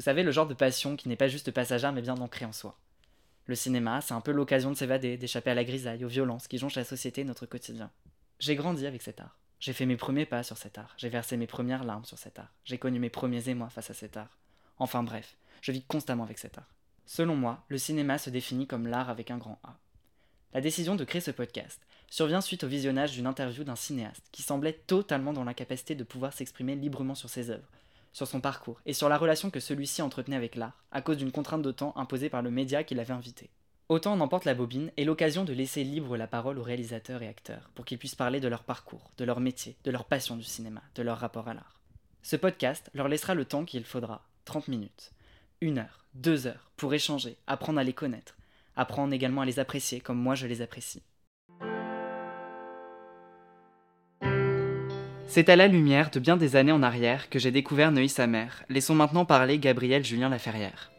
Vous savez, le genre de passion qui n'est pas juste passagère mais bien ancrée en soi. Le cinéma, c'est un peu l'occasion de s'évader, d'échapper à la grisaille, aux violences qui jonchent la société et notre quotidien. J'ai grandi avec cet art. J'ai fait mes premiers pas sur cet art. J'ai versé mes premières larmes sur cet art. J'ai connu mes premiers émois face à cet art. Enfin bref, je vis constamment avec cet art. Selon moi, le cinéma se définit comme l'art avec un grand A. La décision de créer ce podcast survient suite au visionnage d'une interview d'un cinéaste qui semblait totalement dans l'incapacité de pouvoir s'exprimer librement sur ses œuvres, sur son parcours et sur la relation que celui-ci entretenait avec l'art, à cause d'une contrainte de temps imposée par le média qui l'avait invité. Autant en emporte la bobine et l'occasion de laisser libre la parole aux réalisateurs et acteurs pour qu'ils puissent parler de leur parcours, de leur métier, de leur passion du cinéma, de leur rapport à l'art. Ce podcast leur laissera le temps qu'il faudra, 30 minutes, une heure, deux heures, pour échanger, apprendre à les connaître, apprendre également à les apprécier comme moi je les apprécie. C'est à la lumière de bien des années en arrière que j'ai découvert Neuilly sa mère. Laissons maintenant parler Gabriel Julien Laferrière.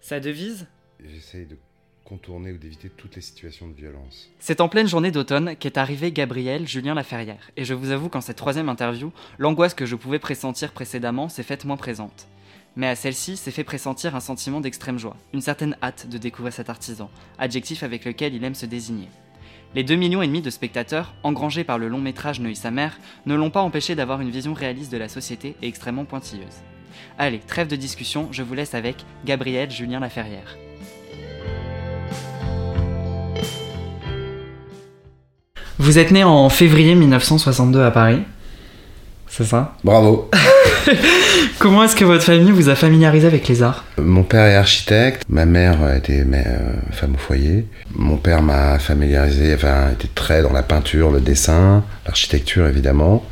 Sa devise? J'essaye de contourner ou d'éviter toutes les situations de violence. C'est en pleine journée d'automne qu'est arrivé Gabriel Julien Laferrière. Et je vous avoue qu'en cette troisième interview, l'angoisse que je pouvais pressentir précédemment s'est faite moins présente. Mais à celle-ci s'est fait pressentir un sentiment d'extrême joie, une certaine hâte de découvrir cet artisan, adjectif avec lequel il aime se désigner. Les 2 millions et demi de spectateurs, engrangés par le long métrage Neuilly sa mère, ne l'ont pas empêché d'avoir une vision réaliste de la société et extrêmement pointilleuse. Allez, trêve de discussion, je vous laisse avec Gabriel Julien Laferrière. Vous êtes né en février 1962 à Paris. C'est ça? Bravo Comment est-ce que votre famille vous a familiarisé avec les arts? Mon père est architecte, ma mère était euh, femme au foyer. Mon père m'a familiarisé, enfin, était très dans la peinture, le dessin, l'architecture évidemment,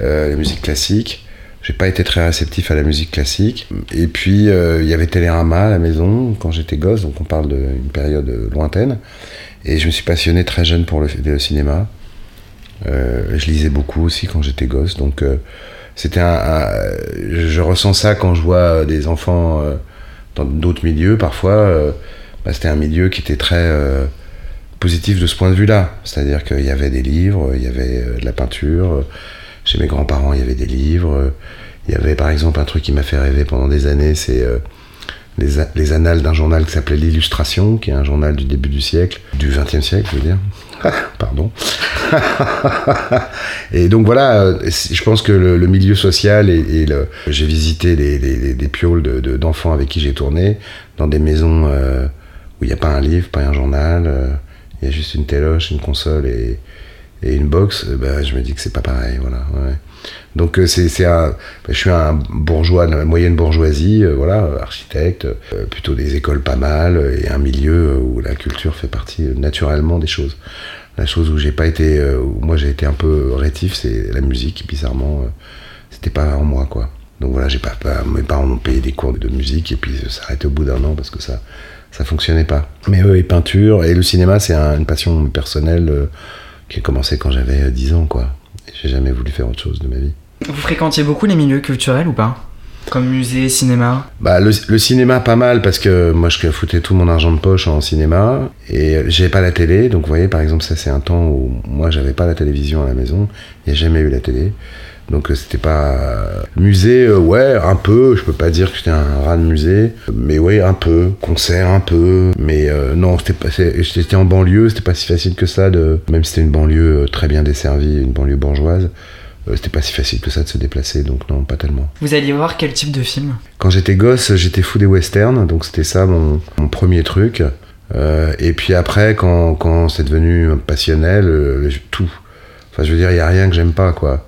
euh, la musique classique. J'ai pas été très réceptif à la musique classique. Et puis, euh, il y avait Télérama à la maison quand j'étais gosse, donc on parle d'une période lointaine. Et je me suis passionné très jeune pour le, cinéma. Euh, je lisais beaucoup aussi quand j'étais gosse, donc euh, c'était un, je ressens ça quand je vois des enfants euh, dans d'autres milieux. Parfois, bah, c'était un milieu qui était très positif de ce point de vue-là. C'est-à-dire qu'il y avait des livres, il y avait de la peinture. Chez mes grands-parents, il y avait des livres. Il y avait par exemple un truc qui m'a fait rêver pendant des années, c'est les, les, annales d'un journal qui s'appelait L'Illustration, qui est un journal du début du siècle, du XXe siècle, je veux dire. Pardon. et donc voilà, je pense que le, milieu social et, le, j'ai visité des, des, pioles d'enfants avec qui j'ai tourné dans des maisons euh, où il n'y a pas un livre, pas un journal, euh, il y a juste une téloche, une console et, et une box. Ben, je me dis que c'est pas pareil, voilà. Ouais. Donc euh, c'est je suis un bourgeois de la moyenne bourgeoisie, voilà, architecte, plutôt des écoles pas mal et un milieu où la culture fait partie naturellement des choses. La chose où j'ai pas été, euh, où moi j'ai été un peu rétif, c'est la musique. Bizarrement, euh, c'était pas en moi, quoi. Donc voilà, j'ai pas, mes parents m'ont payé des cours de musique et puis ça arrêté au bout d'un an parce que ça, ça fonctionnait pas. Mais eux, et peinture et le cinéma, c'est une passion personnelle euh, qui a commencé quand j'avais 10 ans, quoi. J'ai jamais voulu faire autre chose de ma vie. Vous fréquentiez beaucoup les milieux culturels ou pas? Comme musée, cinéma? Bah le, cinéma pas mal parce que moi je foutais tout mon argent de poche en cinéma. Et j'avais pas la télé. Donc vous voyez par exemple ça c'est un temps où moi j'avais pas la télévision à la maison, il n'y a jamais eu la télé. Donc euh, c'était pas musée, euh, ouais, un peu. Je peux pas dire que j'étais un rat de musée, mais ouais, un peu. Concert, un peu. Mais euh, non, c'était pas. J'étais en banlieue, c'était pas si facile que ça. De, même si c'était une banlieue très bien desservie, une banlieue bourgeoise. Euh, c'était pas si facile que ça de se déplacer, donc non, pas tellement. Vous alliez voir quel type de film? Quand j'étais gosse, j'étais fou des westerns, donc c'était ça mon, premier truc. Euh, et puis après, quand, quand c'est devenu passionnel, euh, tout. Enfin, je veux dire, il n'y a rien que j'aime pas, quoi.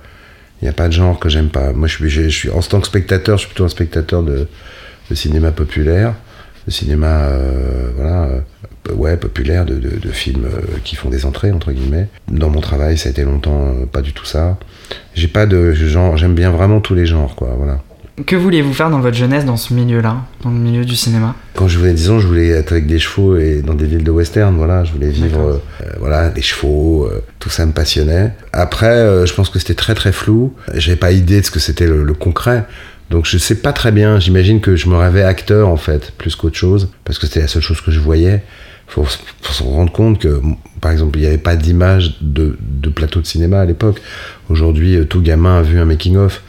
Il n'y a pas de genre que j'aime pas. Moi, je suis, je suis, en tant que spectateur, je suis plutôt un spectateur de, de cinéma populaire, de cinéma, voilà, ouais, populaire, de, de, de, films qui font des entrées, entre guillemets. Dans mon travail, ça a été longtemps pas du tout ça. J'ai pas de genre, j'aime bien vraiment tous les genres, quoi, voilà. Que vouliez-vous faire dans votre jeunesse dans ce milieu-là, dans le milieu du cinéma? Quand je voulais 10 ans, je voulais être avec des chevaux et dans des villes de western, voilà, je voulais vivre, D'accord. euh, voilà, les chevaux, euh, tout ça me passionnait. Après, euh, je pense que c'était très très flou, j'avais pas idée de ce que c'était le, le concret. Donc je sais pas très bien, j'imagine que je me rêvais acteur en fait, plus qu'autre chose, parce que c'était la seule chose que je voyais. Faut, faut se rendre compte que, par exemple, il n'y avait pas d'image de, de plateau de cinéma à l'époque. Aujourd'hui, euh, tout gamin a vu un making-of.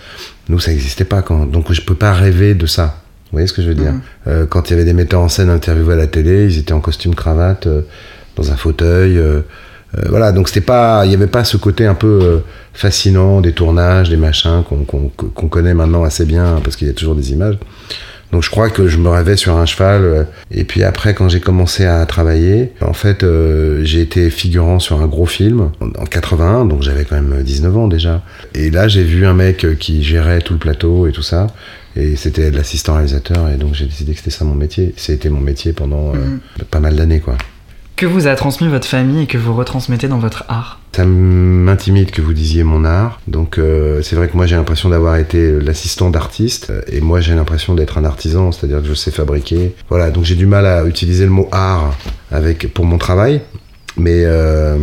Nous, ça n'existait pas. Quand... Donc je peux pas rêver de ça. Vous voyez ce que je veux dire Mhm. Euh, Quand il y avait des metteurs en scène interviewés à la télé, ils étaient en costume cravate, euh, dans un fauteuil. euh, voilà, donc c'était pas, il n'y avait pas ce côté un peu euh, fascinant des tournages, des machins qu'on connaît maintenant assez bien parce qu'il y a toujours des images. Donc je crois que je me rêvais sur un cheval. euh, et puis après, quand j'ai commencé à travailler, en fait, euh, j'ai été figurant sur un gros film en, en 81, donc j'avais quand même 19 ans déjà. Et là, j'ai vu un mec euh, qui gérait tout le plateau et tout ça. Et c'était l'assistant réalisateur, et donc j'ai décidé que c'était ça mon métier. C'était mon métier pendant euh, Mhm. pas mal d'années, quoi. Que vous a transmis votre famille et que vous retransmettez dans votre art Ça m'intimide que vous disiez mon art. Donc euh, c'est vrai que moi j'ai l'impression d'avoir été l'assistant d'artiste euh, et moi j'ai l'impression d'être un artisan, c'est-à-dire que je sais fabriquer. Voilà, donc j'ai du mal à utiliser le mot art avec pour mon travail, mais euh,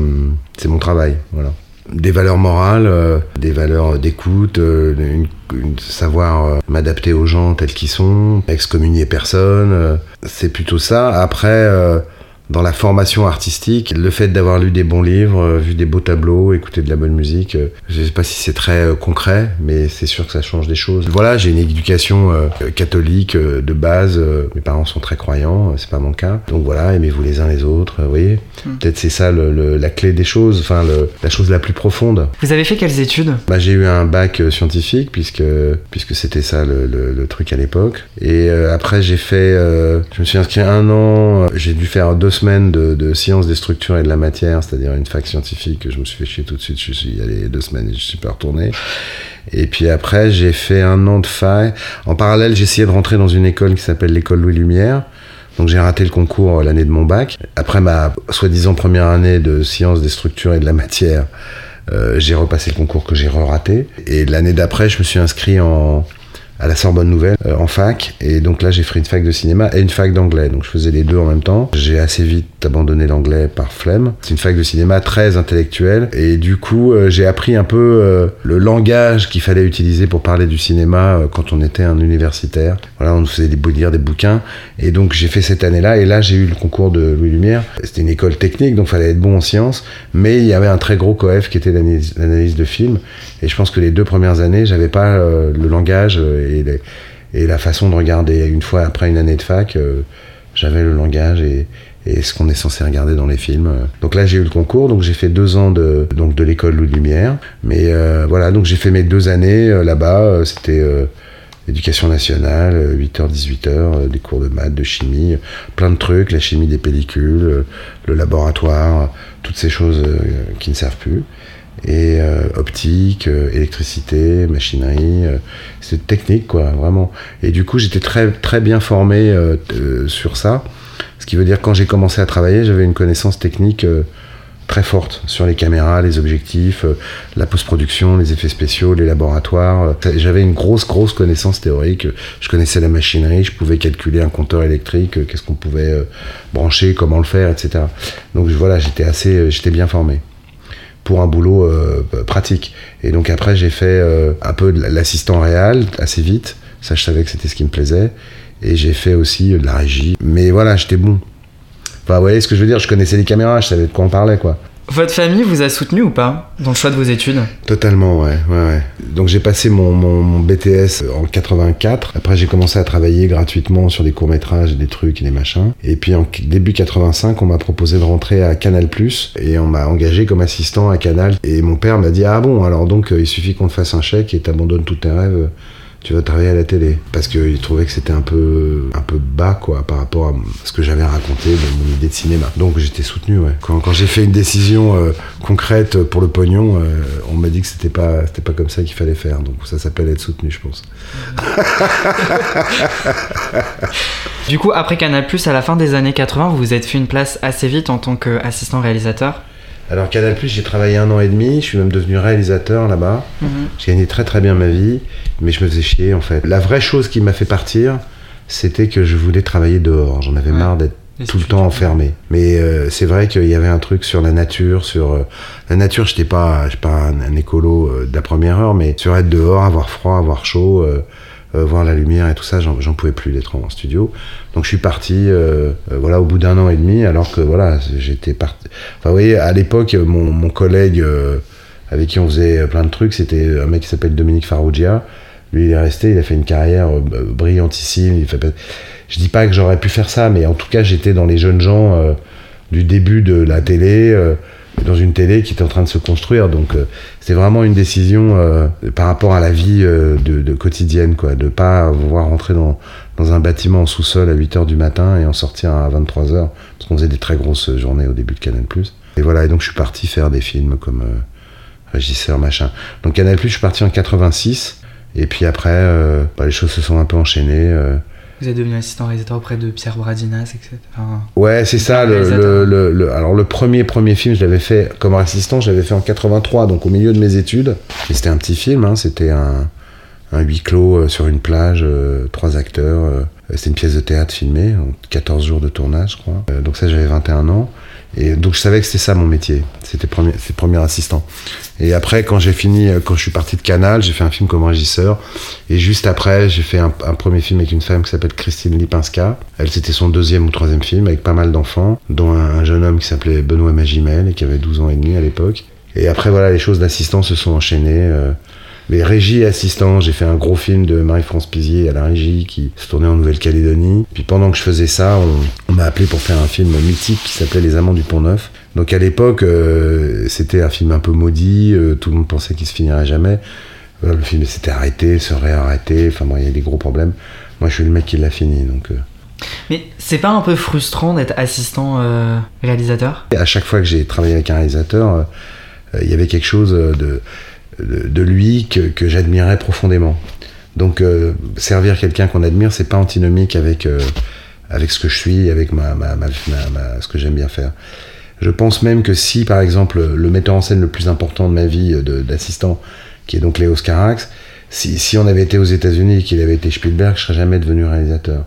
c'est mon travail, voilà. Des valeurs morales, des valeurs d'écoute, une- savoir m'adapter aux gens tels qu'ils sont, excommunier personne, c'est plutôt ça. Après, dans la formation artistique, le fait d'avoir lu des bons livres, euh, vu des beaux tableaux, écouté de la bonne musique, euh, je sais pas si c'est très euh, concret, mais c'est sûr que ça change des choses. Voilà, j'ai une éducation euh, catholique euh, de base, mes parents sont très croyants, c'est pas mon cas. Donc voilà, aimez-vous les uns les autres, vous voyez Mm. Peut-être c'est ça le- le- la clé des choses, enfin la chose la plus profonde. Vous avez fait quelles études? Bah, j'ai eu un bac scientifique puisque puisque c'était ça le, le- truc à l'époque. Et après j'ai fait, je me suis inscrit un an. J'ai dû faire deux semaines de, sciences des structures et de la matière, c'est-à-dire une fac scientifique. Je me suis fait chier tout de suite. Je suis allé deux semaines et je suis pas retourné. Et puis après j'ai fait un an de fac. En parallèle essayé de rentrer dans une école qui s'appelle l'école Louis Lumière. Donc j'ai raté le concours euh, l'année de mon bac. Après ma soi-disant première année de sciences des structures et de la matière, euh, j'ai repassé le concours que j'ai re-raté. Et l'année d'après, je me suis inscrit en, à la Sorbonne Nouvelle, euh, en fac. Et donc là, j'ai fait une fac de cinéma et une fac d'anglais. Donc je faisais les deux en même temps. J'ai assez vite abandonné l'anglais par flemme. C'est une fac de cinéma très intellectuelle. Et du coup, euh, j'ai appris un peu euh, le langage qu'il fallait utiliser pour parler du cinéma quand on était un universitaire. Voilà, on nous faisait lire des bouquins. Et donc j'ai fait cette année-là. Et là, j'ai eu le concours de Louis Lumière. C'était une école technique, donc fallait être bon en sciences. Mais il y avait un très gros coef qui était l'analyse de film. Et je pense que les deux premières années, j'avais pas euh, le langage euh, et, la façon de regarder. Une fois après une année de fac, euh, j'avais le langage et, ce qu'on est censé regarder dans les films. Donc là, j'ai eu le concours, donc j'ai fait deux ans de, de l'école Louis Lumière. Mais voilà, donc j'ai fait mes deux années là-bas. C'était éducation nationale, euh, 8h, 18h, euh, des cours de maths, de chimie, euh, plein de trucs, la chimie des pellicules, euh, le laboratoire, euh, toutes ces choses euh, qui ne servent plus. Et euh, optique, euh, électricité, machinerie, euh, c'est technique quoi, vraiment. Et du coup, j'étais très très bien formé euh, euh, sur ça. Ce qui veut dire quand j'ai commencé à travailler, j'avais une connaissance technique euh, très forte sur les caméras, les objectifs, euh, la post-production, les effets spéciaux, les laboratoires. Euh, J'avais une grosse, grosse connaissance théorique. Je connaissais la machinerie, je pouvais calculer un compteur électrique, euh, qu'est-ce qu'on pouvait brancher, comment le faire, etc. Donc voilà, j'étais assez, j'étais bien formé pour un boulot pratique. Et donc après, j'ai fait un peu de l'assistant réel assez vite. Ça, je savais que c'était ce qui me plaisait. Et j'ai fait aussi de la régie. Mais voilà, j'étais bon. Enfin, vous voyez ce que je veux dire Je connaissais les caméras, je savais de quoi on parlait, quoi. Votre famille vous a soutenu ou pas dans le choix de vos études? Totalement, ouais, ouais, ouais. Donc j'ai passé mon, mon, mon BTS en 84. Après j'ai commencé à travailler gratuitement sur des courts métrages, et des trucs et des machins. Et puis en début 85, on m'a proposé de rentrer à Canal+ et on m'a engagé comme assistant à Canal. Et mon père m'a dit ah bon alors donc euh, il suffit qu'on te fasse un chèque et t'abandonnes tous tes rêves. Tu vas travailler à la télé parce qu'il trouvait que c'était un peu un peu bas quoi par rapport à ce que j'avais raconté de mon idée de cinéma. Donc j'étais soutenu ouais. Quand, quand j'ai fait une décision euh, concrète pour le pognon, euh, on m'a dit que c'était pas c'était pas comme ça qu'il fallait faire. Donc ça s'appelle être soutenu, je pense. Du coup, après Canal+, à la fin des années 80, vous vous êtes fait une place assez vite en tant qu'assistant réalisateur. Alors Canal j'ai travaillé un an et demi, je suis même devenu réalisateur là-bas. Mhm. J'ai gagné très très bien ma vie, mais je me faisais chier en fait. La vraie chose qui m'a fait partir, c'était que je voulais travailler dehors. J'en avais Ouais. marre d'être tout le temps enfermé. Mais euh, c'est vrai qu'il y avait un truc sur la nature, sur euh, la nature. J'étais pas, je pas un, un écolo euh, de la première heure, mais sur être dehors, avoir froid, avoir chaud, voir la lumière et tout ça, j'en pouvais plus d'être en studio. Donc je suis parti, euh, euh, voilà, au bout d'un an et demi, alors que voilà, j'étais parti. Enfin, vous voyez, à l'époque, mon, mon collègue euh, avec qui on faisait plein de trucs, c'était un mec qui s'appelle Dominique Farrugia. Lui, il est resté, il a fait une carrière euh, brillantissime. Il fait Je dis pas que j'aurais pu faire ça, mais en tout cas, j'étais dans les jeunes gens euh, du début de la télé, euh, dans une télé qui était en train de se construire. Donc, euh, c'était vraiment une décision euh, par rapport à la vie euh, de, de quotidienne, quoi, de pas vouloir rentrer dans, dans un bâtiment en sous-sol à 8 h du matin et en sortir à 23 h parce qu'on faisait des très grosses journées au début de Canal+. Et voilà, et donc je suis parti faire des films comme euh, régisseur, machin. Donc Canal+, je suis parti en 86. Et puis après, euh, bah, les choses se sont un peu enchaînées. euh. Vous êtes devenu assistant réalisateur auprès de Pierre Bradinas, etc. Enfin, Ouais, c'est ça. Le- alors le premier premier film, je l'avais fait comme assistant, je l'avais fait en 83, donc au milieu de mes études. Et c'était un petit film, hein, c'était un, un huis clos euh, sur une plage, euh, trois acteurs. euh, c'était une pièce de théâtre filmée, en 14 jours de tournage, je crois. Donc ça, j'avais 21 ans. Et donc je savais que c'était ça mon métier, c'était premier, premier assistant. Et après, quand j'ai fini, quand je suis parti de Canal, j'ai fait un film comme régisseur. Et juste après, j'ai fait un, un premier film avec une femme qui s'appelle Christine Lipinska. Elle, c'était son deuxième ou troisième film avec pas mal d'enfants, dont un, un jeune homme qui s'appelait Benoît Magimel et qui avait 12 ans et demi à l'époque. Et après, voilà, les choses d'assistant se sont enchaînées. euh, les régies et assistants, j'ai fait un gros film de Marie-France Pizier à la régie qui se tournait en Nouvelle-Calédonie. Puis pendant que je faisais ça, on, on m'a appelé pour faire un film mythique qui s'appelait Les Amants du Pont-Neuf. Donc à l'époque, euh, c'était un film un peu maudit, euh, tout le monde pensait qu'il se finirait jamais. Voilà, le film s'était arrêté, serait arrêté, enfin bon, il y a des gros problèmes. Moi, je suis le mec qui l'a fini, donc... euh, Mais c'est pas un peu frustrant d'être assistant euh, réalisateur? À chaque fois que j'ai travaillé avec un réalisateur, euh, euh, il y avait quelque chose de, de, lui que, que j'admirais profondément. Donc euh, servir quelqu'un qu'on admire, c'est pas antinomique avec, euh, avec ce que je suis, avec ma, ma, ma- ma- ce que j'aime bien faire. Je pense même que si, par exemple, le metteur en scène le plus important de ma vie euh, d'assistant, qui est donc Léo Scarax, si, si on avait été aux États-Unis et qu'il avait été Spielberg, je serais jamais devenu réalisateur.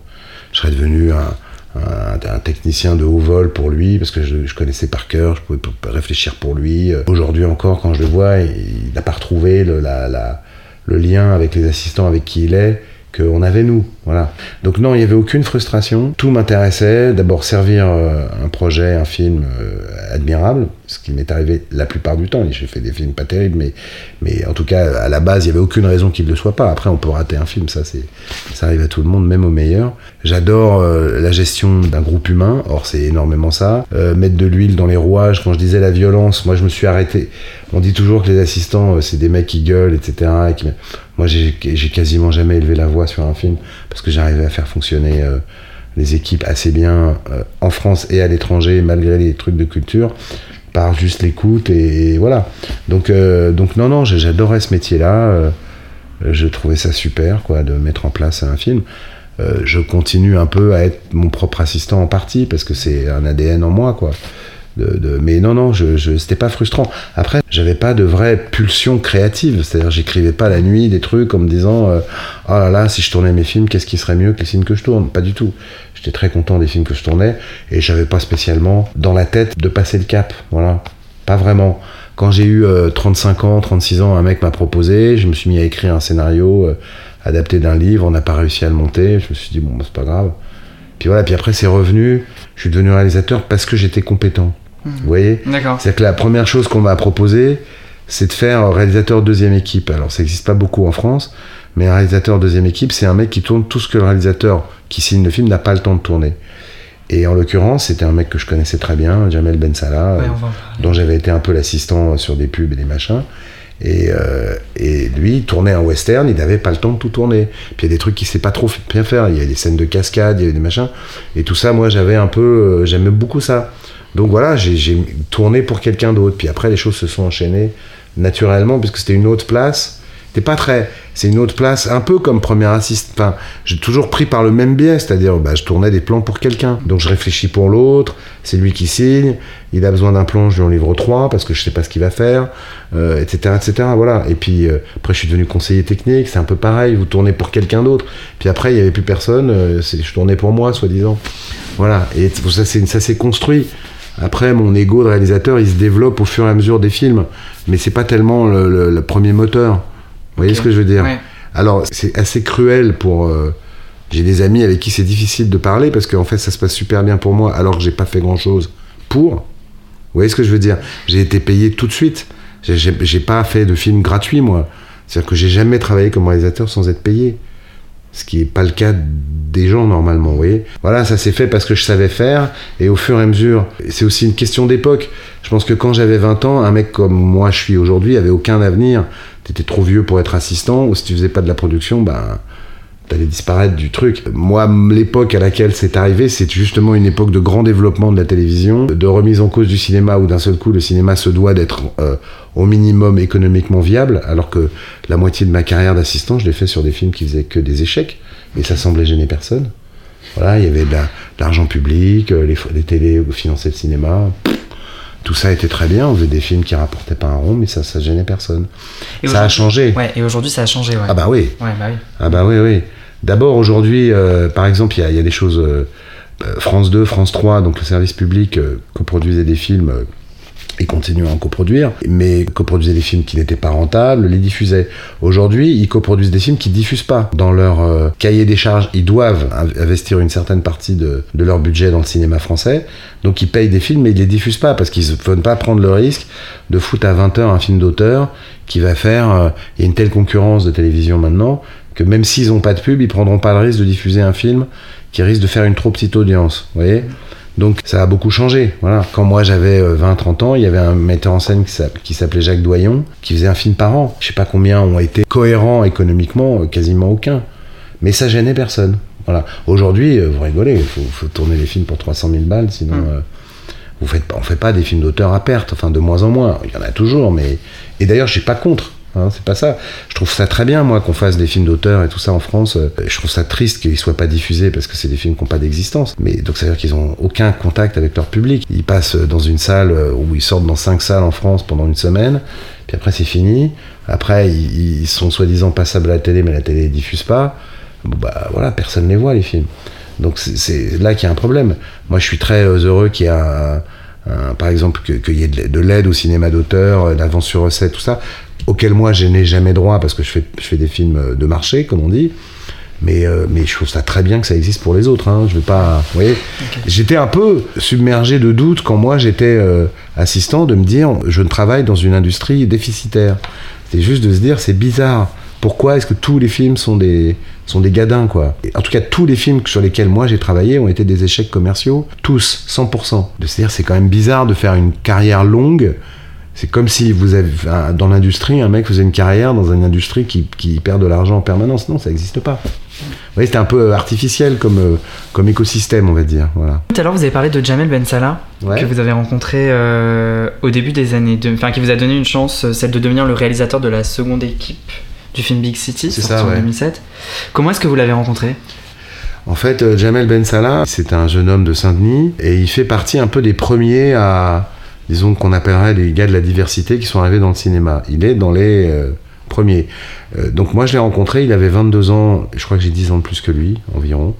Je serais devenu un, un, technicien de haut vol pour lui, parce que je, connaissais par cœur, je pouvais réfléchir pour lui. Aujourd'hui encore, quand je le vois, il n'a pas retrouvé le, la- la- le lien avec les assistants avec qui il est qu'on avait nous. Voilà. Donc non, il n'y avait aucune frustration. Tout m'intéressait. D'abord servir euh, un projet, un film euh, admirable, ce qui m'est arrivé la plupart du temps. J'ai fait des films pas terribles, mais, mais en tout cas, à la base, il n'y avait aucune raison qu'il ne le soit pas. Après, on peut rater un film, ça, c'est, ça arrive à tout le monde, même au meilleur. J'adore euh, la gestion d'un groupe humain, or c'est énormément ça. Euh, mettre de l'huile dans les rouages, quand je disais la violence, moi je me suis arrêté. On dit toujours que les assistants, euh, c'est des mecs qui gueulent, etc. Moi j'ai, j'ai quasiment jamais élevé la voix sur un film, parce que j'arrivais à faire fonctionner euh, les équipes assez bien euh, en France et à l'étranger, malgré les trucs de culture, par juste l'écoute, et, voilà. Donc, euh, donc non, non, j'adorais ce métier-là. euh, je trouvais ça super, quoi, de mettre en place un film. Euh, je continue un peu à être mon propre assistant en partie parce que c'est un ADN en moi, quoi. Mais non, non, je, c'était pas frustrant. Après, j'avais pas de vraie pulsion créative. C'est-à-dire, j'écrivais pas la nuit des trucs en me disant Oh là là, si je tournais mes films, qu'est-ce qui serait mieux que les films que je tourne? Pas du tout. J'étais très content des films que je tournais et j'avais pas spécialement dans la tête de passer le cap. Voilà. Pas vraiment. Quand j'ai eu euh, 35 ans, 36 ans, un mec m'a proposé, je me suis mis à écrire un scénario euh, adapté d'un livre, on n'a pas réussi à le monter, je me suis dit, bon, bah, c'est pas grave. Puis voilà, puis après c'est revenu, je suis devenu réalisateur parce que j'étais compétent. Mhm. Vous voyez D'accord. C'est-à-dire que la première chose qu'on m'a proposé, c'est de faire réalisateur deuxième équipe. Alors ça n'existe pas beaucoup en France, mais un réalisateur deuxième équipe, c'est un mec qui tourne tout ce que le réalisateur qui signe le film n'a pas le temps de tourner. Et en l'occurrence, c'était un mec que je connaissais très bien, Jamel Ben Salah, Ouais, euh, dont j'avais été un peu l'assistant sur des pubs et des machins. Et, euh, et lui, il tournait un western, il n'avait pas le temps de tout tourner. Puis il y a des trucs qu'il sait pas trop bien faire. Il y avait des scènes de cascade, il y avait des machins. Et tout ça, moi, j'avais un peu. euh, J'aimais beaucoup ça. Donc voilà, j'ai tourné pour quelqu'un d'autre. Puis après, les choses se sont enchaînées naturellement, puisque c'était une autre place. Pas très. C'est une autre place, un peu comme premier assist. Enfin, j'ai toujours pris par le même biais, c'est-à-dire, bah, je tournais des plans pour quelqu'un. Donc je réfléchis pour l'autre, c'est lui qui signe, il a besoin d'un plan, je lui en livre trois parce que je sais pas ce qu'il va faire, etc., euh, etc. Voilà. Et puis euh, après, je suis devenu conseiller technique, c'est un peu pareil, vous tournez pour quelqu'un d'autre. Puis après, il y avait plus personne, euh, je tournais pour moi, soi-disant. Voilà. Et ça, ça s'est construit. Après, mon ego de réalisateur, il se développe au fur et à mesure des films, mais c'est pas tellement le, premier moteur. Vous voyez ce que je veux dire Alors, c'est assez cruel pour. Euh, j'ai des amis avec qui c'est difficile de parler parce qu'en fait, ça se passe super bien pour moi, alors que j'ai pas fait grand chose pour. Vous voyez ce que je veux dire? J'ai été payé tout de suite. J'ai pas fait de film gratuit, moi. C'est-à-dire que j'ai jamais travaillé comme réalisateur sans être payé ce qui n'est pas le cas des gens normalement, vous voyez. Voilà, ça s'est fait parce que je savais faire, et au fur et à mesure, c'est aussi une question d'époque. Je pense que quand j'avais 20 ans, un mec comme moi je suis aujourd'hui avait aucun avenir. Tu étais trop vieux pour être assistant, ou si tu faisais pas de la production, ben t'allais disparaître du truc. Moi, l'époque à laquelle c'est arrivé, c'est justement une époque de grand développement de la télévision, de remise en cause du cinéma, où d'un seul coup, le cinéma se doit d'être euh, au minimum économiquement viable, alors que la moitié de ma carrière d'assistant, je l'ai fait sur des films qui faisaient que des échecs, et ça semblait gêner personne. Voilà, il y avait de l'argent public, euh, les, les télés finançaient le cinéma. Tout ça était très bien, on faisait des films qui rapportaient pas un rond, mais ça, ça gênait personne. ça a changé. Ouais, et aujourd'hui, ça a changé, ouais. Ah bah oui. Ouais, bah oui. Ah bah oui, oui. D'abord, aujourd'hui, euh, par exemple, il y, a des choses. Euh, euh, France 2, France 3, donc le service public, coproduisait des films et continuent à en coproduire, mais coproduisaient des films qui n'étaient pas rentables, les diffusaient. Aujourd'hui, ils coproduisent des films qui diffusent pas. Dans leur cahier des charges, ils doivent investir une certaine partie de, de, leur budget dans le cinéma français, donc ils payent des films mais ils les diffusent pas parce qu'ils ne veulent pas prendre le risque de foutre à 20h un film d'auteur qui va faire... Il y a une telle concurrence de télévision maintenant que même s'ils n'ont pas de pub, ils prendront pas le risque de diffuser un film qui risque de faire une trop petite audience. Vous voyez? Donc ça a beaucoup changé. Voilà. Quand moi j'avais 20-30 euh, ans, il y avait un metteur en scène qui s'appelait Jacques Doyon, qui faisait un film par an. Je sais pas combien ont été cohérents économiquement, euh, quasiment aucun. Mais ça gênait personne. Voilà. Aujourd'hui, euh, vous rigolez, il faut, tourner les films pour 300 000 balles, sinon mmh. vous faites, on fait pas des films d'auteur à perte, enfin de moins en moins. Il y en a toujours, mais et d'ailleurs je suis pas contre. Hein, c'est pas ça. Je trouve ça très bien, moi, qu'on fasse des films d'auteur et tout ça en France. Euh, je trouve ça triste qu'ils soient pas diffusés parce que c'est des films qui n'ont pas d'existence. Mais donc, ça veut dire qu'ils ont aucun contact avec leur public. Ils passent dans une salle euh, où ils sortent dans cinq salles en France pendant une semaine. Puis après, c'est fini. Après, ils, sont soi-disant passables à la télé, mais la télé ne diffuse pas. bah voilà, personne ne les voit, les films. Donc, c'est là qu'il y a un problème. Moi, je suis très euh, heureux qu'il y ait par exemple, qu'il y ait de l'aide au cinéma d'auteur, l'avance sur recette, tout ça auquel moi je n'ai jamais droit parce que je fais, je fais des films de marché, comme on dit. Mais, euh, mais je trouve ça très bien que ça existe pour les autres. Hein. Je veux pas. Vous voyez J'étais un peu submergé de doutes quand moi j'étais euh, assistant de me dire je ne travaille dans une industrie déficitaire. C'est juste de se dire c'est bizarre. Pourquoi est-ce que tous les films sont des, sont des gadins quoi? En tout cas, tous les films sur lesquels moi j'ai travaillé ont été des échecs commerciaux, tous, 100%. De se dire c'est quand même bizarre de faire une carrière longue c'est comme si vous avez, dans l'industrie, un mec faisait une carrière dans une industrie qui, perd de l'argent en permanence. Non, ça n'existe pas. Vous voyez, c'était un peu artificiel comme, euh, comme écosystème, on va dire. Voilà. Tout à l'heure, vous avez parlé de Jamel Ben Salah, que vous avez rencontré euh, au début des années. Enfin, qui vous a donné une chance, euh, celle de devenir le réalisateur de la seconde équipe du film Big City, sorti ça, en 2007. Comment est-ce que vous l'avez rencontré? En fait, Jamel Ben Salah, c'est un jeune homme de Saint-Denis et il fait partie un peu des premiers à, disons qu'on appellerait les gars de la diversité qui sont arrivés dans le cinéma. Il est dans les euh, premiers. Euh, donc moi je l'ai rencontré, il avait 22 ans, je crois que j'ai 10 ans de plus que lui environ.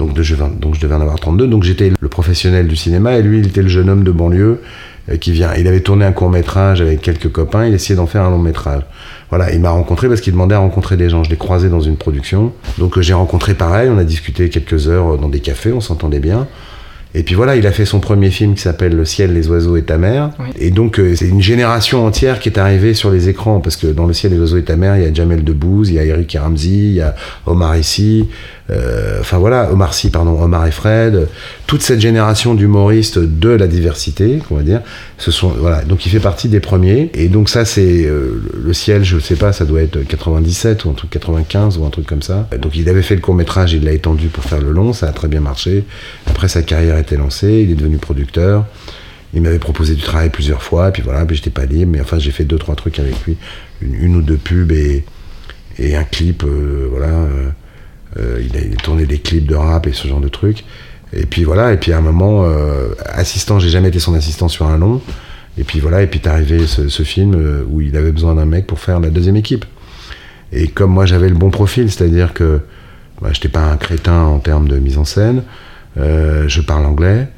Donc, je devais en avoir 32. Donc j'étais le professionnel du cinéma et lui il était le jeune homme de banlieue euh, qui vient. Il avait tourné un court métrage avec quelques copains, il essayait d'en faire un long métrage. Voilà, il m'a rencontré parce qu'il demandait à rencontrer des gens. Je l'ai croisé dans une production. Donc j'ai rencontré pareil, on a discuté quelques heures dans des cafés, on s'entendait bien. Et puis voilà, il a fait son premier film qui s'appelle Le ciel, les oiseaux et ta mère. Et donc, euh, c'est une génération entière qui est arrivée sur les écrans, parce que dans Le ciel, les oiseaux et ta mère, il y a Jamel Debbouze, il y a Eric Ramsey, il y a Omar euh, enfin voilà, Omar Sy, pardon, Omar et Fred, toute cette génération d'humoristes de la diversité, on va dire, ce sont, voilà, donc il fait partie des premiers. Et donc ça, c'est euh, Le ciel, je sais pas, ça doit être 97 ou un truc 95 ou un truc comme ça. Donc il avait fait le court métrage, il l'a étendu pour faire le long, ça a très bien marché. Après, sa carrière était lancée, il est devenu producteur. Il m'avait proposé du travail plusieurs fois, et puis voilà, puis j'étais pas libre, mais enfin j'ai fait deux trois trucs avec lui, une, ou deux pubs et et un clip, euh, voilà. euh, euh, il, a, tourné des clips de rap et ce genre de trucs. Et puis voilà, et puis à un moment, euh, assistant, j'ai jamais été son assistant sur un long. Et puis voilà, et puis est arrivé ce, film euh, où il avait besoin d'un mec pour faire la deuxième équipe. Et comme moi j'avais le bon profil, c'est-à-dire que bah, je n'étais pas un crétin en termes de mise en scène, je parle anglais,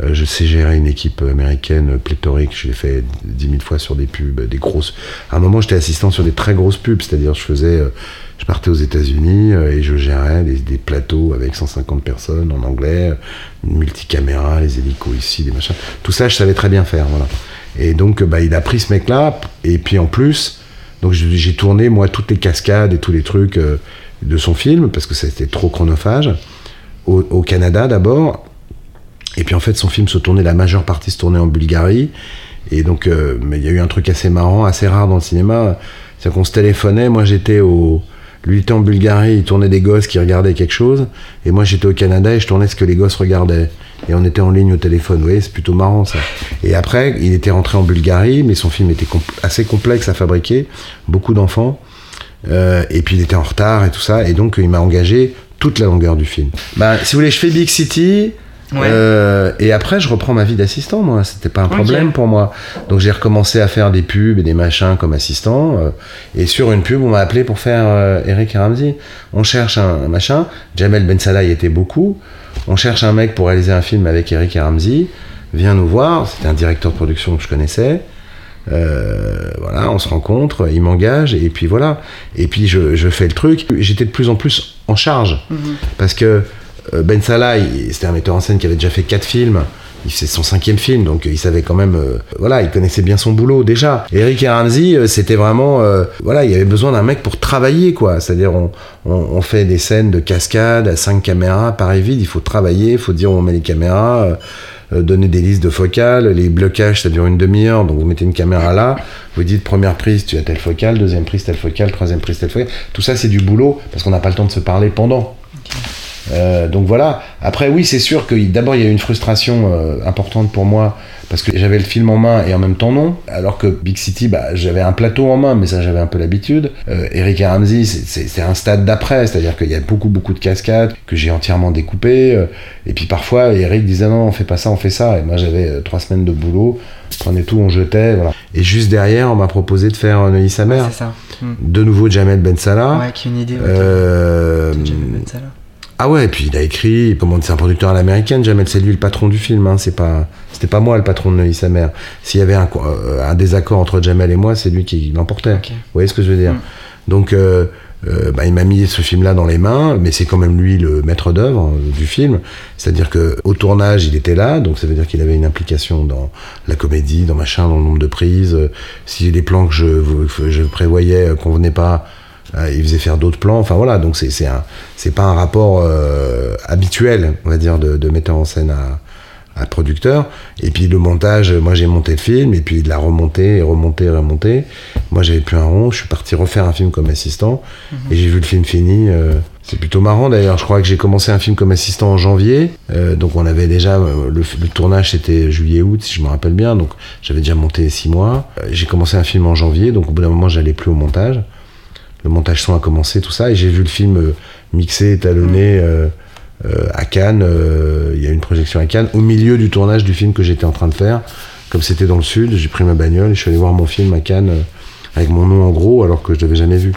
je sais gérer une équipe américaine pléthorique, je l'ai fait dix mille fois sur des pubs, des grosses. À un moment, j'étais assistant sur des très grosses pubs, c'est-à-dire je faisais, euh, je partais aux États-Unis euh, et je gérais des, plateaux avec 150 personnes en anglais, une multicaméra, les hélicos ici, des machins. Tout ça, je savais très bien faire, voilà. Et donc, bah, il a pris ce mec-là, et puis en plus, donc j'ai tourné moi toutes les cascades et tous les trucs euh, de son film parce que c'était trop chronophage au Canada d'abord. Et puis en fait, son film se tournait, la majeure partie se tournait en Bulgarie. Et donc, euh, mais il y a eu un truc assez marrant, assez rare dans le cinéma. C'est qu'on se téléphonait. Moi, j'étais au. Lui était en Bulgarie, il tournait des gosses qui regardaient quelque chose. Et moi, j'étais au Canada et je tournais ce que les gosses regardaient. Et on était en ligne au téléphone. Vous voyez, c'est plutôt marrant ça. Et après, il était rentré en Bulgarie, mais son film était assez complexe à fabriquer. Beaucoup d'enfants. Euh, et puis il était en retard et tout ça. Et donc, il m'a engagé toute la longueur du film. Bah, si vous voulez, je fais Big City. Ouais. Euh, et après, je reprends ma vie d'assistant, moi. C'était pas un problème pour moi. Donc, j'ai recommencé à faire des pubs et des machins comme assistant. euh, et sur une pub, on m'a appelé pour faire euh, Eric et Ramsey. On cherche un, un machin. Jamel Ben Salah y était beaucoup. On cherche un mec pour réaliser un film avec Eric et Ramsey. Viens nous voir. C'était un directeur de production que je connaissais. Euh, voilà, on se rencontre, il m'engage, et puis voilà. Et puis je, je fais le truc. J'étais de plus en plus en charge. Parce que Ben Salah, c'était un metteur en scène qui avait déjà fait quatre films. Il C'est son cinquième film, donc il savait quand même, euh, voilà, il connaissait bien son boulot déjà. Eric et Ramsey, euh, c'était vraiment, euh, voilà, il avait besoin d'un mec pour travailler, quoi. C'est-à-dire, on, fait des scènes de cascade à cinq caméras, pareil vide, il faut travailler, il faut dire où on met les caméras, euh, euh, donner des listes de focales, les blocages, ça dure une demi-heure, donc vous mettez une caméra là, vous dites première prise, tu as telle focale, deuxième prise, telle focale, troisième prise, telle focale. Tout ça, c'est du boulot, parce qu'on n'a pas le temps de se parler pendant. Euh, donc voilà. Après, oui, c'est sûr que d'abord il y a eu une frustration euh, importante pour moi parce que j'avais le film en main et en même temps non. Alors que Big City, bah, j'avais un plateau en main, mais ça j'avais un peu l'habitude. Euh, Eric et Ramsey, c'est- un stade d'après, c'est-à-dire qu'il y a beaucoup beaucoup de cascades que j'ai entièrement découpées. et puis parfois Eric disait non, on fait pas ça, on fait ça. Et moi j'avais trois semaines de boulot, je prenais tout, on jetait. Voilà. Et juste derrière, on m'a proposé de faire Neuilly sa mère. C'est ça. Hmm. De nouveau Jamel Ben Salah. Ouais, qui une idée. Jamel Ben Salah. Ah ouais, et puis il a écrit, comment c'est un producteur à l'américaine, Jamel, c'est lui le patron du film, hein, c'est pas, c'était pas moi le patron de Neuilly sa mère. S'il y avait un, euh, un désaccord entre Jamel et moi, c'est lui qui l'emportait. Ok. Vous voyez ce que je veux dire? Mm. Donc, euh, euh, bah, il m'a mis ce film-là dans les mains, mais c'est quand même lui le maître d'œuvre euh, du film. C'est-à-dire que au tournage, il était là, donc ça veut dire qu'il avait une implication dans la comédie, dans machin, dans le nombre de prises. Si les plans que je, je prévoyais convenaient pas, il faisait faire d'autres plans. Enfin voilà, donc c'est c'est un, c'est pas un rapport euh, habituel, on va dire, de, de metteur en scène à, à producteur. Et puis le montage, moi j'ai monté le film, et puis il l'a remonté, et remonté, et remonté. Moi j'avais plus un rond, je suis parti refaire un film comme assistant, et j'ai vu le film fini. euh, c'est plutôt marrant d'ailleurs, je crois que j'ai commencé un film comme assistant en janvier, euh, donc on avait déjà, euh, le, le tournage c'était juillet-août si je me rappelle bien, donc j'avais déjà monté six mois. Euh, j'ai commencé un film en janvier, donc au bout d'un moment j'allais plus au montage. Le montage son a commencé, tout ça, et j'ai vu le film euh, mixé, étalonné euh, euh, à Cannes. Il y a une projection à Cannes, au milieu du tournage du film que j'étais en train de faire. Comme c'était dans le sud, j'ai pris ma bagnole et je suis allé voir mon film à Cannes avec mon nom en gros, alors que je l'avais jamais vu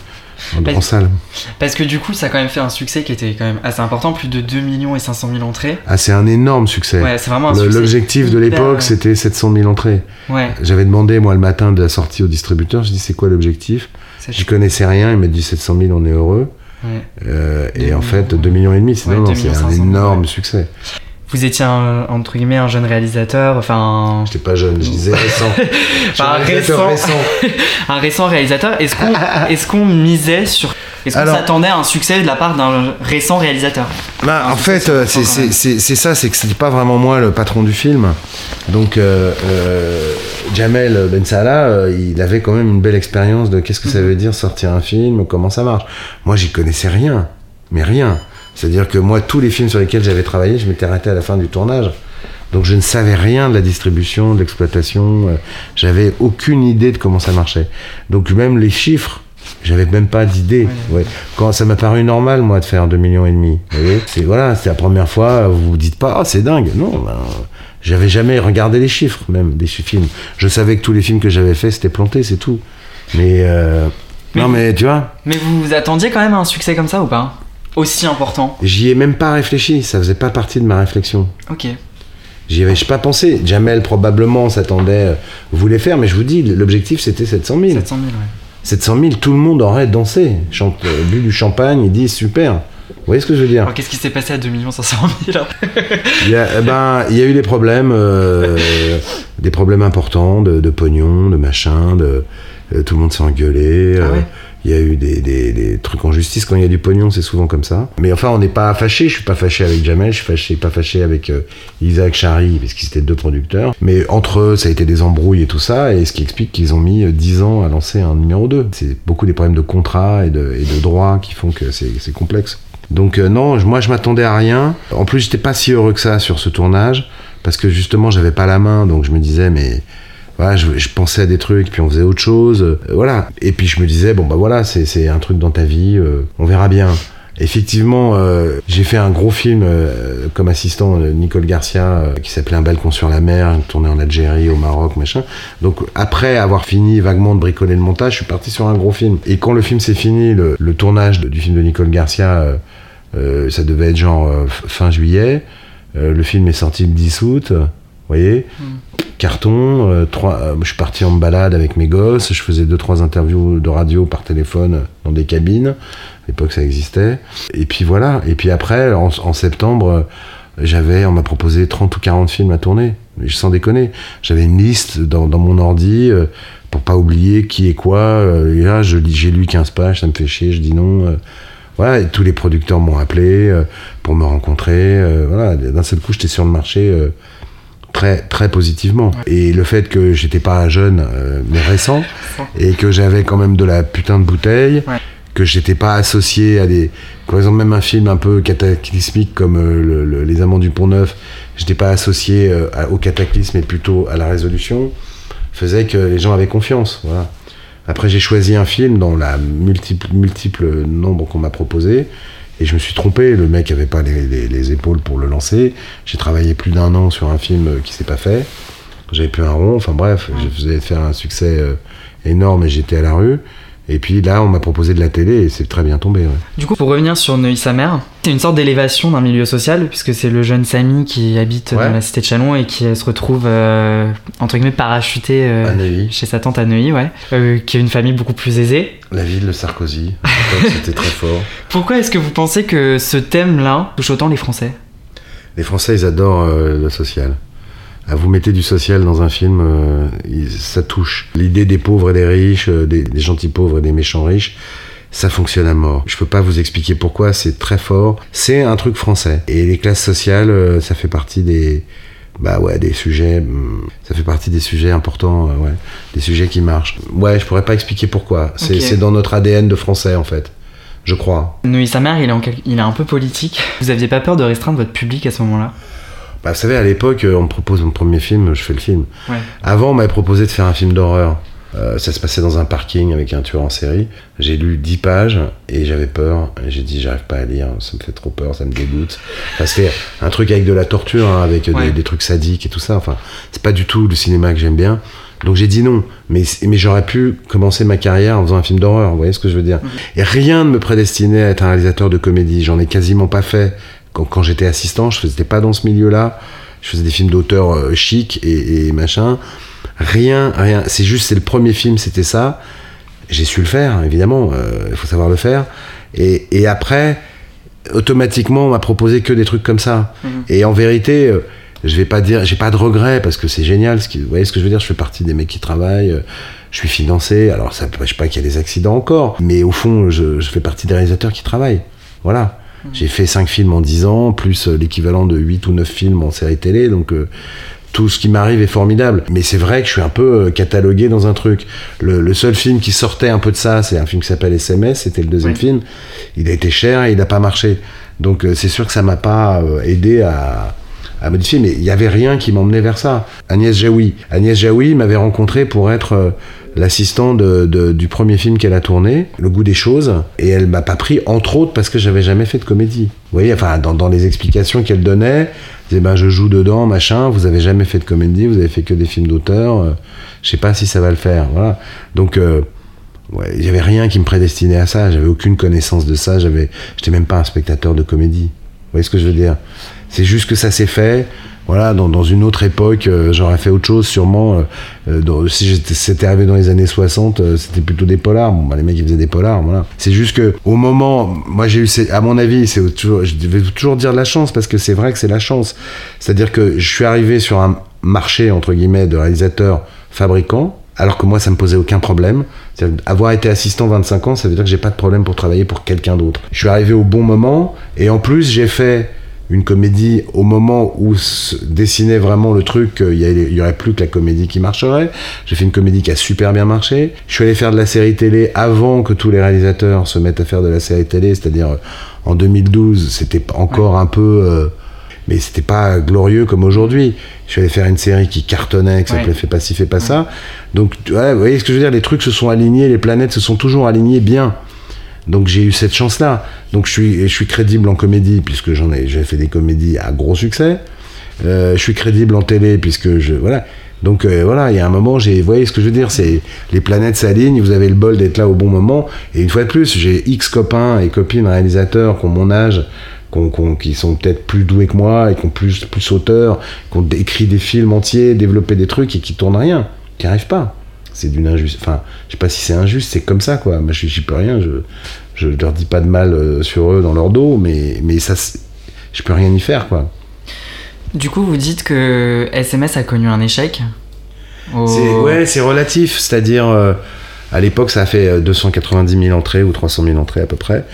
en, en salle. Parce que du coup, ça a quand même fait un succès qui était quand même assez important, plus de 2 millions et 500 000 entrées. Ah, c'est un énorme succès. Ouais, c'est vraiment un Le- succès. L'objectif de l'époque, c'était 700 000 entrées. Ouais, J'avais demandé, moi, le matin de la sortie au distributeur, je dis c'est quoi l'objectif? J'y connaissais rien, il m'a dit 700 000, on est heureux. ouais. Euh, et en fait, millions. 2 millions et demi, c'est Ouais, non, non, 2 c'est millions un 500 000, énorme ouais. succès. Vous étiez un, entre guillemets un jeune réalisateur, enfin J'étais pas jeune, je disais récent. Enfin, un Réalisateur récent, un récent réalisateur. Est-ce qu'on est qu'on misait sur. Est-ce qu'on s'attendait à un succès de la part d'un récent réalisateur Bah, en fait, c'est euh, c'est ça, c'est que c'était pas vraiment moi le patron du film. Donc, euh, euh, Jamel Ben Salah, il avait quand même une belle expérience de qu'est-ce que ça Mhm. veut dire sortir un film, comment ça marche. Moi, j'y connaissais rien, mais rien. C'est-à-dire que moi, tous les films sur lesquels j'avais travaillé, je m'étais arrêté à la fin du tournage. Donc, je ne savais rien de la distribution, de l'exploitation. J'avais aucune idée de comment ça marchait. Donc, même les chiffres J'avais même pas d'idée. Ouais. Quand ça m'a paru normal, moi, de faire 2 millions et demi. C'est voilà, c'est la première fois, vous vous dites pas, oh, c'est dingue. Non, ben, j'avais jamais regardé les chiffres, même, des films. Je savais que tous les films que j'avais faits, c'était planté, c'est tout. Mais, euh, Mais non, mais tu vois, Mais vous vous attendiez quand même à un succès comme ça ou pas? Aussi important? J'y ai même pas réfléchi. Ça faisait pas partie de ma réflexion. Ok. J'y avais pas pensé. Jamel, probablement, s'attendait, euh, voulait faire, mais je vous dis, l'objectif, c'était 700 000. 700 000, ouais. 700 000, tout le monde aurait dansé, chante, euh, bu du champagne, il dit super. Vous voyez ce que je veux dire Alors qu'est-ce qui s'est passé à 2 500 000 là il y, a, eh ben, il y a eu des problèmes, euh, des problèmes importants de, de pognon, de machin, de, euh, tout le monde s'est engueulé. Ah ouais il y a eu des, des- des trucs en justice. Quand il y a du pognon, c'est souvent comme ça. Mais enfin, on n'est pas fâché. Je suis pas fâché avec Jamel. Je suis fâché, pas fâché avec euh, Isaac Chari, parce qu'ils étaient deux producteurs. Mais entre eux, ça a été des embrouilles et tout ça. Et ce qui explique qu'ils ont mis euh, 10 ans à lancer un numéro 2. C'est beaucoup des problèmes de contrat et de, et de droit qui font que c'est complexe. Donc euh, non, moi je m'attendais à rien. En plus, j'étais pas si heureux que ça sur ce tournage parce que justement, j'avais pas la main, donc je me disais mais je, pensais à des trucs, puis on faisait autre chose, euh, voilà. Et puis je me disais bon bah voilà, c'est un truc dans ta vie, euh, on verra bien. Effectivement, euh, j'ai fait un gros film comme assistant Nicole Garcia qui s'appelait Un balcon sur la mer, tourné en Algérie, au Maroc, machin. Donc après avoir fini vaguement de bricoler le montage, je suis parti sur un gros film. Et quand le film s'est fini, le, tournage du film de Nicole Garcia, ça devait être genre fin juillet. Le film est sorti le 10 août, vous voyez Carton, euh, trois, euh, je suis parti en balade avec mes gosses, je faisais deux trois interviews de radio par téléphone dans des cabines. À l'époque, ça existait. Et puis voilà. Et puis après, en, septembre, euh, j'avais, on m'a proposé 30 ou 40 films à tourner. Mais Sans déconner. J'avais une liste dans, dans mon ordi pour pas oublier qui est quoi. et là, je lis- j'ai lu 15 pages, ça me fait chier, je dis non. voilà, et tous les producteurs m'ont appelé pour me rencontrer. voilà, d'un seul coup, j'étais sur le marché très très positivement. Et le fait que j'étais pas jeune, euh, mais récent, et que j'avais quand même de la putain de bouteille, Ouais. que j'étais pas associé à des, par exemple même un film un peu cataclysmique comme euh, le- le- Les Amants du Pont Neuf, j'étais pas associé euh, à- au cataclysme mais plutôt à la résolution, faisait que les gens avaient confiance. Voilà. Après, j'ai choisi un film dans la multiple, multiple nombre qu'on m'a proposé. Et je me suis trompé, le mec avait pas les, les- les épaules pour le lancer. J'ai travaillé plus d'un an sur un film euh, qui s'est pas fait. J'avais plus un rond, enfin bref, je faisais faire un succès euh, énorme et j'étais à la rue. Et puis là, on m'a proposé de la télé et c'est très bien tombé. ouais. Du coup, pour revenir sur Neuilly-sa-Mère, c'est une sorte d'élévation d'un milieu social, puisque c'est le jeune Samy qui habite Ouais. dans la cité de Chalon et qui euh, se retrouve, euh, entre guillemets, parachuté euh, Neuilly. chez sa tante à Neuilly, ouais, euh, qui a une famille beaucoup plus aisée. La ville de Sarkozy, c'était très fort. Pourquoi est-ce que vous pensez que ce thème-là touche autant les Français? Les Français, ils adorent le social. Ah, vous mettez du social dans un film, euh, ça touche. L'idée des pauvres et des riches, euh, des, des gentils pauvres et des méchants riches, ça fonctionne à mort. Je peux pas vous expliquer pourquoi, c'est très fort. C'est un truc français. Et les classes sociales, euh, ça fait partie des, bah ouais, des sujets, hum, ça fait partie des sujets importants, ouais, des sujets qui marchent. Ouais, je pourrais pas expliquer pourquoi. C'est dans notre ADN de français en fait, je crois. Neuilly-sa-Mère, il, est en quel- il est un peu politique. Vous aviez pas peur de restreindre votre public à ce moment-là? Bah, vous savez, à l'époque, euh, on me propose mon premier film, je fais le film. Ouais. Avant, on m'avait proposé de faire un film d'horreur. Euh, ça se passait dans un parking avec un tueur en série. J'ai lu 10 pages et j'avais peur. J'ai dit, j'arrive pas à lire, ça me fait trop peur, ça me dégoûte. Enfin, c'était un truc avec de la torture, hein, avec des- des, trucs sadiques et tout ça. Enfin, c'est pas du tout le cinéma que j'aime bien. Donc j'ai dit non. Mais, mais j'aurais pu commencer ma carrière en faisant un film d'horreur, vous voyez ce que je veux dire Et rien ne me prédestinait à être un réalisateur de comédie. J'en ai quasiment pas fait. Quand, quand j'étais assistant, je faisais pas dans ce milieu-là. Je faisais des films d'auteur euh, chic et, et machin. Rien, rien. C'est juste, c'est le premier film, c'était ça. J'ai su le faire, évidemment. euh, Il faut savoir le faire. Et, et après, automatiquement, on m'a proposé que des trucs comme ça. Mhm. Et en vérité, euh, je vais pas dire, j'ai pas de regrets parce que c'est génial. Ce qui, vous voyez ce que je veux dire Je fais partie des mecs qui travaillent. euh, Je suis financé. Alors, ça ne pas qu'il y a des accidents encore. Mais au fond, je, je fais partie des réalisateurs qui travaillent. Voilà. J'ai fait 5 films en 10 ans, plus euh, l'équivalent de 8 ou 9 films en série télé. Donc, euh, tout ce qui m'arrive est formidable. Mais c'est vrai que je suis un peu euh, catalogué dans un truc. Le, le seul film qui sortait un peu de ça, c'est un film qui s'appelle SMS, c'était le deuxième Oui. film. Il a été cher et il n'a pas marché. Donc c'est sûr que ça m'a pas aidé à, à modifier, mais il n'y avait rien qui m'emmenait vers ça. Agnès Jaoui. Agnès Jaoui m'avait rencontré pour être l'assistant de, de- du premier film qu'elle a tourné, Le goût des choses, et elle m'a pas pris, entre autres, parce que j'avais jamais fait de comédie. Vous voyez, enfin, dans, dans les explications qu'elle donnait, elle disait, ben, je joue dedans, machin, vous avez jamais fait de comédie, vous avez fait que des films d'auteur, euh, je sais pas si ça va le faire, voilà. Donc, euh, ouais, il y avait rien qui me prédestinait à ça, j'avais aucune connaissance de ça, j'avais, j'étais même pas un spectateur de comédie. Vous voyez ce que je veux dire? C'est juste que ça s'est fait. Voilà, dans, une autre époque, euh, j'aurais fait autre chose sûrement. euh, euh, si c'était arrivé dans les années 60, euh, c'était plutôt des polars. Bon, bah, les mecs, ils faisaient des polars, voilà. C'est juste que au moment, moi j'ai eu, à mon avis, c'est toujours, je vais toujours dire de la chance parce que c'est vrai que c'est la chance. C'est-à-dire que je suis arrivé sur un marché entre guillemets de réalisateurs fabricants, alors que moi ça me posait aucun problème. Avoir été assistant 25 ans, ça veut dire que j'ai pas de problème pour travailler pour quelqu'un d'autre. Je suis arrivé au bon moment et en plus j'ai fait une comédie au moment où se dessinait vraiment le truc, allait- il y aurait plus que la comédie qui marcherait. J'ai fait une comédie qui a super bien marché. Je suis allé faire de la série télé avant que tous les réalisateurs se mettent à faire de la série télé, c'est-à-dire euh, en 2012, c'était encore un peu... euh, mais c'était pas glorieux comme aujourd'hui. Je suis allé faire une série qui cartonnait, qui s'appelait Ouais. Fais pas ci, fais pas ça. Donc, ouais, vous voyez ce que je veux dire? Les trucs se sont alignés, les planètes se sont toujours alignées bien. Donc j'ai eu cette chance-là. Donc je suis, je suis crédible en comédie, puisque j'en ai, j'ai fait des comédies à gros succès. Euh, je suis crédible en télé, puisque je. Voilà. Donc euh, voilà, il y a un moment, j'ai, voyez ce que je veux dire, c'est les planètes s'alignent, vous avez le bol d'être là au bon moment. Et une fois de plus, j'ai X copains et copines réalisateurs qui ont mon âge, qu'on- qu'on- qui sont peut-être plus doués que moi et qui ont plus, plus auteur, qui ont écrit des films entiers, développé des trucs et qui tournent rien, qui arrivent pas. C'est d'une injuste. Enfin, je sais pas si c'est injuste, c'est comme ça quoi. Moi, je j'y peux rien. Je, je leur dis pas de mal euh, sur eux dans leur dos, mais, mais ça, je peux rien y faire quoi. Du coup, vous dites que SMS a connu un échec. Ouais, c'est relatif. C'est-à-dire, euh, à l'époque, ça a fait euh, 290 000 entrées ou 300 000 entrées à peu près.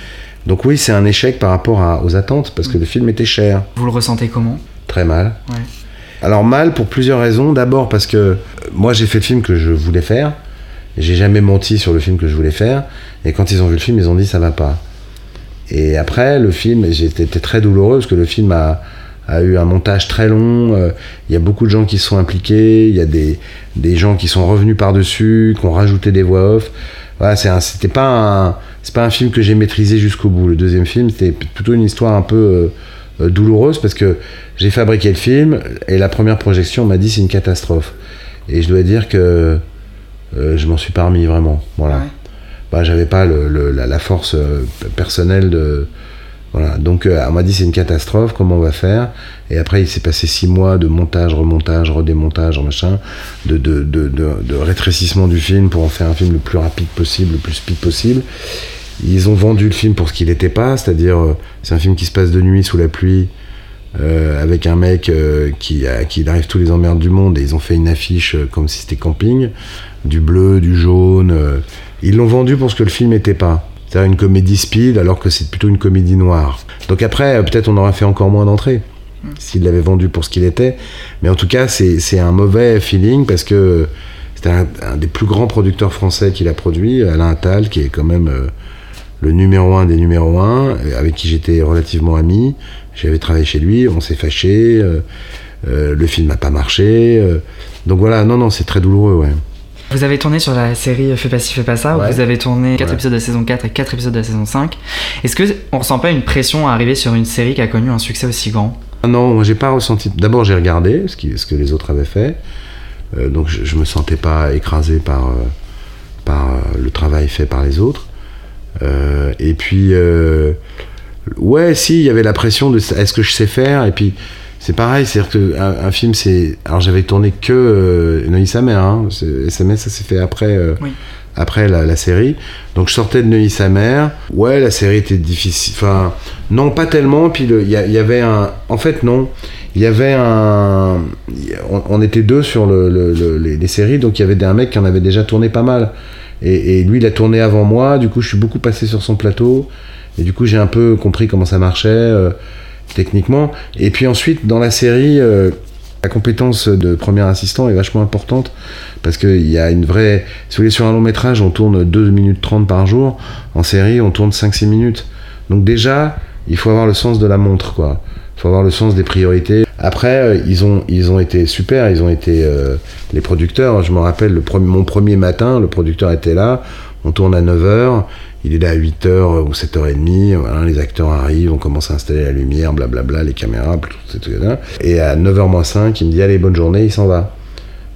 Donc oui, c'est un échec par rapport à- aux attentes parce que le film était cher, Vous le ressentez comment? Très mal. Ouais. Alors mal pour plusieurs raisons. D'abord parce que euh, moi j'ai fait le film que je voulais faire. J'ai jamais menti sur le film que je voulais faire. Et quand ils ont vu le film, ils ont dit ça va pas. Et après le film, j'étais très douloureux parce que le film a, a eu un montage très long. euh, Il y a beaucoup de gens qui sont impliqués. Il y a des, des gens qui sont revenus par dessus, qui ont rajouté des voix off. Voilà, c'était pas un, c'est pas un film que j'ai maîtrisé jusqu'au bout. Le deuxième film, c'était plutôt une histoire un peu euh, douloureuse parce que j'ai fabriqué le film et la première projection on m'a dit c'est une catastrophe. Et je dois dire que euh, je m'en suis pas remis vraiment. Voilà. Ouais. Bah, j'avais pas le- le- la, la force euh, personnelle de. Voilà. Donc euh, on m'a dit c'est une catastrophe, comment on va faire? Et après il s'est passé six mois de montage, remontage, redémontage, machin, de, de, de, de, de rétrécissement du film pour en faire un film le plus rapide possible, le plus speed possible. Ils ont vendu le film pour ce qu'il n'était pas, c'est-à-dire euh, c'est un film qui se passe de nuit sous la pluie, euh, avec un mec euh, qui, a, qui il arrive tous les emmerdes du monde et ils ont fait une affiche euh, comme si c'était camping, du bleu, du jaune. Ils l'ont vendu pour ce que le film n'était pas. C'est-à-dire une comédie speed alors que c'est plutôt une comédie noire. Donc après, peut-être on aurait fait encore moins d'entrées s'il l'avait vendu pour ce qu'il était. Mais en tout cas, c'est un mauvais feeling parce que c'était un, un des plus grands producteurs français qu'il a produit, Alain Attal, qui est quand même le numéro un des numéros un, avec qui j'étais relativement ami. J'avais travaillé chez lui, on s'est fâché, euh, euh, le film n'a pas marché. euh. donc voilà, non, non, c'est très douloureux, ouais. Vous avez tourné sur la série Fais pas ci, fais pas ça, où Ouais. vous avez tourné 4 Ouais. épisodes de la saison 4 et 4 épisodes de la saison 5. Est-ce que on ressent pas une pression à arriver sur une série qui a connu un succès aussi grand? Ah Non, moi j'ai pas ressenti. D'abord j'ai regardé ce, qui- ce que les autres avaient fait, Euh, donc je, je me sentais pas écrasé par, euh, par euh, le travail fait par les autres. Et puis, ouais, si, il y avait la pression de est-ce que je sais faire Et puis c'est pareil, c'est-à-dire qu'un un film, c'est. Alors j'avais tourné que euh, Neuilly sa mère, hein. SMS ça s'est fait après. euh, Oui. Après la, la série, donc je sortais de Neuilly sa mère. Ouais, la série était difficile. Enfin, non, pas tellement. Puis il y, avait un. En fait, non. Il y avait un. On, on était deux sur le, le- le- les, les séries, donc il y avait un mec qui en avait déjà tourné pas mal. Et, et lui, il a tourné avant moi. Du coup, je suis beaucoup passé sur son plateau. Et du coup, j'ai un peu compris comment ça marchait euh, techniquement. Et puis ensuite, dans la série, euh, la compétence de premier assistant est vachement importante parce qu'il y a une vraie. Si vous voulez, sur un long métrage, on tourne 2 minutes 30 par jour. En série, on tourne 5-6 minutes. Donc, déjà, il faut avoir le sens de la montre, quoi. faut avoir le sens des priorités. Après, euh, ils, ont, ils ont été super, ils ont été les producteurs. Je me rappelle, le premier, mon premier matin, le producteur était là, on tourne à 9h, il est là à 8h ou 7h30, voilà, les acteurs arrivent, on commence à installer la lumière, blablabla, les caméras, tout, tout, tout, et à 9h moins 5, il me dit allez, bonne journée, il s'en va.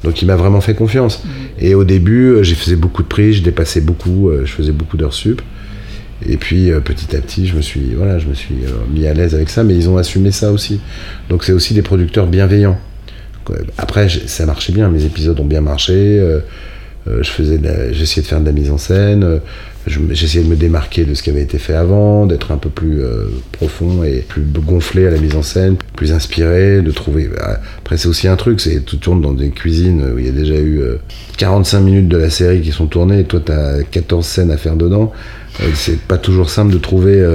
Donc il m'a vraiment fait confiance. Et au début, j'ai fait beaucoup de prix, je dépassais beaucoup, je faisais beaucoup d'heures sup. Et puis petit à petit, je me suis, voilà, je me suis mis à l'aise avec ça, mais ils ont assumé ça aussi. Donc c'est aussi des producteurs bienveillants. Après, ça marchait bien, mes épisodes ont bien marché. Euh, je faisais, j'essayais de faire de la mise en scène. J'essayais de me démarquer de ce qui avait été fait avant, d'être un peu plus euh, profond et plus gonflé à la mise en scène, plus inspiré, de trouver. Après, c'est aussi un truc, c'est tu tournes dans des cuisines où il y a déjà eu 45 minutes de la série qui sont tournées, et toi, tu as 14 scènes à faire dedans. c'est pas toujours simple de trouver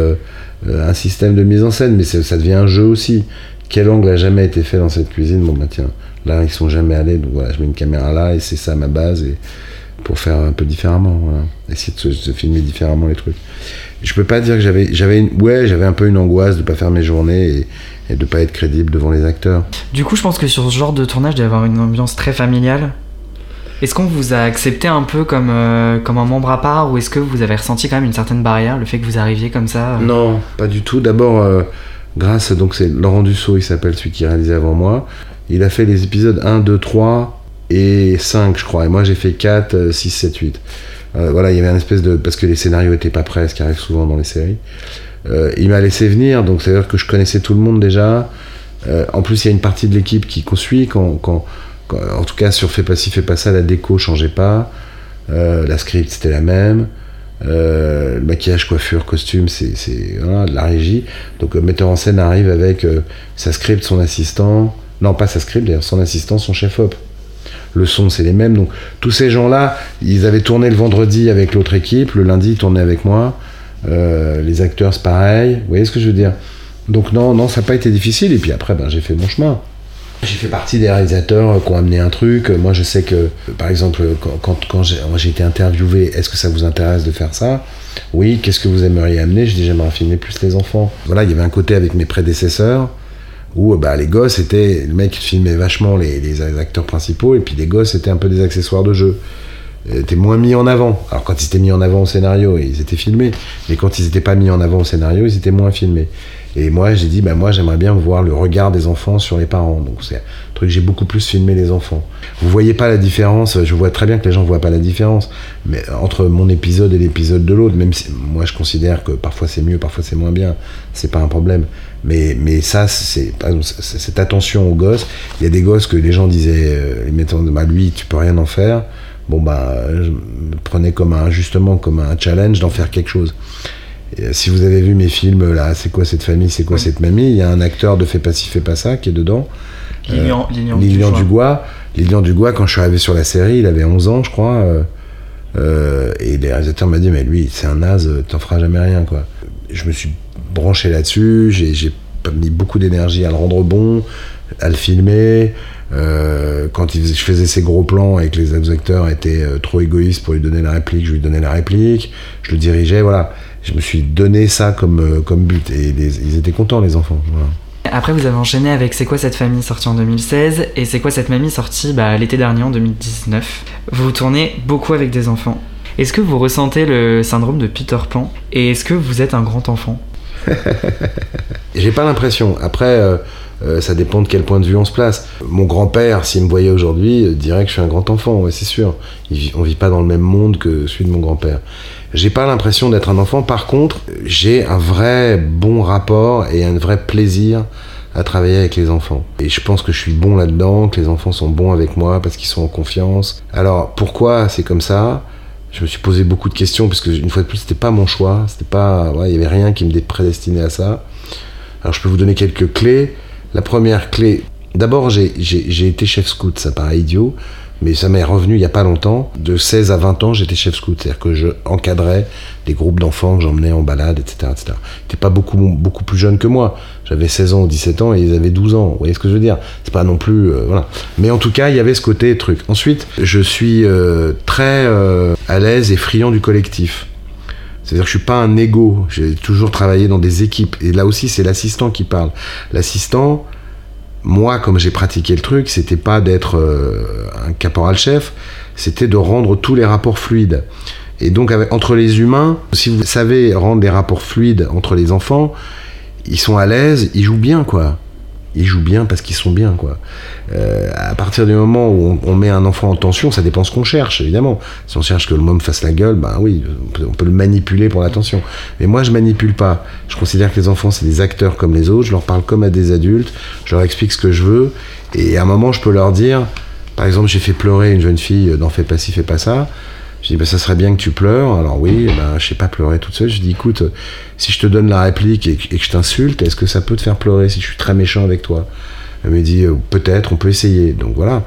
un système de mise en scène, mais ça devient un jeu aussi. Quel angle a jamais été fait dans cette cuisine? Bon, bah tiens, là, ils sont jamais allés, donc voilà, je mets une caméra là et c'est ça ma base. Et pour faire un peu différemment, voilà. essayer de, se, filmer différemment les trucs. Je peux pas dire que j'avais, j'avais, une, ouais, j'avais un peu une angoisse de pas faire mes journées et, et de pas être crédible devant les acteurs. Du coup, je pense que sur ce genre de tournage, il doit y avoir une ambiance très familiale. Est-ce qu'on vous a accepté un peu comme, euh, comme un membre à part ou est-ce que vous avez ressenti quand même une certaine barrière, le fait que vous arriviez comme ça euh... Non, pas du tout. D'abord, euh, grâce, donc c'est Laurent Dussault, il s'appelle celui qui réalisait avant moi. Il a fait les épisodes 1, 2, 3 et 5, je crois. Et moi, j'ai fait 4, 6, 7, 8. Euh, voilà, il y avait un espèce de. Parce que les scénarios étaient pas prêts, ce qui arrive souvent dans les séries. Euh, il m'a laissé venir, donc c'est-à-dire que je connaissais tout le monde déjà. Euh, en plus, il y a une partie de l'équipe qui suit quand, En tout cas, sur Fais pas ci, fais pas ça, la déco changeait pas. Euh, la script, c'était la même. Le maquillage, coiffure, costume, c'est de la régie. Donc le metteur en scène arrive avec sa script, son assistant. Non, pas sa script, d'ailleurs, son assistant, son chef-op. Le son, c'est les mêmes. Donc tous ces gens-là, ils avaient tourné le vendredi avec l'autre équipe, le lundi, ils tournaient avec moi. Euh, les acteurs, c'est pareil. Vous voyez ce que je veux dire? Donc non, non, ça n'a pas été difficile. Et puis après, ben, j'ai fait mon chemin. J'ai fait partie des réalisateurs qui ont amené un truc. Moi, je sais que, par exemple, quand, quand, quand j'ai été interviewé, est-ce que ça vous intéresse de faire ça? Oui, qu'est-ce que vous aimeriez amener? Je dis, j'aimerais filmer plus les enfants. Voilà, il y avait un côté avec mes prédécesseurs où bah, les gosses étaient. Le mec filmait vachement les, les, acteurs principaux et puis les gosses étaient un peu des accessoires de jeu. Étaient moins mis en avant. Alors, quand ils étaient mis en avant au scénario, ils étaient filmés. Mais quand ils n'étaient pas mis en avant au scénario, ils étaient moins filmés. Et moi, j'ai dit, bah, moi, j'aimerais bien voir le regard des enfants sur les parents. Donc, c'est un truc, j'ai beaucoup plus filmé les enfants. Vous voyez pas la différence, je vois très bien que les gens voient pas la différence, mais entre mon épisode et l'épisode de l'autre, même si moi, je considère que parfois c'est mieux, parfois c'est moins bien, c'est pas un problème. Mais, mais ça, c'est cette attention aux gosses. Il y a des gosses que les gens disaient, euh, les mettants, bah, lui, tu peux rien en faire. Bon, bah, je me prenais comme un, justement, comme un challenge d'en faire quelque chose. Et si vous avez vu mes films, là, c'est quoi cette famille, c'est quoi cette mamie, il y a un acteur de Fais pas ci, fais pas ça qui est dedans. Lilian, euh, Lilian, Lilian Dugois. Lilian Dugois, quand je suis arrivé sur la série, il avait 11 ans, je crois. Euh, euh, et les réalisateurs m'ont dit, mais lui, c'est un naze, t'en feras jamais rien, quoi. Je me suis branché là-dessus, j'ai mis beaucoup d'énergie à le rendre bon, à le filmer. Euh, quand il, je faisais ces gros plans et que les autres acteurs étaient euh, trop égoïstes pour lui donner la réplique, je lui donnais la réplique, je le dirigeais, voilà. Je me suis donné ça comme, euh, comme but et les, ils étaient contents, les enfants. Voilà. Après, vous avez enchaîné avec C'est quoi cette famille sortie en 2016 et C'est quoi cette mamie sortie bah, l'été dernier en 2019. Vous tournez beaucoup avec des enfants. Est-ce que vous ressentez le syndrome de Peter Pan et est-ce que vous êtes un grand enfant? J'ai pas l'impression. Après, euh, euh, ça dépend de quel point de vue on se place. Mon grand-père, s'il me voyait aujourd'hui, euh, dirait que je suis un grand enfant, ouais, c'est sûr. Il, on vit pas dans le même monde que celui de mon grand-père. J'ai pas l'impression d'être un enfant. Par contre, j'ai un vrai bon rapport et un vrai plaisir à travailler avec les enfants. Et je pense que je suis bon là-dedans, que les enfants sont bons avec moi parce qu'ils sont en confiance. Alors pourquoi c'est comme ça? Je me suis posé beaucoup de questions parce que une fois de plus c'était pas mon choix, c'était pas, il ouais, y avait rien qui me prédestinait à ça. Alors je peux vous donner quelques clés. La première clé, d'abord j'ai été chef scout, ça paraît idiot, mais ça m'est revenu il y a pas longtemps. De 16 à 20 ans, j'étais chef scout, c'est-à-dire que je encadrais des groupes d'enfants que j'emmenais en balade, etc., etc. Ils pas beaucoup beaucoup plus jeunes que moi. J'avais 16 ans ou 17 ans et ils avaient 12 ans. Vous voyez ce que je veux dire C'est pas non plus euh. Mais en tout cas, il y avait ce côté truc. Ensuite, je suis euh, très euh, à l'aise et friand du collectif. C'est-à-dire que je suis pas un ego. J'ai toujours travaillé dans des équipes. Et là aussi, c'est l'assistant qui parle. L'assistant, moi, comme j'ai pratiqué le truc, c'était pas d'être euh, un caporal chef, c'était de rendre tous les rapports fluides. Et donc, entre les humains, si vous savez rendre des rapports fluides entre les enfants, ils sont à l'aise, ils jouent bien, quoi. Ils jouent bien parce qu'ils sont bien, quoi. Euh, à partir du moment où on, met un enfant en tension, ça dépend ce qu'on cherche, évidemment. Si on cherche que le môme fasse la gueule, ben oui, on peut, le manipuler pour l'attention. Mais moi, je manipule pas. Je considère que les enfants, c'est des acteurs comme les autres. Je leur parle comme à des adultes. Je leur explique ce que je veux. Et à un moment, je peux leur dire, par exemple, j'ai fait pleurer une jeune fille dans Fais pas ci, fais pas ça. Je dis, bah, ça serait bien que tu pleures. Alors oui, ben, je sais pas pleurer toute seule. Je dis, écoute, si je te donne la réplique et, que je t'insulte, est-ce que ça peut te faire pleurer si je suis très méchant avec toi? Elle me dit, euh, peut-être, on peut essayer. Donc voilà.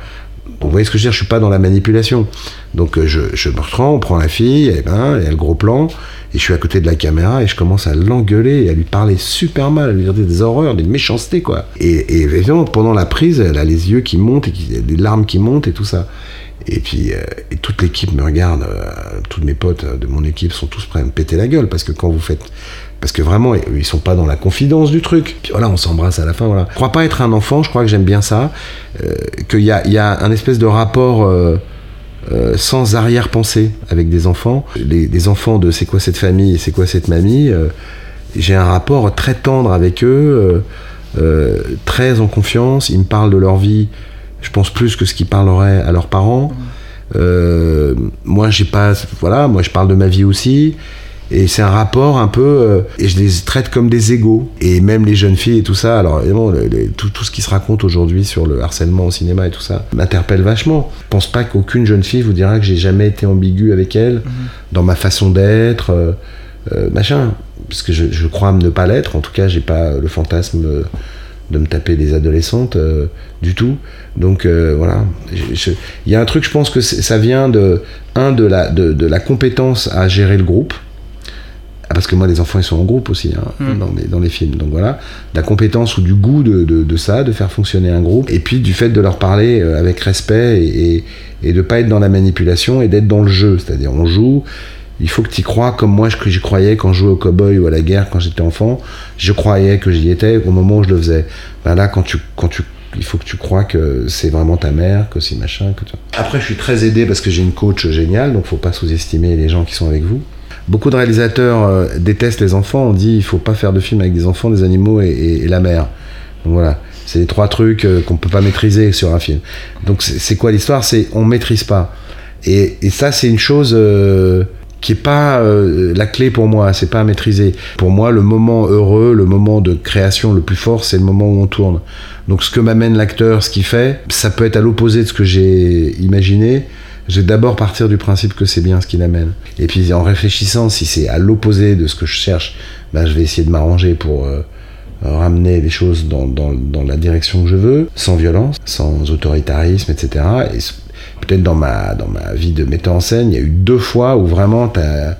vous voyez ce que je veux dire, je suis pas dans la manipulation. Donc euh, je, me reprends, on prend la fille, et ben, il y a le gros plan, et je suis à côté de la caméra et je commence à l'engueuler et à lui parler super mal, à lui dire des horreurs, des méchancetés quoi. Et, évidemment, pendant la prise, elle a les yeux qui montent et qui, des larmes qui montent et tout ça. Et puis, euh, toute l'équipe me regarde, euh, tous mes potes de mon équipe sont tous prêts à me péter la gueule parce que quand vous faites. Parce que vraiment, ils sont pas dans la confidence du truc. Puis voilà, on s'embrasse à la fin. Voilà. Je crois pas être un enfant, je crois que j'aime bien ça. Euh, qu'il y a, un espèce de rapport sans arrière-pensée avec des enfants. Les, des enfants de c'est quoi cette famille c'est quoi cette mamie. J'ai un rapport très tendre avec eux, très en confiance. Ils me parlent de leur vie je pense plus que ce qu'ils parleraient à leurs parents. Euh, moi, j'ai pas, voilà, moi je parle de ma vie aussi. Et c'est un rapport un peu. Euh, et je les traite comme des égaux. Et même les jeunes filles et tout ça. Alors, évidemment, tout, tout, ce qui se raconte aujourd'hui sur le harcèlement au cinéma et tout ça m'interpelle vachement. Je pense pas qu'aucune jeune fille vous dira que j'ai jamais été ambigu avec elle mhm. dans ma façon d'être, euh, machin. Parce que je, je, crois ne pas l'être. En tout cas, j'ai pas le fantasme de me taper des adolescentes du tout. Donc euh, voilà, il y a un truc, je pense que ça vient de, un, de la, de, la compétence à gérer le groupe. Ah, parce que moi, les enfants, ils sont en groupe aussi hein, hmm. dans, les, dans, les, films. Donc voilà, la compétence ou du goût de, de, ça, de faire fonctionner un groupe. Et puis du fait de leur parler euh, avec respect et, et, de ne pas être dans la manipulation et d'être dans le jeu. C'est-à-dire, on joue, il faut que tu y crois comme moi j'y croyais quand je jouais au cowboy ou à la guerre quand j'étais enfant. Je croyais que j'y étais au moment où je le faisais. Ben là, quand tu, quand tu il faut que tu crois que c'est vraiment ta mère, que c'est machin. Que Après, je suis très aidé parce que j'ai une coach géniale, donc faut pas sous-estimer les gens qui sont avec vous. Beaucoup de réalisateurs euh, détestent les enfants. On dit il faut pas faire de film avec des enfants, des animaux et, la mère. Donc voilà, c'est les trois trucs euh, qu'on peut pas maîtriser sur un film. Donc c'est quoi l'histoire? C'est on maîtrise pas. Et, ça, c'est une chose. Euh, qui est pas la clé pour moi, c'est pas à maîtriser. Pour moi, le moment heureux, le moment de création le plus fort, c'est le moment où on tourne. Donc ce que m'amène l'acteur, ce qu'il fait, ça peut être à l'opposé de ce que j'ai imaginé. Je vais d'abord partir du principe que c'est bien ce qu'il amène. Et puis en réfléchissant, si c'est à l'opposé de ce que je cherche, ben, je vais essayer de m'arranger pour euh, ramener les choses dans, dans, la direction que je veux, sans violence, sans autoritarisme, etc. Et peut-être dans ma, dans ma vie de metteur en scène, il y a eu deux fois où vraiment tu as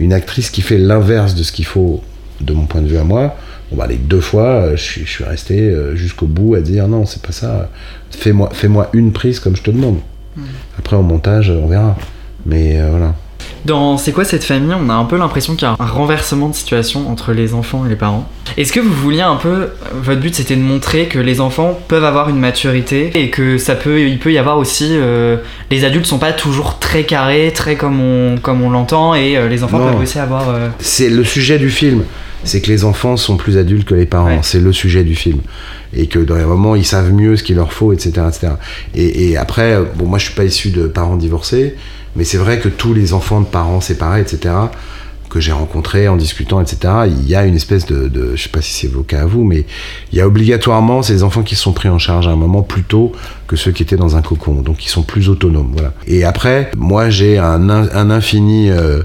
une actrice qui fait l'inverse de ce qu'il faut, de mon point de vue à moi Bon, bah, les deux fois, euh, je, suis resté euh, jusqu'au bout à dire non, c'est pas ça. Fais-moi fais -moi une prise comme je te demande. Hmm. Après, au montage, on verra. Mais euh, voilà. Dans C'est quoi cette famille On a un peu l'impression qu'il y a un renversement de situation entre les enfants et les parents. Est-ce que vous vouliez un peu. Votre but c'était de montrer que les enfants peuvent avoir une maturité et que ça peut, il peut y avoir aussi. les adultes sont pas toujours très carrés, très comme on, comme on l'entend et les enfants peuvent aussi avoir. C'est le sujet du film c'est que les enfants sont plus adultes que les parents. C'est le sujet du film. Et que dans les moments, ils savent mieux ce qu'il leur faut, etc. etc. Et, après, bon, moi je suis pas issu de parents divorcés, mais c'est vrai que tous les enfants de parents séparés, etc., que j'ai rencontrés en discutant, etc., il y a une espèce de, de je sais pas si c'est vos cas à vous, mais il y a obligatoirement ces enfants qui sont pris en charge à un moment plus tôt que ceux qui étaient dans un cocon, donc ils sont plus autonomes, voilà. Et après, moi j'ai un, un infini euh,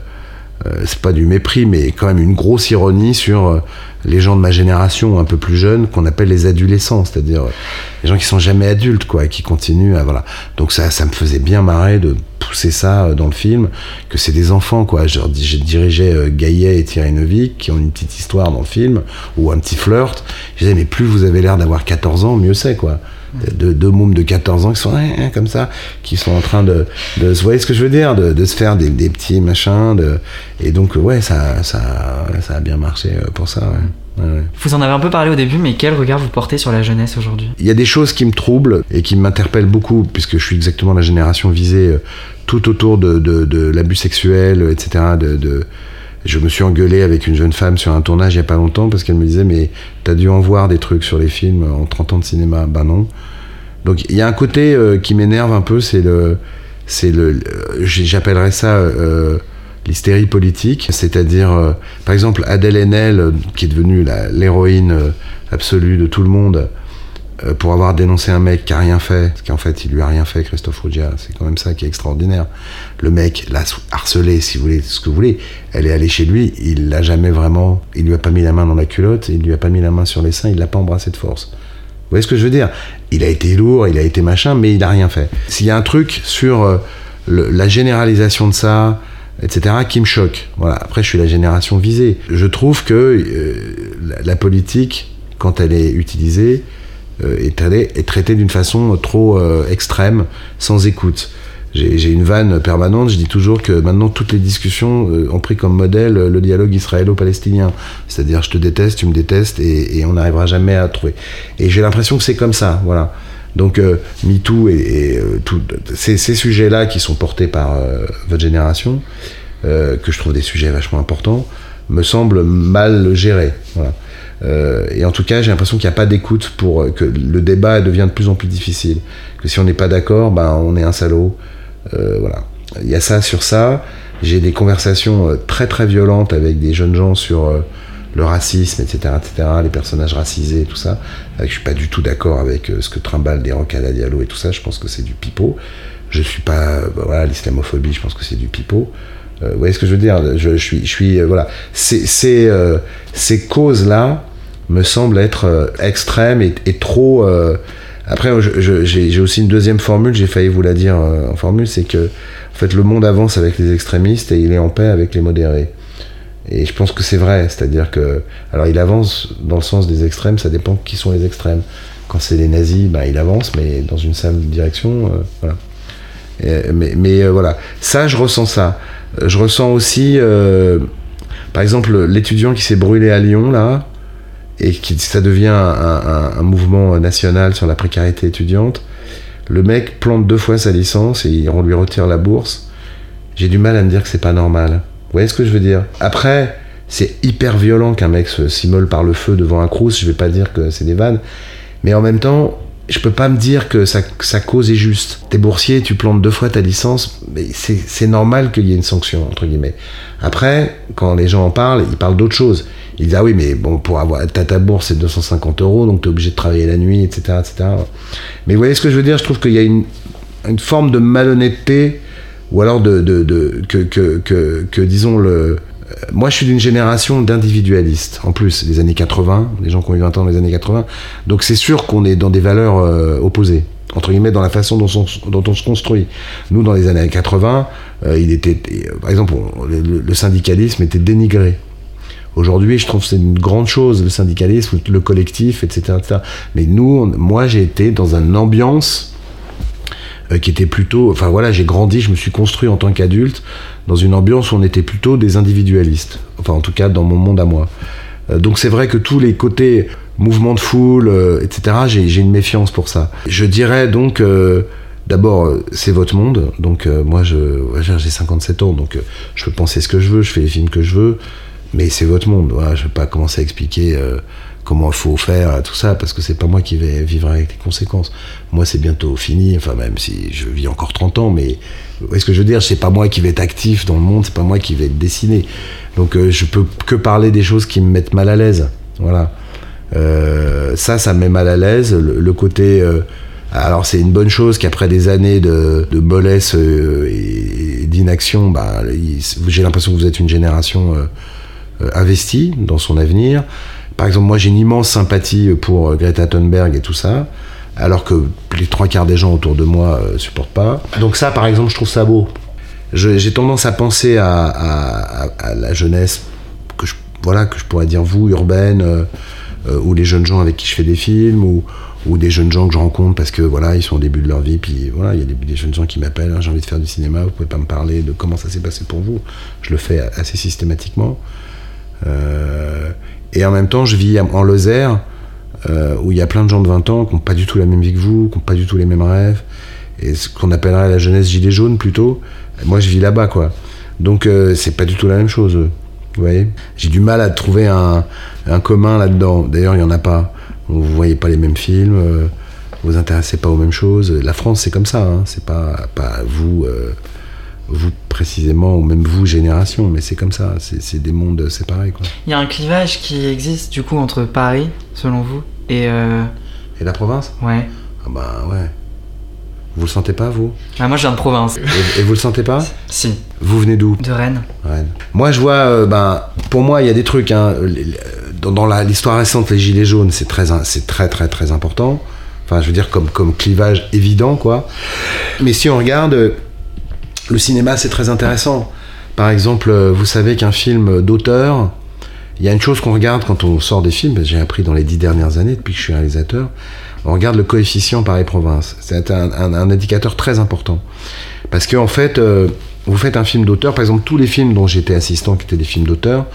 c'est pas du mépris, mais quand même une grosse ironie sur euh, les gens de ma génération un peu plus jeunes qu'on appelle les adolescents, c'est-à-dire euh, les gens qui sont jamais adultes, quoi, et qui continuent à voilà. Donc ça, ça me faisait bien marrer de pousser ça dans le film, que c'est des enfants, quoi. Je, je dirigeais Gaillet et Thierry Neuvik qui ont une petite histoire dans le film ou un petit flirt. Je disais mais plus vous avez l'air d'avoir 14 ans, mieux c'est, quoi. De deux mômes de 14 ans qui sont hein, hein, comme ça, qui sont en train de, de vous voyez ce que je veux dire, de, de se faire des, des, petits machins, de, et donc ouais, ça, ça, ça a bien marché euh, pour ça. Ouais. Ouais, vous en avez un peu parlé au début, mais quel regard vous portez sur la jeunesse aujourd'hui? Il y a des choses qui me troublent et qui m'interpellent beaucoup, puisque je suis exactement la génération visée euh, tout autour de, de, de l'abus sexuel, etc. De, je me suis engueulé avec une jeune femme sur un tournage il n'y a pas longtemps parce qu'elle me disait mais t'as dû en voir des trucs sur les films en 30 ans de cinéma. Ben non. Donc il y a un côté euh, qui m'énerve un peu c'est le c'est le, j'appellerais ça euh, l'hystérie politique. C'est-à-dire euh, par exemple Adèle Haenel qui est devenue l'héroïne absolue de tout le monde euh, pour avoir dénoncé un mec qui a rien fait, parce qu'en fait il lui a rien fait, Christophe Ruggia, c'est quand même ça qui est extraordinaire. Le mec l'a harcelé, si vous voulez, ce que vous voulez. Elle est allée chez lui, il l'a jamais vraiment, il lui a pas mis la main dans la culotte, il lui a pas mis la main sur les seins, il l'a pas embrassé de force. Vous voyez ce que je veux dire? Il a été lourd, il a été machin, mais il a rien fait. S'il y a un truc sur euh, la généralisation de ça, etc., qui me choque. Voilà. Après, je suis la génération visée. Je trouve que euh, la politique, quand elle est utilisée, est, allé, est traité d'une façon trop euh, extrême, sans écoute. J'ai une vanne permanente, je dis toujours que maintenant toutes les discussions euh, ont pris comme modèle le dialogue israélo-palestinien. C'est-à-dire je te déteste, tu me détestes et, on n'arrivera jamais à trouver. Et j'ai l'impression que c'est comme ça, voilà. Donc euh, MeToo et, et euh, tout, ces, sujets-là qui sont portés par euh, votre génération, que je trouve des sujets vachement importants, me semblent mal gérés. Voilà. Euh, et en tout cas, j'ai l'impression qu'il n'y a pas d'écoute pour que le débat devient de plus en plus difficile. Que si on n'est pas d'accord, ben, on est un salaud. Euh, voilà. Il y a ça sur ça. J'ai des conversations très très violentes avec des jeunes gens sur euh, le racisme, etc., etc., les personnages racisés, tout ça. Je suis pas du tout d'accord avec ce que trimballe des Roncalli Diallo et tout ça. Je pense que c'est du pipeau. Je suis pas, ben, voilà, l'islamophobie. Je pense que c'est du pipeau. Euh, vous voyez ce que je veux dire? Je, je, suis, je suis, euh, voilà. Ces, ces, euh, ces causes-là me semblent être euh, extrêmes et, trop. Euh, après, j'ai aussi une deuxième formule. J'ai failli vous la dire en formule, c'est que en fait, le monde avance avec les extrémistes et il est en paix avec les modérés. Et je pense que c'est vrai, c'est-à-dire que, alors il avance dans le sens des extrêmes, ça dépend qui sont les extrêmes. Quand c'est les nazis, ben, il avance, mais dans une seule direction, euh, voilà. Mais, mais euh, voilà, ça, je ressens ça. Je ressens aussi, euh, par exemple, l'étudiant qui s'est brûlé à Lyon, là, et qui ça devient un, un, mouvement national sur la précarité étudiante. Le mec plante deux fois sa licence et on lui retire la bourse. J'ai du mal à me dire que c'est pas normal. Vous voyez ce que je veux dire? Après, c'est hyper violent qu'un mec s'immole par le feu devant un crous. Je vais pas dire que c'est des vannes, mais en même temps, je peux pas me dire que sa, sa cause est juste. T'es boursier, tu plantes deux fois ta licence, mais c'est normal qu'il y ait une sanction, entre guillemets. Après, quand les gens en parlent, ils parlent d'autre chose. Ils disent, ah oui, mais bon, pour avoir ta, ta bourse, c'est 250 euros, donc t'es obligé de travailler la nuit, etc., etc. Mais vous voyez ce que je veux dire? Je trouve qu'il y a une, une, forme de malhonnêteté, ou alors de, de, que, que, que, disons, le, moi, je suis d'une génération d'individualistes. En plus, les années 80, les gens qui ont eu 20 ans dans les années 80. Donc, c'est sûr qu'on est dans des valeurs euh, opposées, entre guillemets, dans la façon dont on, se construit. Nous, dans les années 80, euh, il était, par exemple, le, syndicalisme était dénigré. Aujourd'hui, je trouve que c'est une grande chose, le syndicalisme, le collectif, etc. Mais nous, moi, j'ai été dans une ambiance euh, qui était plutôt. Enfin, voilà, j'ai grandi, je me suis construit en tant qu'adulte dans une ambiance où on était plutôt des individualistes. Enfin, en tout cas, dans mon monde à moi. Euh, donc, c'est vrai que tous les côtés mouvement de foule, euh, etc., j'ai une méfiance pour ça. Je dirais donc. D'abord, c'est votre monde, donc moi j'ai 57 ans, donc je peux penser ce que je veux, je fais les films que je veux, mais c'est votre monde. Je ne vais pas commencer à expliquer euh, comment il faut faire, tout ça, parce que c'est pas moi qui vais vivre avec les conséquences. Moi, c'est bientôt fini, enfin, même si je vis encore 30 ans, mais vous voyez ce que je veux dire C'est pas moi qui vais être actif dans le monde, c'est pas moi qui vais être dessiné. Donc, euh, je peux que parler des choses qui me mettent mal à l'aise. Voilà. Euh, ça, ça me met mal à l'aise. Le, côté. Euh, alors c'est une bonne chose qu'après des années de, mollesse euh, et, d'inaction, bah, j'ai l'impression que vous êtes une génération euh, investie dans son avenir. Par exemple, moi j'ai une immense sympathie pour Greta Thunberg et tout ça, alors que les trois quarts des gens autour de moi euh, supportent pas. Donc ça, par exemple, je trouve ça beau. J'ai tendance à penser à, la jeunesse que je, voilà, que je pourrais dire vous, urbaine, euh, ou les jeunes gens avec qui je fais des films, ou, des jeunes gens que je rencontre parce que voilà, ils sont au début de leur vie, puis voilà, il y a des, jeunes gens qui m'appellent, Ah, j'ai envie de faire du cinéma, vous pouvez pas me parler de comment ça s'est passé pour vous. Je le fais assez systématiquement. Euh, et en même temps, je vis en Lozère, euh, où il y a plein de gens de 20 ans qui n'ont pas du tout la même vie que vous, qui n'ont pas du tout les mêmes rêves, et ce qu'on appellerait la jeunesse gilet jaune plutôt. Moi, je vis là-bas, quoi. Donc, euh, c'est pas du tout la même chose. Vous voyez? J'ai du mal à trouver un, un commun là-dedans. D'ailleurs, il n'y en a pas. Vous voyez pas les mêmes films, vous vous intéressez pas aux mêmes choses. La France, c'est comme ça. Hein. C'est pas, pas vous, vous précisément, ou même vous, génération, mais c'est comme ça. C'est des mondes séparés, quoi. Il y a un clivage qui existe du coup entre Paris, selon vous, et. euh, Et la province? Ouais. Ah bah ouais. Vous le sentez pas, vous? Ah, moi, je viens de province. et, et vous le sentez pas? Si. Vous venez d'où? De Rennes. Rennes. Moi, je vois, euh, ben, pour moi, il y a des trucs. hein, dans l'histoire récente, les gilets jaunes, c'est très, très, très, très important. Enfin, je veux dire, comme, comme clivage évident, quoi. Mais si on regarde, euh, le cinéma, c'est très intéressant. Par exemple, euh, vous savez qu'un film d'auteur, il y a une chose qu'on regarde quand on sort des films, j'ai appris dans les dix dernières années, depuis que je suis réalisateur, on regarde le coefficient Paris-Province. C'est un, indicateur très important. Parce qu'en en fait, euh, vous faites un film d'auteur, par exemple, tous les films dont j'étais assistant, qui étaient des films d'auteur,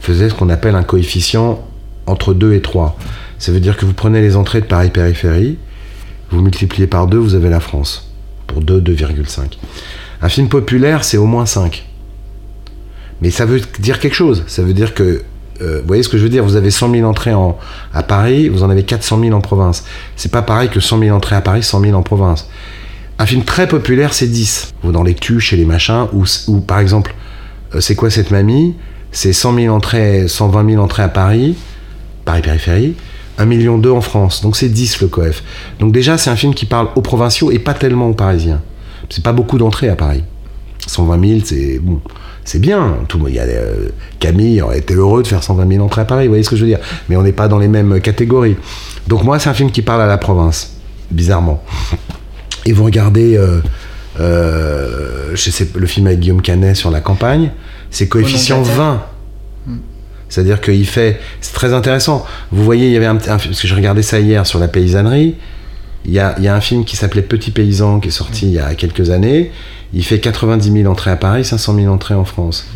faisaient ce qu'on appelle un coefficient entre 2 et 3. Ça veut dire que vous prenez les entrées de Paris-Périphérie, vous multipliez par 2, vous avez la France. Pour 2, 2,5. Un film populaire, c'est au moins 5. Mais ça veut dire quelque chose. Ça veut dire que, euh, vous voyez ce que je veux dire? Vous avez 100 000 entrées en, à Paris, vous en avez 400 000 en province. C'est pas pareil que 100 000 entrées à Paris, 100 000 en province. Un film très populaire, c'est 10. Ou dans les tuches et les machins, ou, ou par exemple, euh, c'est quoi cette mamie? C'est 100 000 entrées, 120 000 entrées à Paris, Paris-Périphérie, 1 million d'eux en France. Donc c'est 10 le coef. Donc déjà, c'est un film qui parle aux provinciaux et pas tellement aux parisiens. C'est pas beaucoup d'entrées à Paris. 120 000, c'est bon, c'est bien. Tout, il y a, euh, Camille aurait été heureux de faire 120 000 entrées à Paris, vous voyez ce que je veux dire Mais on n'est pas dans les mêmes catégories. Donc moi, c'est un film qui parle à la province, bizarrement. Et vous regardez, euh, euh, je sais, le film avec Guillaume Canet sur la campagne, c'est coefficient Au nom de la terre. 20. C'est-à-dire qu'il fait. C'est très intéressant. Vous voyez, il y avait un, un film, parce que je regardais ça hier sur la paysannerie. Il y a, un film qui s'appelait Petit Paysan qui est sorti il y a quelques années. Il fait 90 000 entrées à Paris, 500 000 entrées en France.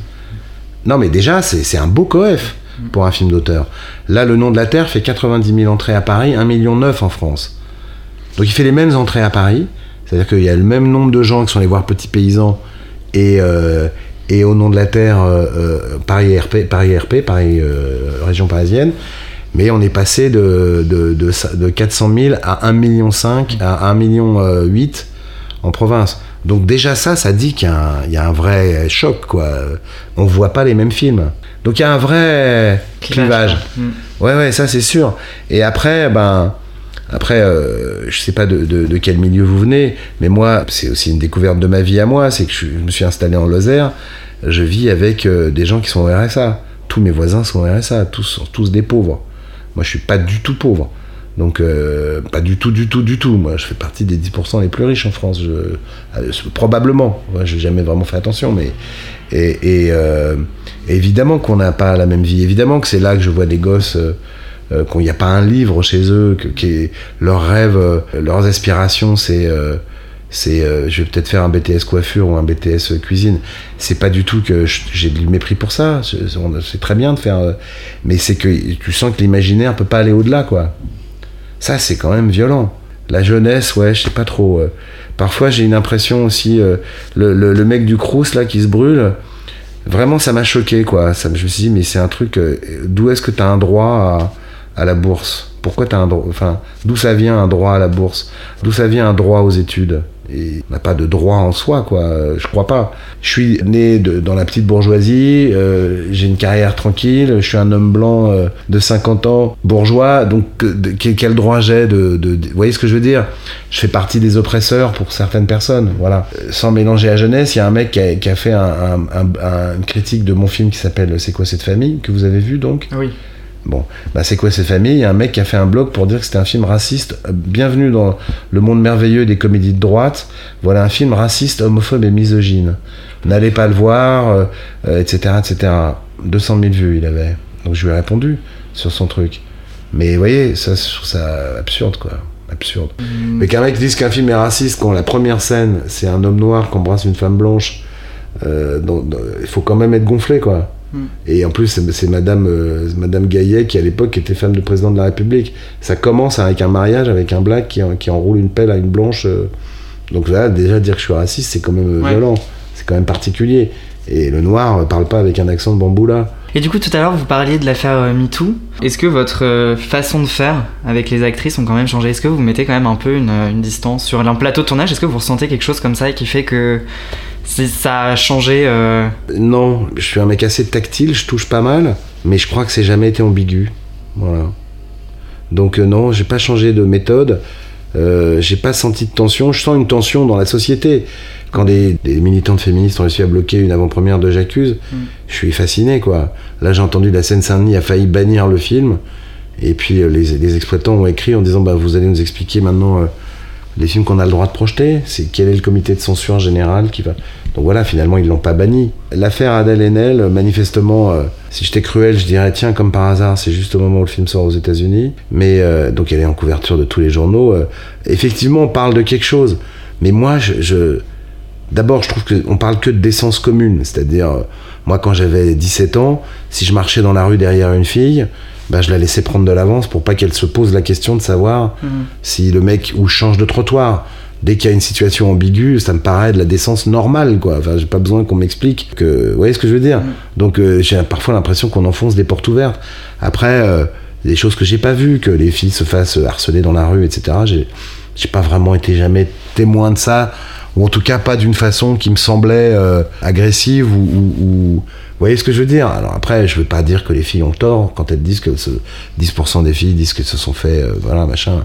Non, mais déjà, c'est un beau coef pour un film d'auteur. Là, Le Nom de la Terre fait 90 000 entrées à Paris, 1,9 million en France. Donc il fait les mêmes entrées à Paris. C'est-à-dire qu'il y a le même nombre de gens qui sont allés voir Petit Paysan et, euh, Au Nom de la Terre, euh, euh, Paris RP, Paris, RP, région parisienne. Mais on est passé de, de, de, de 400 000 à 1,5 million, à 1,8 million en province. Donc déjà ça, ça dit qu'il y, a un- il y a un vrai choc, quoi. On voit pas les mêmes films. Donc il y a un vrai clivage. Mm. Ouais, ouais, ça c'est sûr. Et après, ben, après, euh, je sais pas de, de- de quel milieu vous venez, mais moi, c'est aussi une découverte de ma vie à moi, c'est que je, je me suis installé en Lozère, je vis avec euh, des gens qui sont au RSA. Tous mes voisins sont au RSA, tous sont tous des pauvres. Moi, je suis pas du tout pauvre. Donc, euh, pas du tout, du tout, du tout. Moi, je fais partie des 10% les plus riches en France. Je, euh, probablement. Moi, j'ai jamais vraiment fait attention, mais. Et, euh, évidemment qu'on n'a pas la même vie. Évidemment que c'est là que je vois des gosses. qu'il n'y a pas un livre chez eux, que, leurs rêves, leurs aspirations, c'est c'est euh, je vais peut-être faire un BTS coiffure ou un BTS cuisine. C'est pas du tout que j'ai du mépris pour ça. C'est très bien de faire, euh, mais c'est que tu sens que l'imaginaire peut pas aller au-delà, quoi. Ça, c'est quand même violent. La jeunesse, ouais, je sais pas trop. euh. Parfois, j'ai une impression aussi, le, le- mec du Crous là qui se brûle. Vraiment, ça m'a choqué, quoi. Ça, je me suis dit, mais c'est un truc. d'où est-ce que tu as un droit à, à la bourse? Pourquoi tu as un droit Enfin, d'où ça vient un droit à la bourse? D'où ça vient un droit aux études? Et on n'a pas de droit en soi, quoi. Je crois pas. Je suis né dans la petite bourgeoisie, euh, j'ai une carrière tranquille, je suis un homme blanc euh, de 50 ans, bourgeois, donc euh, quel, droit j'ai de, Vous voyez ce que je veux dire? Je fais partie des oppresseurs pour certaines personnes, voilà. Sans mélanger la jeunesse, il y a un mec qui a, fait un- un- un- un- une critique de mon film qui s'appelle C'est quoi cette famille que vous avez vu donc? Oui. Bon, bah c'est quoi cette famille Il y a un mec qui a fait un blog pour dire que c'était un film raciste. Euh, Bienvenue dans le monde merveilleux des comédies de droite. Voilà un film raciste, homophobe et misogyne. N'allez pas le voir, euh, etc., etc. 200 000 vues il avait. Donc je lui ai répondu sur son truc. Mais vous voyez, ça, je trouve ça absurde, quoi. Absurde. Mais qu'un mec dise qu'un film est raciste quand la première scène, c'est un homme noir qui embrasse une femme blanche, euh, il faut quand même être gonflé, quoi. Mm. Et en plus, c'est Madame, euh, Madame Gaillet qui, à l'époque, était femme de président de la République. Ça commence avec un mariage avec un black qui, qui enroule une pelle à une blanche. euh. Donc là, déjà, dire que je suis raciste, c'est quand même euh, Ouais. violent. C'est quand même particulier. Et le noir euh, parle pas avec un accent de bamboula. Et du coup, tout à l'heure, vous parliez de l'affaire MeToo. Est-ce que votre façon de faire avec les actrices ont quand même changé? Est-ce que vous mettez quand même un peu une, une distance sur un plateau de tournage? Est-ce que vous ressentez quelque chose comme ça qui fait que ça a changé euh, Non, je suis un mec assez tactile, je touche pas mal, mais je crois que c'est jamais été ambigu. Voilà. Donc euh, non, j'ai pas changé de méthode. Euh, j'ai pas senti de tension. Je sens une tension dans la société. Quand des, des militantes féministes ont réussi à bloquer une avant-première de J'accuse, Mm. je suis fasciné quoi. Là, j'ai entendu la Seine-Saint-Denis a failli bannir le film. Et puis euh, les, les exploitants ont écrit en disant bah, Vous allez nous expliquer maintenant euh, les films qu'on a le droit de projeter. C'est quel est le comité de censure général qui va. Donc voilà, finalement, ils l'ont pas banni. L'affaire Adèle Haenel, manifestement, euh, si j'étais cruel, je dirais tiens, comme par hasard, c'est juste au moment où le film sort aux États-Unis. Mais euh, donc elle est en couverture de tous les journaux. euh, effectivement, on parle de quelque chose. Mais moi, je. D'abord, je trouve qu'on parle que de décence commune. C'est-à-dire, moi, quand j'avais 17 ans, si je marchais dans la rue derrière une fille, bah, je la laissais prendre de l'avance pour pas qu'elle se pose la question de savoir Mhm. si le mec ou change de trottoir. Dès qu'il y a une situation ambiguë, ça me paraît de la décence normale, quoi. Enfin, j'ai pas besoin qu'on m'explique que. Vous voyez ce que je veux dire? Mhm. Donc, euh, j'ai parfois l'impression qu'on enfonce des portes ouvertes. Après, euh, des choses que j'ai pas vues, que les filles se fassent harceler dans la rue, etc. J'ai, j'ai pas vraiment été jamais témoin de ça, ou en tout cas pas d'une façon qui me semblait euh, agressive ou, ou- ou- Vous voyez ce que je veux dire? Alors après, je veux pas dire que les filles ont tort quand elles disent que ce 10% des filles disent qu'elles se sont fait, euh, voilà, machin.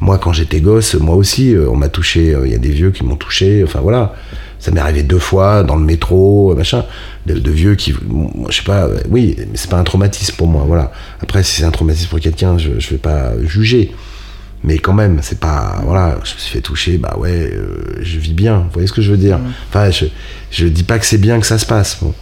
Moi, quand j'étais gosse, moi aussi, euh, on m'a touché. Il y a des vieux qui m'ont touché. Enfin voilà, ça m'est arrivé deux fois dans le métro, machin, de, vieux qui, bon, je sais pas. oui, mais c'est pas un traumatisme pour moi. Voilà. Après, si c'est un traumatisme pour quelqu'un, je, je vais pas juger. Mais quand même, c'est pas. Voilà, je me suis fait toucher, bah ouais, euh, je vis bien. Vous voyez ce que je veux dire Mhm. Enfin, je, je dis pas que c'est bien que ça se passe. Bon.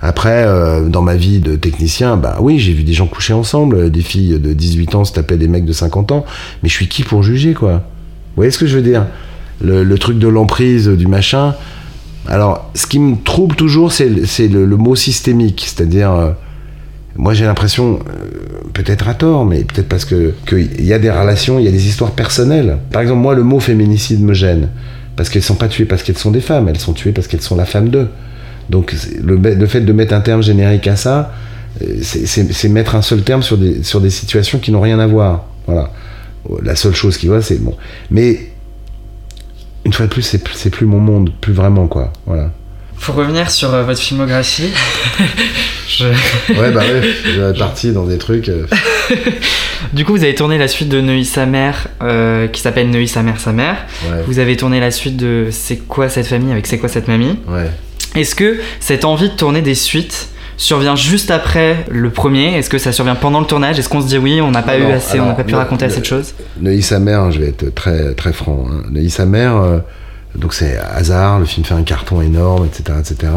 Après, euh, dans ma vie de technicien, bah oui, j'ai vu des gens coucher ensemble, des filles de 18 ans se tapaient des mecs de 50 ans, mais je suis qui pour juger, quoi? Vous voyez ce que je veux dire? Le, le truc de l'emprise, du machin. Alors, ce qui me trouble toujours, c'est le, c'est le- le mot systémique, c'est-à-dire. euh, moi, j'ai l'impression, euh, peut-être à tort, mais peut-être parce que qu'il y a des relations, il y a des histoires personnelles. Par exemple, moi, le mot féminicide me gêne. Parce qu'elles sont pas tuées parce qu'elles sont des femmes, elles sont tuées parce qu'elles sont la femme d'eux. Donc, le, fait de mettre un terme générique à ça, euh, c'est- mettre un seul terme sur des, sur des situations qui n'ont rien à voir. Voilà. La seule chose qui va, c'est bon. Mais, une fois de plus- c'est plus mon monde, plus vraiment, quoi. Voilà. Pour revenir sur euh, votre filmographie, je- Ouais, bah ouais, j'avais parti dans des trucs. euh, du coup, vous avez tourné la suite de Neuilly sa mère, euh, qui s'appelle Neuilly sa mère, sa mère. ouais, Vous avez tourné la suite de C'est quoi cette famille avec C'est quoi cette mamie. ouais. Est-ce que cette envie de tourner des suites survient juste après le premier? Est-ce que ça survient pendant le tournage? Est-ce qu'on se dit oui, on n'a pas Non, eu assez, on alors, n'a pas pu raconter assez de choses? Neuilly sa mère, je vais être très très franc. Hein. Neuilly sa mère, euh, donc c'est hasard, le film fait un carton énorme, etc., etc.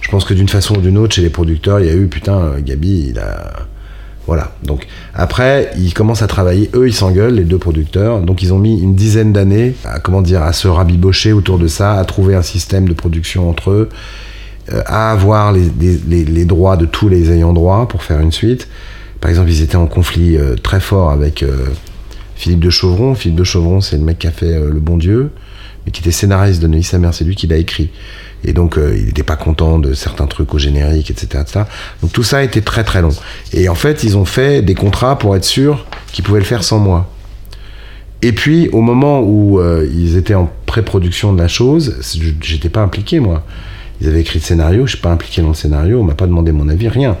Je pense que d'une façon ou d'une autre, chez les producteurs, il y a eu putain, euh, Gabi, il a, voilà. Donc après, ils commencent à travailler. Eux, ils s'engueulent, les deux producteurs. Donc ils ont mis une dizaine d'années à comment dire, à se rabibocher autour de ça, à trouver un système de production entre eux, euh, à avoir les, droits de tous les ayants droit pour faire une suite. Par exemple, ils étaient en conflit euh, très fort avec Philippe de Chauvron. Philippe de Chauvron, c'est le mec qui a fait Le Bon Dieu, mais qui était scénariste de Neuilly sa c'est lui qui l'a écrit. Et donc, euh, il n'était pas content de certains trucs au générique, etc., etc. Donc, tout ça a été très très long. Et en fait, ils ont fait des contrats pour être sûrs qu'ils pouvaient le faire sans moi. Et puis, au moment où euh, ils étaient en pré-production de la chose, j'étais pas impliqué, moi. Ils avaient écrit le scénario, je suis pas impliqué dans le scénario, on m'a pas demandé mon avis, rien.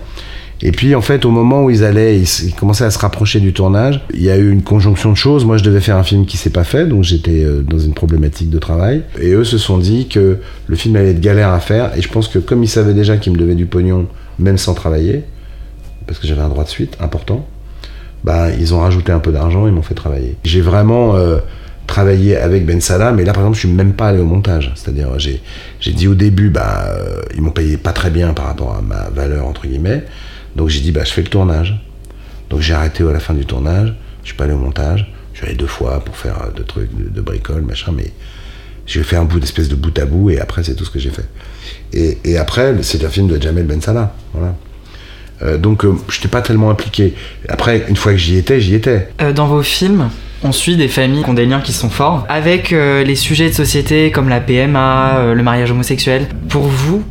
Et puis, en fait, au moment où ils allaient, ils, ils commençaient à se rapprocher du tournage, il y a eu une conjonction de choses. Moi, je devais faire un film qui s'est pas fait, donc j'étais euh, dans une problématique de travail. Et eux se sont dit que le film allait être galère à faire. Et je pense que comme ils savaient déjà qu'ils me devaient du pognon, même sans travailler, parce que j'avais un droit de suite important, bah, ils ont rajouté un peu d'argent et m'ont fait travailler. J'ai vraiment euh, travaillé avec Ben Salah, mais là, par exemple, je suis même pas allé au montage. C'est-à-dire, j'ai, j'ai dit au début, bah, euh, ils m'ont payé pas très bien par rapport à ma valeur, entre guillemets. Donc j'ai dit, bah, je fais le tournage. Donc j'ai arrêté à la fin du tournage, je suis pas allé au montage, je suis allé deux fois pour faire euh, de trucs, de, de bricole, machin, mais j'ai fait un bout d'espèce de bout à bout et après c'est tout ce que j'ai fait. Et, et après, c'est un film de Jamel Ben. Voilà. Euh, donc euh, je n'étais pas tellement impliqué. Après, une fois que j'y étais, j'y étais. Dans vos films, on suit des familles qui ont des liens qui sont forts avec les sujets de société comme la PMA, le mariage homosexuel. Pour vous,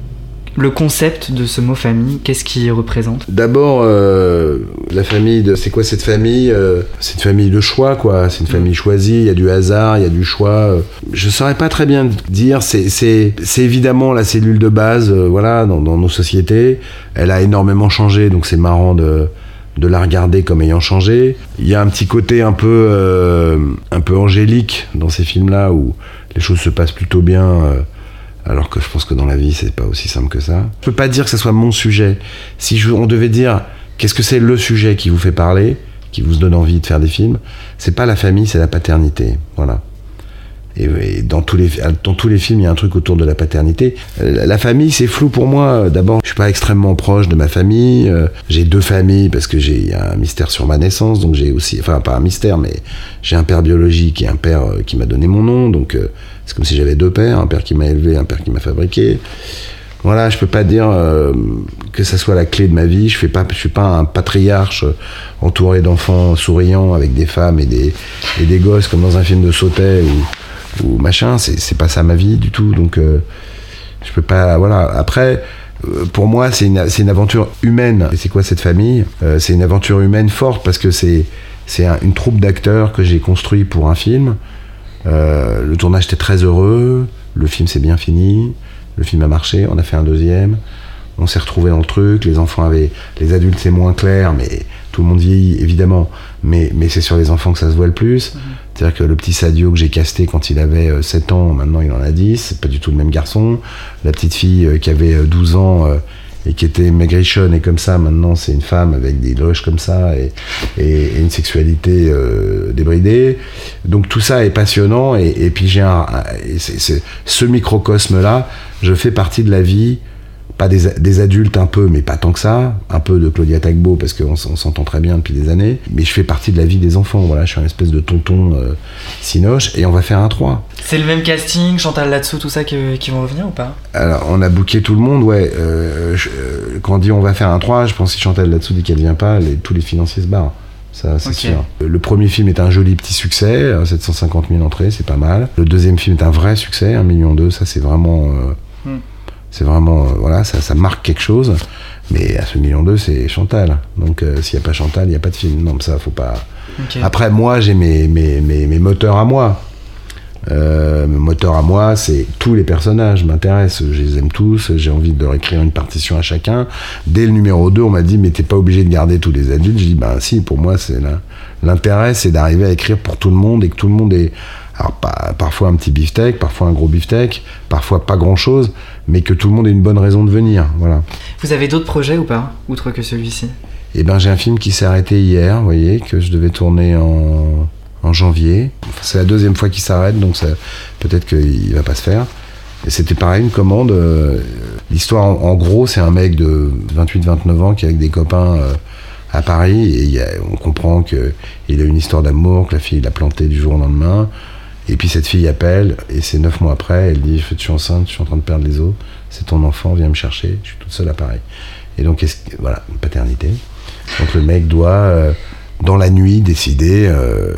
le concept de ce mot famille, qu'est-ce qu'il représente? D'abord, euh, la famille, de, c'est quoi cette famille? Euh, C'est une famille de choix, quoi. C'est une famille choisie, il y a du hasard, il y a du choix. euh. Je saurais pas très bien dire, c'est, évidemment la cellule de base, euh, voilà, dans, dans nos sociétés. Elle a énormément changé, donc c'est marrant de, de la regarder comme ayant changé. Il y a un petit côté un peu, un peu angélique dans ces films-là où les choses se passent plutôt bien. Alors que je pense que dans la vie, c'est pas aussi simple que ça. Je peux pas dire que ce soit mon sujet. Si on devait dire qu'est-ce que c'est le sujet qui vous fait parler, qui vous donne envie de faire des films, c'est pas la famille, c'est la paternité. Voilà. Et, dans, tous les, films, il y a un truc autour de la paternité. La famille, c'est flou pour moi. D'abord, je suis pas extrêmement proche de ma famille. Euh, J'ai deux familles parce que j'ai un mystère sur ma naissance. Donc j'ai aussi, enfin pas un mystère, mais j'ai un père biologique et un père euh, qui m'a donné mon nom. Donc euh, c'est comme si j'avais deux pères, un père qui m'a élevé, un père qui m'a fabriqué. Voilà, je peux pas dire euh, que ça soit la clé de ma vie. Je fais pas, je suis pas un patriarche euh, entouré d'enfants souriants avec des femmes et des et des gosses comme dans un film de Sautet ou, ou machin. C'est c'est pas ça ma vie du tout. Donc euh, je peux pas. Voilà. Après. euh, Pour moi, c'est une, une aventure humaine. Et c'est quoi cette famille? C'est une aventure humaine forte parce que c'est c'est un- une troupe d'acteurs que j'ai construit pour un film. Euh, le tournage était très heureux, le film s'est bien fini, le film a marché, on a fait un deuxième, on s'est retrouvé dans le truc, les enfants avaient, les adultes c'est moins clair, mais tout le monde vieillit évidemment, mais, mais c'est sur les enfants que ça se voit le plus. C'est-à-dire que le petit Sadio que j'ai casté quand il avait euh, 7 ans, maintenant il en a 10, c'est pas du tout le même garçon. La petite fille euh, qui avait euh, 12 ans euh, et qui était maigrichonne et comme ça, maintenant c'est une femme avec des loges comme ça et, une sexualité euh, débridée. Donc tout ça est passionnant et, puis j'ai un, ce microcosme-là, je fais partie de la vie, pas des, des adultes un peu, mais pas tant que ça, un peu de Claudia Tagbo parce qu'on on s'entend très bien depuis des années, mais je fais partie de la vie des enfants. Voilà, je suis un espèce de tonton euh, sinoche et on va faire un 3. C'est le même casting, Chantal là-dessous, tout ça qui vont revenir ou pas? Alors, on a booké tout le monde, ouais. euh, je- euh, quand on dit on va faire un 3, je pense que si Chantal là-dessous dit qu'elle vient pas, les- tous les financiers se barrent. Ça, c'est sûr. Le premier film est un joli petit succès, euh, 750 000 entrées, c'est pas mal. Le deuxième film est un vrai succès, 1 million d'eux, ça c'est vraiment. euh, Hmm. C'est vraiment. euh, voilà, ça, ça marque quelque chose. Mais à ce million d'eux, c'est Chantal. Donc euh, s'il n'y a pas Chantal, il n'y a pas de film. Non, mais ça, faut pas. Après, moi, j'ai mes, mes, mes, mes moteurs à moi. Euh, mes moteurs à moi, c'est tous les personnages m'intéressent, je les aime tous, j'ai envie de leur écrire une partition à chacun. Dès le numéro 2, on m'a dit, mais t'es pas obligé de garder tous les adultes. Je dis, ben si, pour moi, c'est là. L'intérêt, c'est d'arriver à écrire pour tout le monde et que tout le monde est. Alors, pas, parfois un petit beefsteak, parfois un gros beefsteak, parfois pas grand chose, mais que tout le monde ait une bonne raison de venir. Voilà. Vous avez d'autres projets ou pas, outre que celui-ci? Et ben j'ai un film qui s'est arrêté hier, vous voyez, que je devais tourner en, en janvier. Enfin, c'est la deuxième fois qu'il s'arrête, donc ça- peut-être qu'il va pas se faire. Et c'était pareil, une commande. euh, L'histoire, en, en gros, c'est un mec de 28-29 ans qui est avec des copains euh, à Paris, et il y a- on comprend qu'il a une histoire d'amour, que la fille l'a planté du jour au lendemain. Et puis cette fille appelle, et c'est neuf mois après, elle dit Je suis enceinte, je suis en train de perdre les os, c'est ton enfant, viens me chercher, je suis toute seule à Paris. Et donc, voilà, une paternité. Donc le mec doit, euh, dans la nuit, décider euh,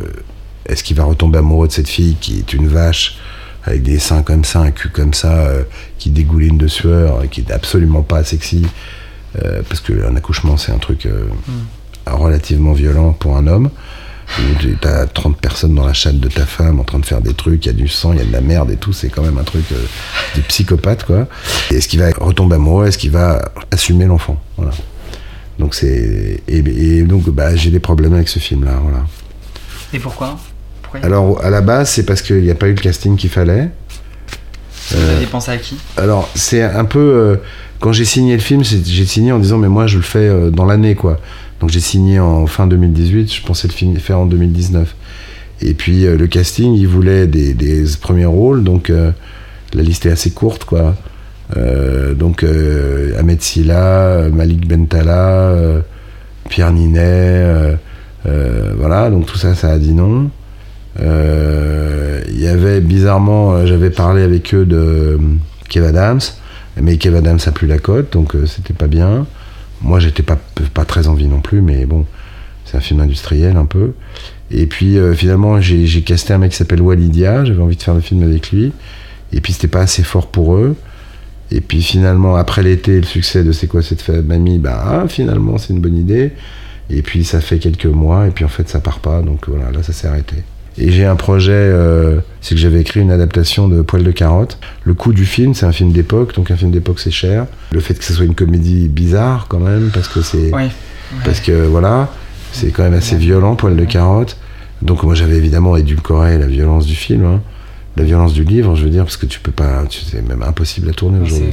est-ce qu'il va retomber amoureux de cette fille qui est une vache avec des seins comme ça, un cul comme ça, euh, qui dégouline de sueur, et qui est absolument pas sexy, parce qu'un accouchement c'est un truc euh, relativement violent pour un homme. T'as 30 personnes dans la chatte de ta femme en train de faire des trucs, il y a du sang, il y a de la merde et tout, c'est quand même un truc euh, de psychopathe quoi. Et Est-ce qu'il va retomber amoureux Est-ce qu'il va assumer l'enfant Voilà. Donc c'est et, et donc bah, j'ai des problèmes avec ce film là voilà. Et pourquoi? Pourquoi Alors à la base c'est parce qu'il n'y a pas eu le casting qu'il fallait. Vous avez pensé à qui? Alors c'est un peu euh, quand j'ai signé le film j'ai signé en disant mais moi je le fais euh, dans l'année quoi. Donc j'ai signé en fin 2018, je pensais le faire en 2019. Et puis euh, le casting il voulait des, premiers rôles donc euh, la liste est assez courte quoi. Euh, donc Ahmed Silla, Malik Bentala, Pierre Pierre Ninet, voilà, donc tout ça, ça a dit non. Il y avait bizarrement, j'avais parlé avec eux de Kev Adams, mais Kev Adams a plus la cote, donc c'était pas bien. Moi, j'étais pas, pas très envie non plus, mais bon, c'est un film industriel un peu. Et puis finalement, j'ai casté un mec qui s'appelle Walidia, j'avais envie de faire le film avec lui. Et puis c'était pas assez fort pour eux. Et puis finalement, après l'été, le succès de C'est quoi cette mamie Bah ah, finalement, c'est une bonne idée. Et puis ça fait quelques mois, et puis en fait, ça part pas. Donc voilà, là, ça s'est arrêté. Et j'ai un projet, euh, c'est que j'avais écrit une adaptation de Poil de carotte. Le coût du film, c'est un film d'époque, donc un film d'époque, c'est cher. Le fait que ce soit une comédie bizarre, quand même, parce que c'est. Parce que voilà, c'est quand même assez violent, Poil de carotte. Donc moi, j'avais évidemment édulcoré la violence du film. Hein la violence du livre, je veux dire, parce que tu peux pas, c'est même impossible à tourner aujourd'hui.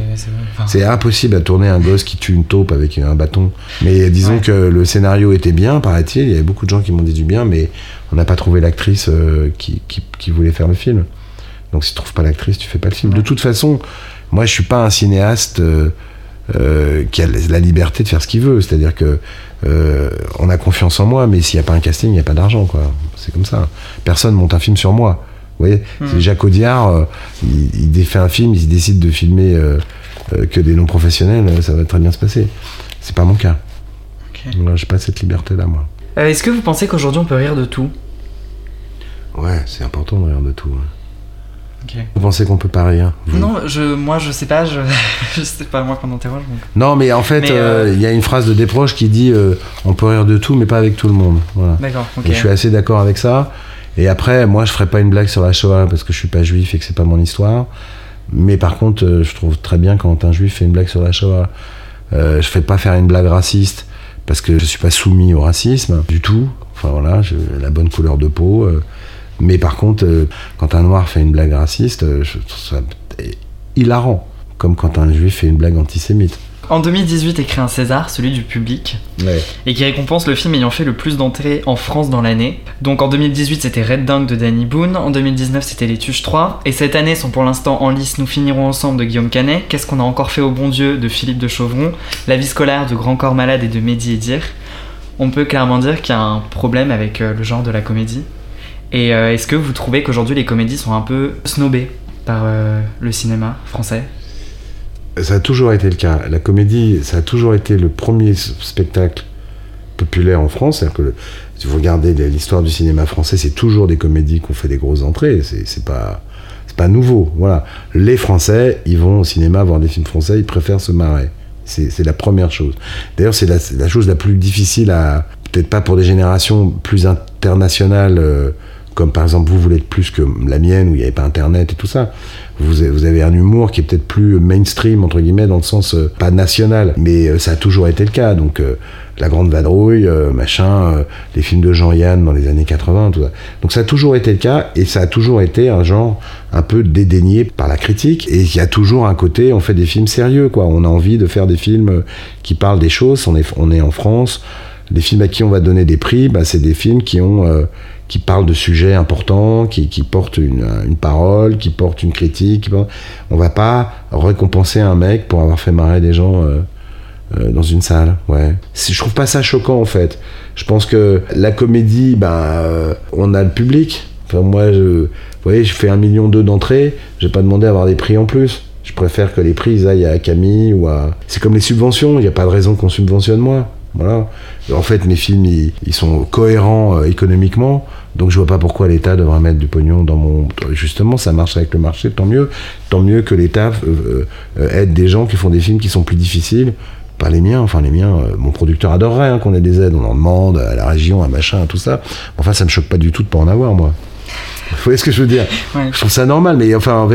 C'est impossible à tourner un gosse qui tue une taupe avec un bâton. Mais disons que le scénario était bien, paraît-il. Il y avait beaucoup de gens qui m'ont dit du bien, mais on n'a pas trouvé l'actrice euh, qui, qui, voulait faire le film. Donc si tu trouves pas l'actrice, tu fais pas le film. De toute façon, moi je suis pas un cinéaste euh, euh, qui a la liberté de faire ce qu'il veut. C'est-à-dire que on a confiance en moi, mais s'il n'y a pas un casting, il n'y a pas d'argent, quoi. C'est comme ça. Personne monte un film sur moi. Vous voyez, hmm. Jacques Audiard, euh, il, il, fait un film, il décide de filmer euh, euh, que des non-professionnels, ça va très bien se passer. C'est pas mon cas. Okay. j'ai pas cette liberté-là, moi. Est-ce que vous pensez qu'aujourd'hui on peut rire de tout? Ouais, c'est important de rire de tout. Vous pensez qu'on peut pas rire Non, je, moi je sais pas, je, je sais pas moi qu'on interroge. Non, mais en fait, il y a une phrase de Desproges qui dit on peut rire de tout, mais pas avec tout le monde. Voilà. D'accord. je suis assez d'accord avec ça. Et après, moi, je ferai pas une blague sur la Shoah parce que je suis pas juif et que c'est pas mon histoire. Mais par contre, euh, je trouve très bien quand un juif fait une blague sur la Shoah. Euh, je fais pas faire une blague raciste parce que je suis pas soumis au racisme du tout. Enfin voilà, j'ai la bonne couleur de peau. Euh. mais par contre, euh, quand un noir fait une blague raciste, je trouve ça hilarant. Comme quand un juif fait une blague antisémite. En 2018 écrit un César, celui du public, et qui récompense le film ayant fait le plus d'entrées en France dans l'année. Donc en 2018 c'était Red Dunk de Danny Boone, en 2019 c'était Les Tuches 3, et cette année sont pour l'instant en lice Nous finirons ensemble de Guillaume Canet, Qu'est-ce qu'on a encore fait au bon Dieu de Philippe de Chauvron, La vie scolaire de Grand Corps Malade et de Mehdi Edir. On peut clairement dire qu'il y a un problème avec euh, le genre de la comédie. Et euh, est-ce que vous trouvez qu'aujourd'hui les comédies sont un peu snobées par euh, le cinéma français? Ça a toujours été le cas. La comédie, ça a toujours été le premier spectacle populaire en France. C'est-à-dire que si vous regardez l'histoire du cinéma français, c'est toujours des comédies qui ont fait des grosses entrées. C'est pas, pas nouveau. Voilà. Les Français, ils vont au cinéma voir des films français, ils préfèrent se marrer. C'est la première chose. D'ailleurs, c'est la, chose la plus difficile à. Peut-être pas pour des générations plus internationales. Euh, comme par exemple vous voulez être plus que la mienne où il n'y avait pas internet et tout ça vous, avez un humour qui est peut-être plus mainstream, entre guillemets, dans le sens euh, pas national, mais euh, ça a toujours été le cas. Donc, euh, La Grande Vadrouille, machin, les films de Jean-Yann dans les années 80, tout ça. Donc, ça a toujours été le cas, et ça a toujours été un genre un peu dédaigné par la critique, et il y a toujours un côté, on fait des films sérieux, quoi. On a envie de faire des films qui parlent des choses, on est, on est en France. Les films à qui on va donner des prix, bah, c'est des films qui ont qui parle de sujets importants, qui, qui porte une, une, parole, qui porte une critique. On va pas récompenser un mec pour avoir fait marrer des gens euh, euh, dans une salle. Ouais. Je trouve pas ça choquant en fait. Je pense que la comédie, ben, on a le public. Enfin, moi, je, vous voyez, je fais un million d'eux d'entrée, j'ai pas demandé à avoir des prix en plus. Je préfère que les prix aillent à Camille ou à. C'est comme les subventions, il n'y a pas de raison qu'on subventionne moi. Voilà. En fait, mes films, ils sont cohérents économiquement. Donc je vois pas pourquoi l'État devrait mettre du pognon dans mon. Justement, ça marche avec le marché, tant mieux. Tant mieux que l'État euh, euh, aide des gens qui font des films qui sont plus difficiles. Pas les miens, enfin les miens, euh, mon producteur adorerait hein, qu'on ait des aides, on en demande à la région, à machin, tout ça. Enfin, ça me choque pas du tout de pas en avoir, moi. Vous voyez ce que je veux dire? Je trouve ça normal, mais enfin,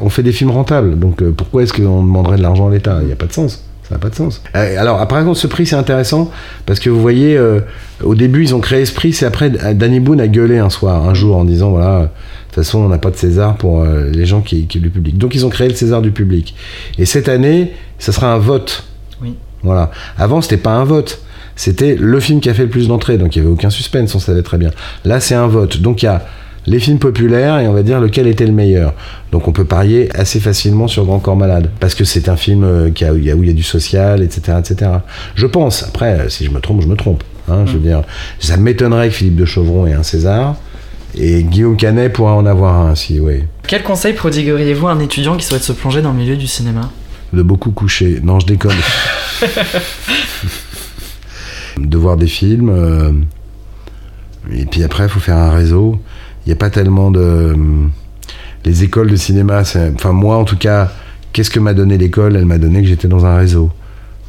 on fait des films rentables, donc pourquoi est-ce qu'on demanderait de l'argent à l'État? Il n'y a pas de sens. Ça n'a pas de sens. Euh, alors, par exemple, ce prix, c'est intéressant parce que vous voyez, euh, au début, ils ont créé ce prix. C'est après, Danny Boone a gueulé un soir, un jour, en disant voilà, de toute façon, on n'a pas de César pour euh, les gens qui, qui du public. Donc, ils ont créé le César du public. Et cette année, ça sera un vote. Oui. Voilà. Avant, c'était pas un vote. C'était le film qui a fait le plus d'entrées. Donc, il n'y avait aucun suspense, on savait très bien. Là, c'est un vote. Donc, il y a les films populaires et on va dire lequel était le meilleur. Donc on peut parier assez facilement sur Grand Corps Malade parce que c'est un film euh, qui a, où il y a du social, etc., etc. Je pense. Après, si je me trompe, je me trompe. Hein, Je veux dire, ça m'étonnerait que Philippe de Chauvron ait un César. Et Guillaume Canet pourrait en avoir un, si, oui. Quel conseil prodigueriez-vous à un étudiant qui souhaite se plonger dans le milieu du cinéma? De beaucoup coucher. Non, je déconne. de voir des films. euh, et puis après, il faut faire un réseau. Il n'y a pas tellement de. Les écoles de cinéma, enfin, moi en tout cas, qu'est-ce que m'a donné l'école? Elle m'a donné que j'étais dans un réseau.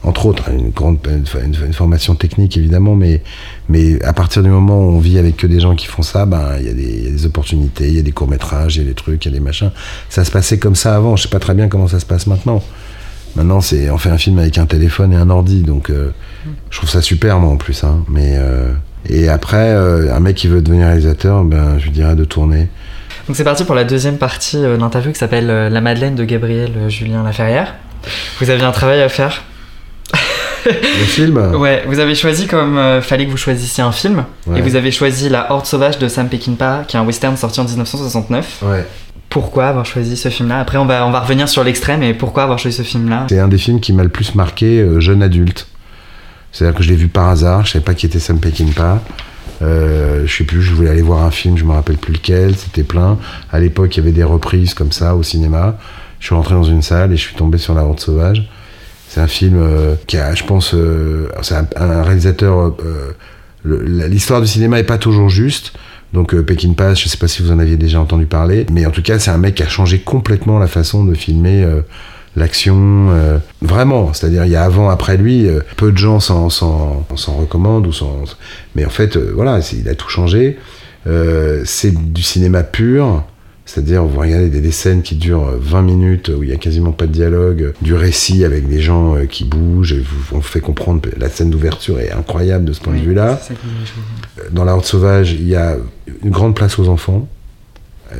Entre autres, une, grande, une, formation technique évidemment, mais, mais à partir du moment où on vit avec que des gens qui font ça, ben, il il y a des opportunités, il y a des courts-métrages, il y a des trucs, il y a des machins. Ça se passait comme ça avant, je sais pas très bien comment ça se passe maintenant. Maintenant, c'est on fait un film avec un téléphone et un ordi, donc euh, je trouve ça super, moi en plus. hein. mais euh, et après, euh, un mec qui veut devenir réalisateur, ben je lui dirais de tourner. Donc c'est parti pour la deuxième partie euh, de l'interview qui s'appelle euh, La Madeleine de Gabriel Julien Laferrière. Vous aviez un travail à faire. Le film, Ouais, vous avez choisi comme euh, fallait que vous choisissiez un film. Ouais. Et vous avez choisi La Horde Sauvage de Sam Peckinpah, qui est un western sorti en 1969. ouais. Pourquoi avoir choisi ce film-là? Après, on va, on va revenir sur l'extrait, mais pourquoi avoir choisi ce film-là? C'est un des films qui m'a le plus marqué euh, jeune adulte. C'est-à-dire que je l'ai vu par hasard, je savais pas qui était Sam Peckinpah. Euh, je sais plus, je voulais aller voir un film, je me rappelle plus lequel, c'était plein. À l'époque, il y avait des reprises comme ça au cinéma. Je suis rentré dans une salle et je suis tombé sur La Horde Sauvage. C'est un film euh, qui a, je pense, euh, c'est un, un réalisateur. euh, L'histoire du cinéma est pas toujours juste. Donc euh, Peckinpah, je sais pas si vous en aviez déjà entendu parler, mais en tout cas, c'est un mec qui a changé complètement la façon de filmer euh, l'action. euh, vraiment, c'est-à-dire il y a avant, après lui, euh, peu de gens s'en, s'en, s'en recommandent ou s'en- mais en fait, euh, voilà, c'est- il a tout changé. C'est du cinéma pur. C'est-à-dire, vous regardez des, des scènes qui durent euh, 20 minutes, où il n'y a quasiment pas de dialogue, du récit avec des gens qui bougent, et vous- on fait comprendre, la scène d'ouverture est incroyable de ce point de vue-là. Dans La Horde Sauvage, il y a une grande place aux enfants,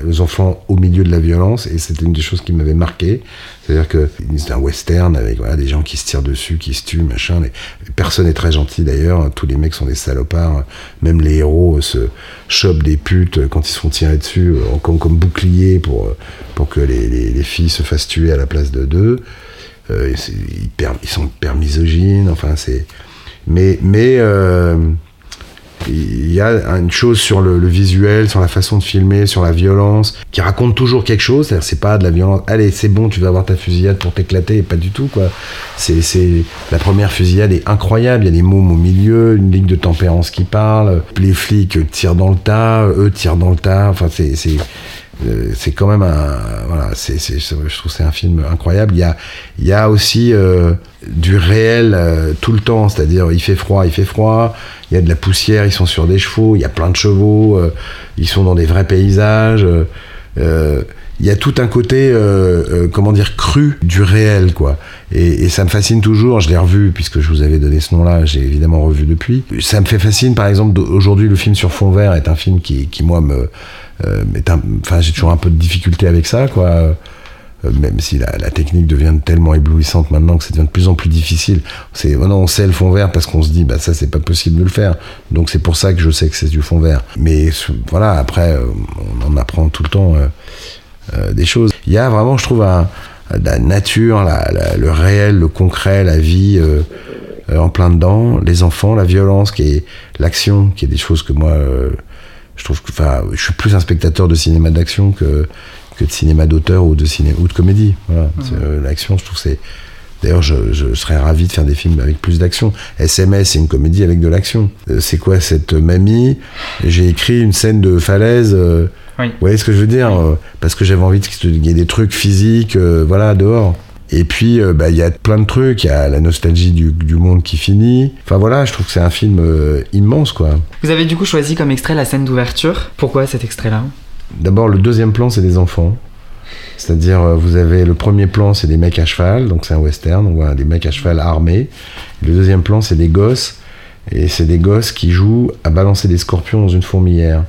les enfants au milieu de la violence, et c'était une des choses qui m'avait marqué. C'est-à-dire que c'est un western avec voilà, des gens qui se tirent dessus, qui se tuent, machin. Les- Personne n'est très gentil d'ailleurs, tous les mecs sont des salopards. Même les héros se chopent des putes quand ils se font tirer dessus, euh, comme, comme bouclier pour, euh, pour que les, les- les filles se fassent tuer à la place de d'eux. Euh, ils sont hyper misogynes, enfin c'est. Mais, mais il y a une chose sur le, visuel, sur la façon de filmer, sur la violence, qui raconte toujours quelque chose. C'est-à-dire, c'est pas de la violence. Allez, c'est bon, tu vas avoir ta fusillade pour t'éclater, pas du tout, quoi. C'est, c'est la première fusillade est incroyable. Il y a des mômes au milieu, une ligue de tempérance qui parle. Les flics tirent dans le tas, eux tirent dans le tas. Enfin, c'est, c'est, euh, c'est quand même un voilà je trouve c'est un film incroyable. Il y a il y a aussi euh, du réel euh, tout le temps. C'est-à-dire il fait froid il fait froid. Il y a de la poussière ils sont sur des chevaux. Il y a plein de chevaux ils sont dans des vrais paysages il y a tout un côté euh, euh, comment dire cru du réel quoi. Et, et ça me fascine toujours. Je l'ai revu puisque je vous avais donné ce nom là j'ai évidemment revu depuis. Ça me fait fascine par exemple aujourd'hui le film sur fond vert est un film qui, qui moi me euh, enfin j'ai toujours un peu de difficulté avec ça quoi. Euh, même si la, la technique devient tellement éblouissante maintenant que ça devient de plus en plus difficile. C'est maintenant on sait le fond vert parce qu'on se dit bah ça c'est pas possible de le faire. Donc c'est pour ça que je sais que c'est du fond vert. Mais voilà après on en apprend tout le temps euh, des choses il y a vraiment je trouve un, la nature la- la- le réel le concret la vie euh, euh, en plein dedans les enfants la violence qui est l'action qui est des choses que moi euh, je trouve que enfin je suis plus un spectateur de cinéma d'action que que de cinéma d'auteur ou de ciné ou de comédie voilà C'est, euh, l'action je trouve c'est D'ailleurs, je, je serais ravi de faire des films avec plus d'action. SMS, c'est une comédie avec de l'action. C'est quoi cette mamie? J'ai écrit une scène de falaise. euh, Oui. Vous voyez ce que je veux dire euh, Parce que j'avais envie qu'il y ait des trucs physiques, euh, voilà, dehors. Et puis, euh, bah, il y a plein de trucs. Il y a la nostalgie du, du monde qui finit. Enfin voilà, je trouve que c'est un film euh, immense, quoi. Vous avez du coup choisi comme extrait la scène d'ouverture. Pourquoi cet extrait-là? D'abord, le deuxième plan, c'est des enfants. C'est-à-dire, vous avez le premier plan, c'est des mecs à cheval, donc c'est un western, on voit des mecs à cheval armés. Le deuxième plan, c'est des gosses, et c'est des gosses qui jouent à balancer des scorpions dans une fourmilière.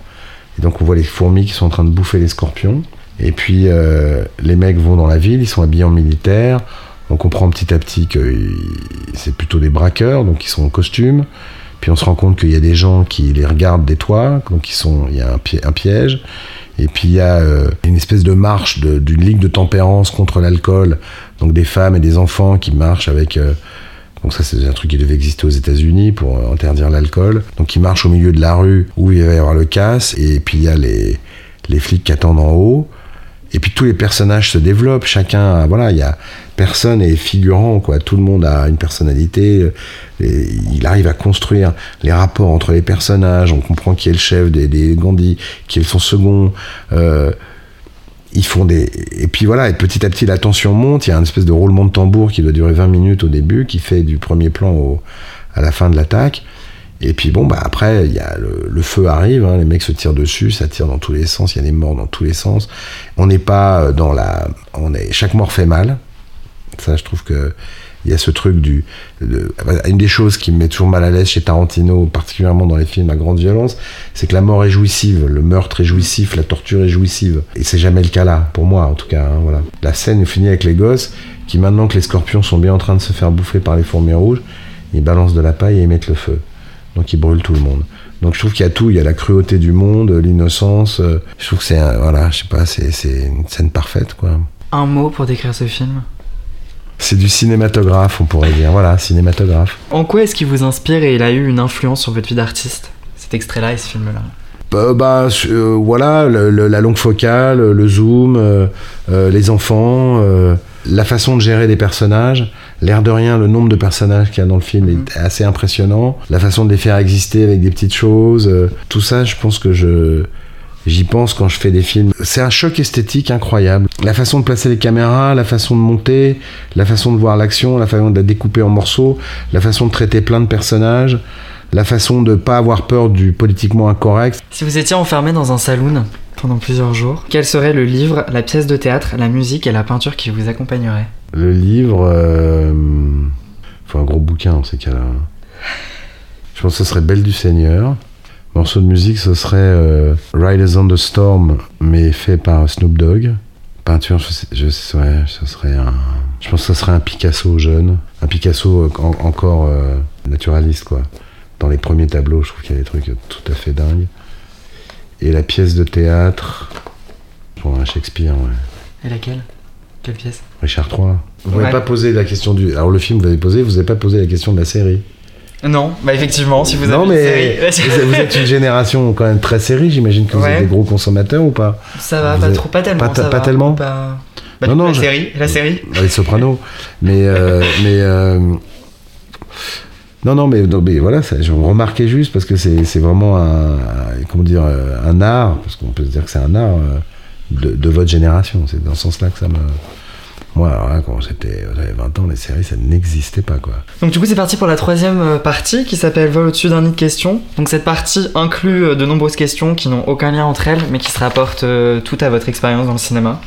Et donc, on voit les fourmis qui sont en train de bouffer les scorpions. Et puis, euh, les mecs vont dans la ville, ils sont habillés en militaire. On comprend petit à petit que c'est plutôt des braqueurs, donc ils sont en costume. Puis on se rend compte qu'il y a des gens qui les regardent des toits, donc ils sont, il y a un, piège. Et puis il y a euh, une espèce de marche d'une ligue de tempérance contre l'alcool, donc des femmes et des enfants qui marchent avec. Euh, donc ça c'est un truc qui devait exister aux États-Unis pour interdire l'alcool. Donc ils marchent au milieu de la rue où il va y avoir le casse, et puis il y a les, les flics qui attendent en haut. Et puis tous les personnages se développent, chacun, voilà, il y a personne est figurant, quoi. Tout le monde a une personnalité. il arrive à construire les rapports entre les personnages. On comprend qui est le chef des, des Gandhi, qui est son second. Euh, ils font des et puis voilà et petit à petit la tension monte il y a un espèce de roulement de tambour qui doit durer 20 minutes au début qui fait du premier plan au, à la fin de l'attaque et puis bon, bah après, y a le, feu arrive, hein, les mecs se tirent dessus, ça tire dans tous les sens, il y a des morts dans tous les sens. On n'est pas dans la. On est, chaque mort fait mal. Ça, je trouve que. Il y a ce truc du. une des choses qui me met toujours mal à l'aise chez Tarantino, particulièrement dans les films à grande violence, c'est que la mort est jouissive, le meurtre est jouissif, la torture est jouissive. Et c'est jamais le cas là, pour moi en tout cas. Hein, voilà. La scène finit avec les gosses qui, maintenant que les scorpions sont bien en train de se faire bouffer par les fourmis rouges, ils balancent de la paille et ils mettent le feu donc il brûle tout le monde. Donc je trouve qu'il y a tout, il y a la cruauté du monde, l'innocence. Euh, je trouve que c'est, voilà, je une scène parfaite, quoi. Un mot pour décrire ce film? C'est du cinématographe, on pourrait dire. Voilà, cinématographe. En quoi est-ce qu'il vous inspire et il a eu une influence sur votre vie d'artiste Cet extrait-là et ce film-là? Bah, bah euh, voilà, la longue focale, le zoom, euh, les enfants, la façon de gérer des personnages, L'air de rien, le nombre de personnages qu'il y a dans le film est mhm. assez impressionnant. La façon de les faire exister avec des petites choses, euh, tout ça, je pense que je J'y pense quand je fais des films. C'est un choc esthétique incroyable. La façon de placer les caméras, la façon de monter, la façon de voir l'action, la façon de la découper en morceaux, la façon de traiter plein de personnages, la façon de pas avoir peur du politiquement incorrect. Si vous étiez enfermé dans un saloon pendant plusieurs jours, quel serait le livre, la pièce de théâtre, la musique et la peinture qui vous accompagneraient? Le livre. Euh, faut un gros bouquin dans ces cas-là. Je pense que ce serait Belle du Seigneur. Morceau de musique, ce serait euh, Riders on the Storm, mais fait par Snoop Dogg. Peinture, je, sais, ouais, ce serait un. Je pense que ce serait un Picasso jeune. Un Picasso euh, encore euh, naturaliste, quoi. Dans les premiers tableaux, je trouve qu'il y a des trucs tout à fait dingues. Et la pièce de théâtre. Pour un Shakespeare, ouais. Et laquelle? Quelle pièce? Richard III. Vous n'avez pas posé la question du. Alors le film, vous avez posé, vous n'avez pas posé la question de la série. Non, bah effectivement, si vous avez non, mais Vous, êtes une génération quand même très série, j'imagine que vous êtes des gros consommateurs ou pas Ça va, pas trop, pas tellement. Pas, tellement Bah, non, non, la série, la série. Les Sopranos. mais, euh, mais euh, non, non, mais, mais voilà, ça, je remarquais juste parce que c'est vraiment un, comment dire, un art, parce qu'on peut se dire que c'est un art de, votre génération. C'est dans ce sens-là que ça me. Moi, alors quand j'étais, j'avais 20 ans, les séries, ça n'existait pas, quoi. Donc du coup, c'est parti pour la troisième euh, partie qui s'appelle Vol au-dessus d'un nid de questions. Donc cette partie inclut euh, de nombreuses questions qui n'ont aucun lien entre elles, mais qui se rapportent euh, tout à votre expérience dans le cinéma.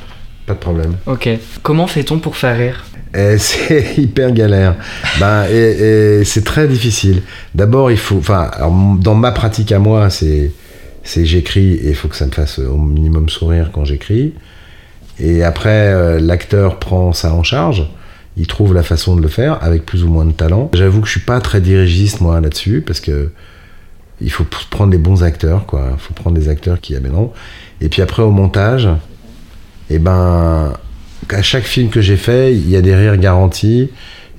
Pas de problème. Ok. Comment fait-on pour faire rire? Eh, c'est hyper galère. ben, et, c'est très difficile. D'abord, il faut. Enfin, dans ma pratique à moi, c'est c'est j'écris et il faut que ça me fasse au minimum sourire quand j'écris. Et après, euh, l'acteur prend ça en charge, il trouve la façon de le faire avec plus ou moins de talent. J'avoue que je suis pas très dirigiste moi là-dessus parce que il faut prendre des bons acteurs, quoi. Il faut prendre des acteurs qui amèneront. Et puis après au montage, et eh ben à chaque film que j'ai fait, il y a des rires garantis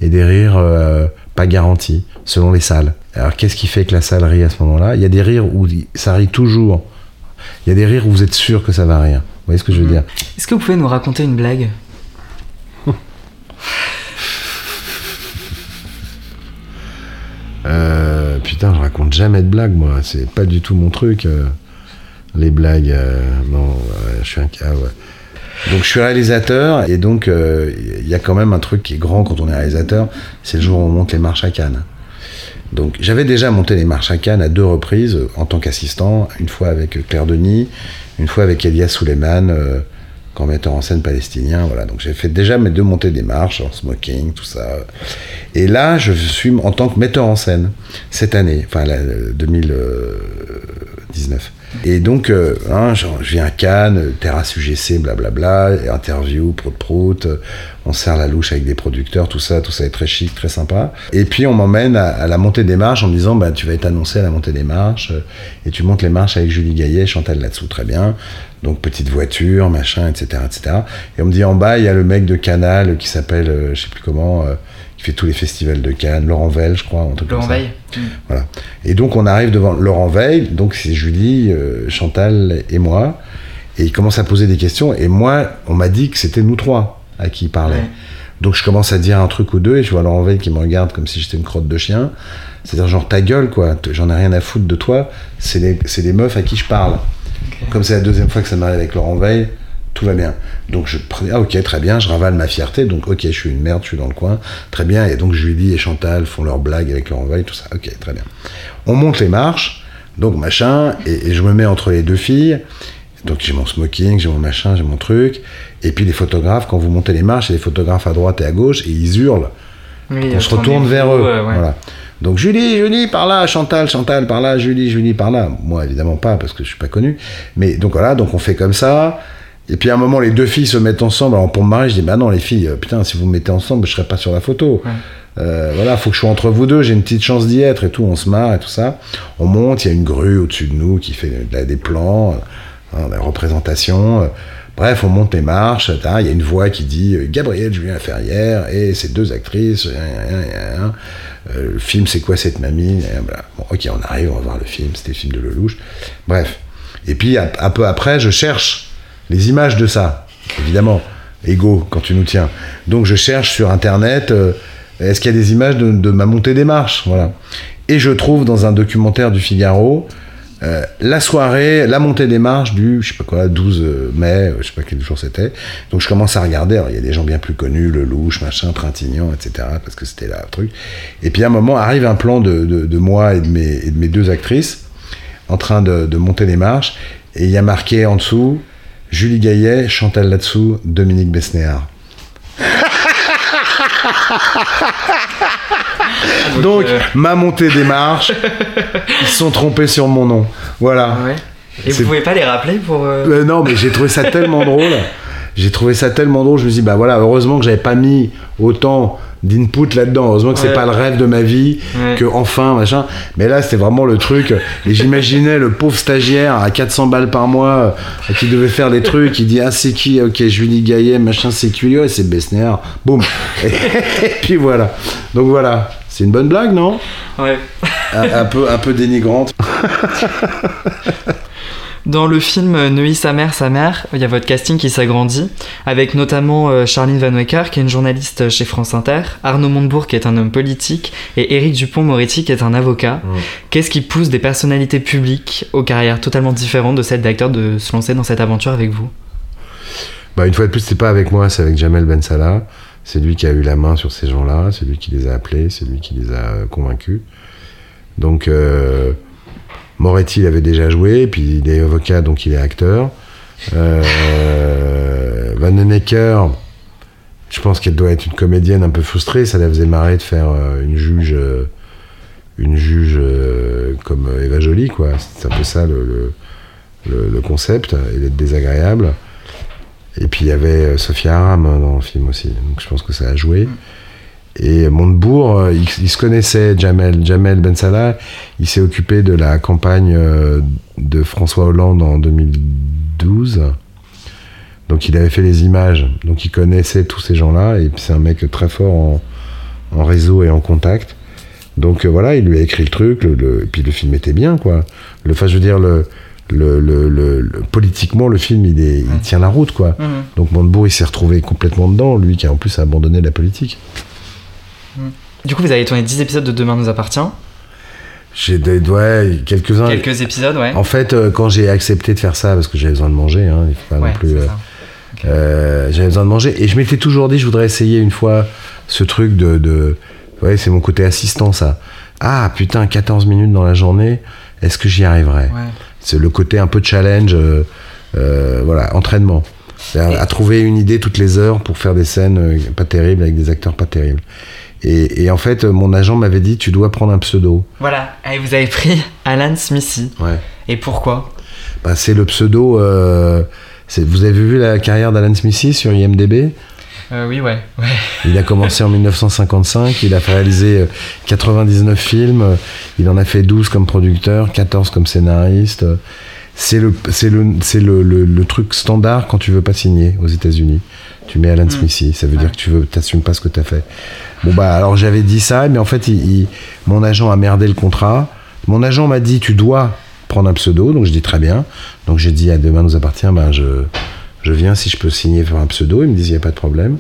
et des rires euh, pas garantis selon les salles. Alors qu'est-ce qui fait que la salle rit à ce moment-là? Il y a des rires où ça rit toujours. Il y a des rires où vous êtes sûr que ça va rire. Vous voyez ce que je veux mhm. dire Est-ce que vous pouvez nous raconter une blague euh, Putain, je raconte jamais de blagues, moi. C'est pas du tout mon truc. Euh, les blagues. Euh, non, je suis un cas, Donc je suis réalisateur et donc il y a quand même un truc qui est grand quand on est réalisateur, c'est le jour où on monte les marches à Cannes. Donc j'avais déjà monté les marches à Cannes à deux reprises en tant qu'assistant, une fois avec Claire Denis, une fois avec Elias Suleiman, euh, comme metteur en scène palestinien. Voilà, donc j'ai fait déjà mes deux montées des marches en smoking, tout ça. Et là, je suis en tant que metteur en scène cette année, enfin 2019, 19. Et donc, euh, hein, je viens à Cannes, terrasse UGC, blablabla, interview, prout-prout, euh, on sert la louche avec des producteurs, tout ça, tout ça est très chic, très sympa. Et puis on m'emmène à, à la montée des marches en me disant, bah, tu vas être annoncé à la montée des marches, euh, et tu montes les marches avec Julie Gaillet, Chantal là-dessous, très bien. Donc petite voiture, machin, etc., etc. Et on me dit en bas, il y a le mec de Canal qui s'appelle, euh, je sais plus comment, euh, qui fait tous les festivals de Cannes, Laurent Veil, je crois, un truc Laurent comme ça. Veil. Mm. Voilà. Et donc on arrive devant Laurent Veil, donc c'est Julie, euh, Chantal et moi, et il commence à poser des questions, et moi, on m'a dit que c'était nous trois à qui il parlait. Ouais. Donc je commence à dire un truc ou deux, et je vois Laurent Veil qui me regarde comme si j'étais une crotte de chien. C'est-à-dire genre ta gueule, quoi, j'en ai rien à foutre de toi, c'est les, les meufs à qui je parle. Comme c'est la deuxième fois que ça m'arrive avec Laurent Veil, tout va bien. Donc je prenais, ah ok, très bien, je ravale ma fierté, donc ok, je suis une merde, je suis dans le coin, très bien, et donc Julie et Chantal font leurs blagues avec Laurent Veil, tout ça, ok, très bien. On monte les marches, donc machin, et, et je me mets entre les deux filles, donc j'ai mon smoking, j'ai mon machin, j'ai mon truc, et puis les photographes, quand vous montez les marches, il y a des photographes à droite et à gauche, et ils hurlent, Oui, on se retourne vers eux. euh, ouais. Voilà. Donc Julie, Julie, par là, Chantal, Chantal, par là, Julie, Julie, par là. Moi, évidemment pas, parce que je suis pas connu. Mais donc voilà, donc on fait comme ça. Et puis à un moment, les deux filles se mettent ensemble. Alors pour me marier, je dis, bah non, les filles, euh, putain, si vous me mettez ensemble, je serai pas sur la photo. Ouais. Euh, voilà, faut que je sois entre vous deux, j'ai une petite chance d'y être et tout, on se marre et tout ça. On monte, il y a une grue au-dessus de nous qui fait des plans, hein, des représentations. euh, Bref, on monte les marches, t'as, il y a une voix qui dit euh, Gabrielle Julien Ferrière et ces deux actrices. hein, hein, hein, hein. Euh, le film, c'est quoi cette mamie ok, on arrive, on va voir le film, c'était le film de Lelouch. Bref. Et puis, un, peu après, je cherche les images de ça, évidemment. Ego, quand tu nous tiens. Donc, je cherche sur Internet, est-ce qu'il y a des images de, de ma montée des marches Voilà. Et je trouve dans un documentaire du Figaro euh, la soirée, la montée des marches du, je sais pas quoi, 12 mai, euh, je sais pas quel jour c'était. Donc je commence à regarder, il y a des gens bien plus connus, Lelouch, machin, Trintignant, etc., parce que c'était là le truc. Et puis à un moment arrive un plan de, de, moi et de, mes, deux actrices en train de, monter les marches, et il y a marqué en dessous Julie Gaillet, Chantal là-dessous, Dominique Besnéard. Donc, euh, ma montée des marches, ils se sont trompés sur mon nom. Voilà. Ah ouais. Et vous pouvez pas les rappeler pour. euh, Euh, non, mais j'ai trouvé ça tellement drôle. J'ai trouvé ça tellement drôle. Je me suis dit, bah voilà, heureusement que j'avais pas mis autant d'input là-dedans. Heureusement que c'est Ouais. pas le rêve de ma vie, Ouais. que enfin, machin. Mais là, c'était vraiment le truc. Et j'imaginais le pauvre stagiaire à 400 balles par mois euh, qui devait faire des trucs. Il dit, ah, c'est qui? Ok, Julie Gaillet, machin, c'est qui? Ouais, c'est Besnéard. Boum. Et, puis voilà. Donc voilà. C'est une bonne blague, non? Ouais. un, un peu, un peu dénigrante. Dans le film euh, Neuilly sa mère, sa mère, il y a votre casting qui s'agrandit, avec notamment euh, Charline Van Wecker, qui est une journaliste chez France Inter, Arnaud Montebourg, qui est un homme politique, et Éric Dupont-Moretti, qui est un avocat. Mm. Qu'est-ce qui pousse des personnalités publiques aux carrières totalement différentes de celles d'acteurs de se lancer dans cette aventure avec vous? Bah, une fois de plus, c'est pas avec moi, c'est avec Jamel Ben Salah. C'est lui qui a eu la main sur ces gens-là, c'est lui qui les a appelés, c'est lui qui les a euh, convaincus. Donc, euh, Moretti il avait déjà joué, puis il est avocat, donc il est acteur. Euh, Van den Ecker, je pense qu'elle doit être une comédienne un peu frustrée, ça la faisait marrer de faire euh, une juge, euh, une juge euh, comme Eva Jolie, quoi. C'est un peu ça le, le- le- concept, et d'être désagréable. Et puis il y avait Sophia Aram hein, dans le film aussi, donc je pense que ça a joué. Et Montebourg, euh, il, il se connaissait, Jamel, Jamel Ben Salah, il s'est occupé de la campagne euh, de François Hollande en 2012. Donc il avait fait les images, donc il connaissait tous ces gens-là, et puis c'est un mec très fort en, en réseau et en contact. Donc euh, voilà, il lui a écrit le truc, le, le- et puis le film était bien, quoi. Le, enfin, je veux dire, le, le, le- le- le- politiquement, le film, il, est, il Ouais. tient la route, quoi. Donc Montebourg, il s'est retrouvé complètement dedans, lui qui a en plus abandonné la politique. Du coup, vous avez tourné 10 épisodes de Demain nous appartient. J'ai des, ouais, quelques-uns. Quelques épisodes, ouais. En fait, euh, quand j'ai accepté de faire ça, parce que j'avais besoin de manger, hein, il faut pas ouais, non plus. euh, euh, j'avais besoin de manger. Et je m'étais toujours dit, je voudrais essayer une fois ce truc de. de ouais, c'est mon côté assistant, ça. Ah, putain, 14 minutes dans la journée, est-ce que j'y arriverai? Ouais. C'est le côté un peu challenge, voilà, entraînement. C'est-à-dire à trouver une idée toutes les heures pour faire des scènes pas terribles avec des acteurs pas terribles. Et, et en fait, euh, mon agent m'avait dit, tu dois prendre un pseudo. Voilà, et vous avez pris Alan Smithy. Ouais. Et pourquoi bah, C'est le pseudo. euh, vous avez vu la carrière d'Alan Smithy sur IMDb Euh, Oui, ouais. ouais. Il a commencé en 1955, il a réalisé euh, 99 films, euh, il en a fait 12 comme producteur, 14 comme scénariste. euh, C'est le, c'est le, c'est le, le- le truc standard quand tu veux pas signer aux États-Unis. Tu mets Alan Smithy, ça veut dire que tu veux, t'assumes pas ce que tu as fait. Bon bah alors j'avais dit ça, mais en fait il- il- mon agent a merdé le contrat. Mon agent m'a dit tu dois prendre un pseudo, donc je dis très bien. Donc j'ai dit à demain nous appartient, ben je, je viens si je peux signer pour un pseudo. Il me dit il n'y a pas de problème.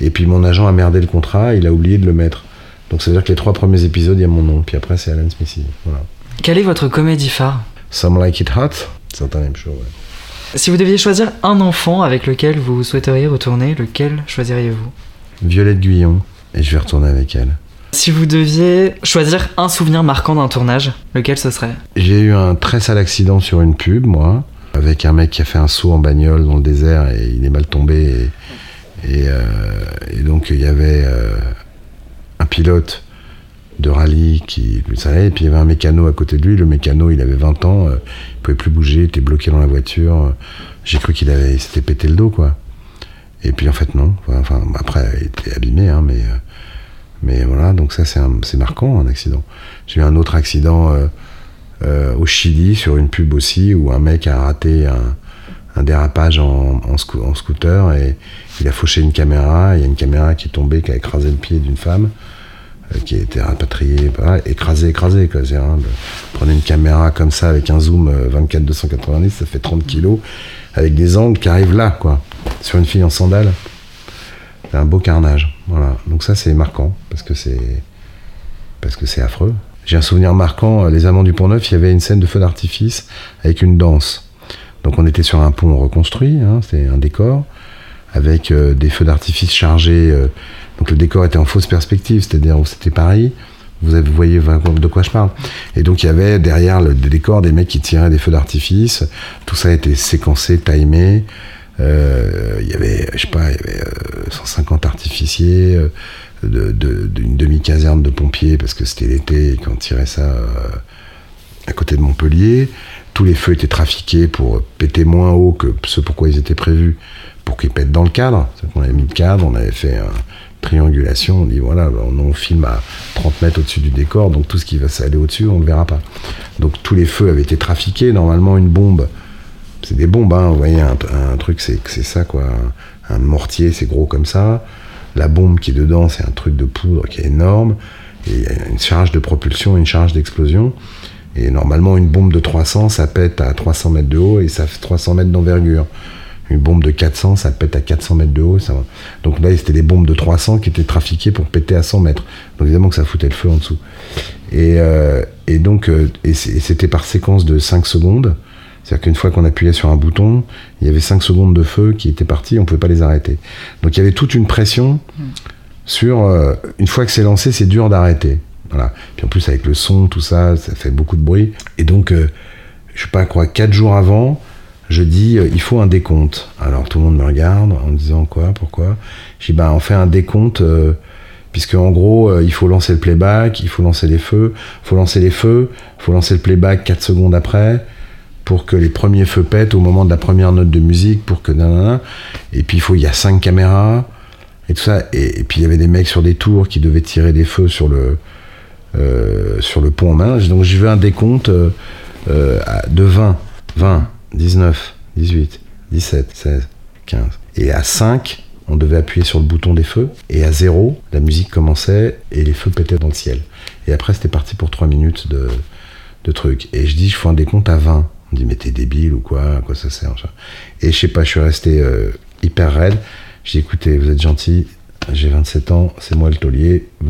Et puis mon agent a merdé le contrat, il a oublié de le mettre. Donc ça veut dire que les trois premiers épisodes, il y a mon nom. Puis après, c'est Alan Smithy. Voilà. Quelle est votre comédie phare? Some Like It Hot, c'est un même ouais. Si vous deviez choisir un enfant avec lequel vous souhaiteriez retourner, lequel choisiriez-vous? Violette Guyon, et je vais retourner avec elle. Si vous deviez choisir un souvenir marquant d'un tournage, lequel ce serait? J'ai eu un très sale accident sur une pub, moi, avec un mec qui a fait un saut en bagnole dans le désert et il est mal tombé. Et, et, euh, et donc il y avait euh, un pilote de rallye qui lui savait, et puis il y avait un mécano à côté de lui. Le mécano, il avait 20 ans, euh, il pouvait plus bouger, était bloqué dans la voiture. J'ai cru qu'il avait, s'était pété le dos, quoi. Et puis en fait non. Enfin après, il était abîmé, hein, mais euh, mais voilà. Donc ça c'est marquant, un accident. J'ai eu un autre accident. euh, euh, au Chili sur une pub aussi où un mec a raté un, dérapage en, en scoo- en scooter et il a fauché une caméra. Il y a une caméra qui est tombée, qui a écrasé le pied d'une femme qui a été rapatriée, voilà, écrasée, écrasée. Quoi. De- prenez une caméra comme ça avec un zoom euh, 24-290, ça fait 30 kilos avec des angles qui arrivent là, quoi, sur une fille en sandales. C'est un beau carnage. Voilà. Donc ça c'est marquant parce que c'est parce que c'est affreux. J'ai un souvenir marquant, euh, Les Amants du Pont-Neuf, il y avait une scène de feu d'artifice avec une danse. Donc on était sur un pont reconstruit, hein, c'est un décor, avec euh, des feux d'artifice chargés. euh, donc le décor était en fausse perspective, c'est-à-dire où c'était Paris. Vous, voyez de quoi je parle. Et donc il y avait derrière le décor des mecs qui tiraient des feux d'artifice. Tout ça était séquencé, timé. Euh, il y avait, je sais pas, y avait euh, 150 artificiers, euh, de- de- d'une demi-caserne de pompiers, parce que c'était l'été et qu'on tirait ça euh, à côté de Montpellier. Tous les feux étaient trafiqués pour péter moins haut que ce pourquoi ils étaient prévus, pour qu'ils pètent dans le cadre. Qu'on avait mis le cadre, on avait fait une triangulation, on dit voilà, on, on filme à 30 mètres au-dessus du décor, donc tout ce qui va s'aller au-dessus, on ne le verra pas. Donc tous les feux avaient été trafiqués. Normalement, une bombe, c'est des bombes, hein, vous voyez, un, truc, c'est ça, quoi. Un, mortier, c'est gros comme ça. La bombe qui est dedans, c'est un truc de poudre qui est énorme. Il y a une charge de propulsion une charge d'explosion. Et normalement, une bombe de 300, ça pète à 300 mètres de haut et ça fait 300 mètres d'envergure. Une bombe de 400, ça pète à 400 mètres de haut. Ça. Donc là, c'était des bombes de 300 qui étaient trafiquées pour péter à 100 mètres. Donc évidemment que ça foutait le feu en dessous. Et, euh, donc, euh, et c'était par séquence de 5 secondes. C'est-à-dire qu'une fois qu'on appuyait sur un bouton, il y avait 5 secondes de feu qui étaient partis, on ne pouvait pas les arrêter. Donc il y avait toute une pression sur. euh, une fois que c'est lancé, c'est dur d'arrêter. Voilà. Puis en plus, avec le son, tout ça, ça fait beaucoup de bruit. Et donc, je sais pas quoi, 4 jours avant, je dis euh, il faut un décompte. Alors tout le monde me regarde en me disant quoi, pourquoi? Je dis bah on fait un décompte. euh, Puisque en gros, euh, il faut lancer le playback, il faut lancer les feux, il faut lancer les feux, faut lancer le playback 4 secondes après, pour que les premiers feux pètent au moment de la première note de musique, pour que nanana. Et puis il faut, il y a cinq caméras et tout ça. Et, puis il y avait des mecs sur des tours qui devaient tirer des feux sur le sur le pont en main. Donc je veux un décompte de 20, 20, 19, 18, 17, 16, 15. Et à 5, on devait appuyer sur le bouton des feux. Et à 0, la musique commençait et les feux pétaient dans le ciel. Et après, c'était parti pour 3 minutes de, de trucs. Et je dis, je fais un décompte à 20. On dit, mais t'es débile ou quoi? À quoi ça sert Et je sais pas, je suis resté euh, hyper raide. J'ai dit, écoutez, vous êtes gentil, j'ai 27 ans, c'est moi le taulier.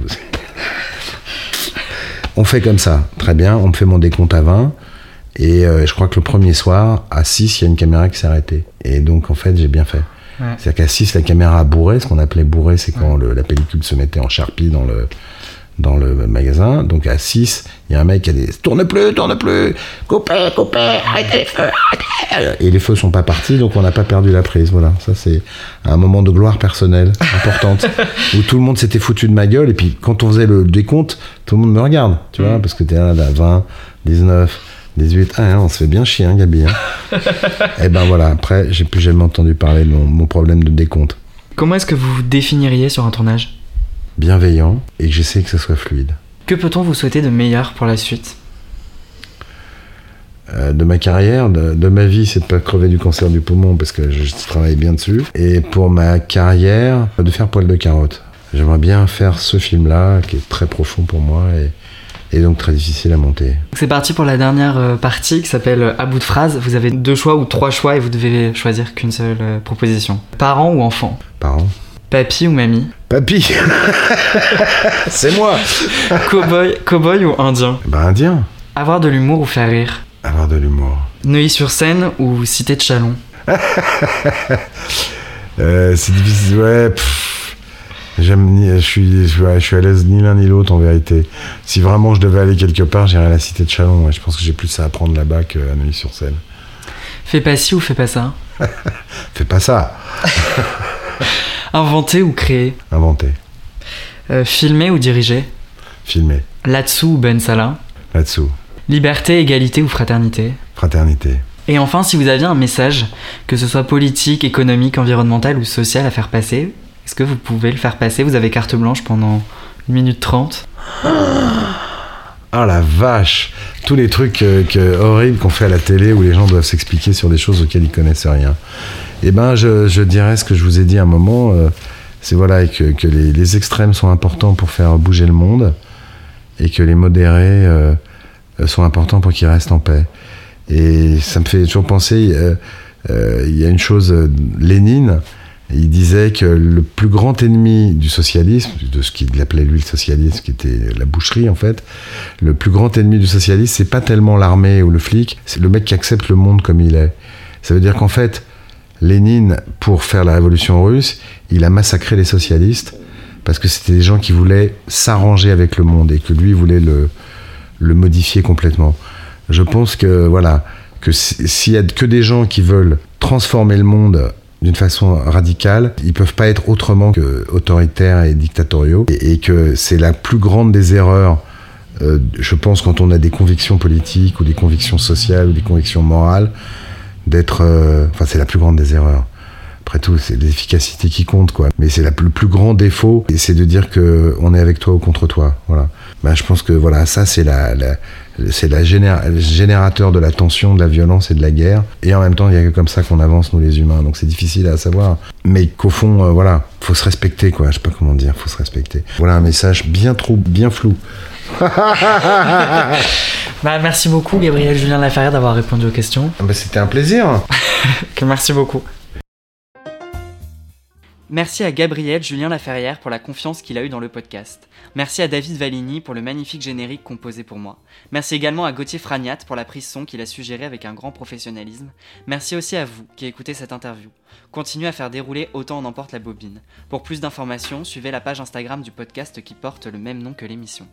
On fait comme ça, très bien, on me fait mon décompte à 20. Et euh, je crois que le premier soir, à 6, il y a une caméra qui s'est arrêtée. Et donc, en fait, j'ai bien fait. Ouais. C'est-à-dire qu'à 6, la caméra a bourré. Ce qu'on appelait bourré, c'est quand le- la pellicule se mettait en charpie dans le, dans le magasin. Donc à 6, il y a un mec qui a des tourne plus, tourne plus, coupez, coupez, arrêtez les feux, arrêtez. Et les feux sont pas partis, donc on n'a pas perdu la prise. Voilà, ça c'est un moment de gloire personnelle importante où tout le monde s'était foutu de ma gueule. Et puis quand on faisait le décompte, tout le monde me regarde, tu vois, parce que t'es là, là, 20, 19, 18, ah, on se fait bien chier, hein, Gabi. Hein. et ben voilà, après, j'ai plus jamais entendu parler de mon, mon problème de décompte. Comment est-ce que vous vous définiriez sur un tournage? Bienveillant et que j'essaie que ça soit fluide. Que peut-on vous souhaiter de meilleur pour la suite? Euh, de ma carrière, de, de ma vie, c'est de pas crever du cancer du poumon parce que je travaille bien dessus. Et pour ma carrière, de faire poil de carotte. J'aimerais bien faire ce film-là qui est très profond pour moi et, et donc très difficile à monter. C'est parti pour la dernière euh, partie qui s'appelle euh, À bout de phrase. Vous avez deux choix ou trois choix et vous devez choisir qu'une seule euh, proposition. Parents ou enfants Parents Papy ou mamie? Papy C'est moi Cowboy, cowboy ou indien? Ben indien Avoir de l'humour ou faire rire? Avoir de l'humour. Neuilly-sur-Seine ou Cité de Chalon? Euh, c'est difficile, ouais. pff. J'aime ni, je suis, je, suis à l'aise ni l'un ni l'autre en vérité. Si vraiment je devais aller quelque part, j'irais à la cité de Chalon. ouais. Je pense que j'ai plus à apprendre là-bas qu'à Neuilly-sur-Seine. Fais pas ci ou fais pas ça Fais pas ça, Inventer ou créer? Inventer, Euh, Filmer ou diriger? Filmer, Là-dessous ou Ben Salah? Là-dessous, Liberté, égalité ou fraternité? Fraternité. Et enfin, si vous aviez un message, que ce soit politique, économique, environnemental ou social à faire passer, est-ce que vous pouvez le faire passer? Vous avez carte blanche pendant 1 minute 30. Ah la vache Tous les trucs euh, que- horribles qu'on fait à la télé où les gens doivent s'expliquer sur des choses auxquelles ils connaissent rien. Eh ben, je, dirais ce que je vous ai dit à un moment, euh, c'est voilà, que, les, extrêmes sont importants pour faire bouger le monde et que les modérés euh, sont importants pour qu'ils restent en paix. Et ça me fait toujours penser, il y a une chose, Lénine, il disait que le plus grand ennemi du socialisme, de ce qu'il appelait lui le socialisme, qui était la boucherie en fait, le plus grand ennemi du socialisme, c'est pas tellement l'armée ou le flic, c'est le mec qui accepte le monde comme il est. Ça veut dire qu'en fait, Lénine, pour faire la révolution russe, il a massacré les socialistes parce que c'était des gens qui voulaient s'arranger avec le monde et que lui voulait le, le modifier complètement. Je pense que voilà, que si- s'il y a que des gens qui veulent transformer le monde d'une façon radicale, ils peuvent pas être autrement que autoritaires et dictatoriaux, et, que c'est la plus grande des erreurs. euh, je pense quand on a des convictions politiques ou des convictions sociales ou des convictions morales, d'être, euh, enfin c'est la plus grande des erreurs. Après tout, c'est l'efficacité qui compte, quoi. Mais c'est le plus grand défaut, et c'est de dire que on est avec toi ou contre toi. Voilà. Ben, je pense que voilà, ça c'est la- c'est la géné- le générateur de la tension, de la violence et de la guerre. Et en même temps, il y a que comme ça qu'on avance nous les humains. Donc c'est difficile à savoir. Mais qu'au fond, euh, voilà, faut se respecter, quoi. Je sais pas comment dire, faut se respecter. Voilà un message bien trop, bien flou. Bah, merci beaucoup, Gabriel Julien Laferrière, d'avoir répondu aux questions. Ah ben, C'était un plaisir. Merci beaucoup. Merci à Gabriel Julien Laferrière pour la confiance qu'il a eue dans le podcast. Merci à David Valigny pour le magnifique générique composé pour moi. Merci également à Gauthier Fragnat pour la prise son qu'il a suggérée avec un grand professionnalisme. Merci aussi à vous qui écoutez cette interview. Continuez à faire dérouler autant en emporte la bobine. Pour plus d'informations, suivez la page Instagram du podcast qui porte le même nom que l'émission.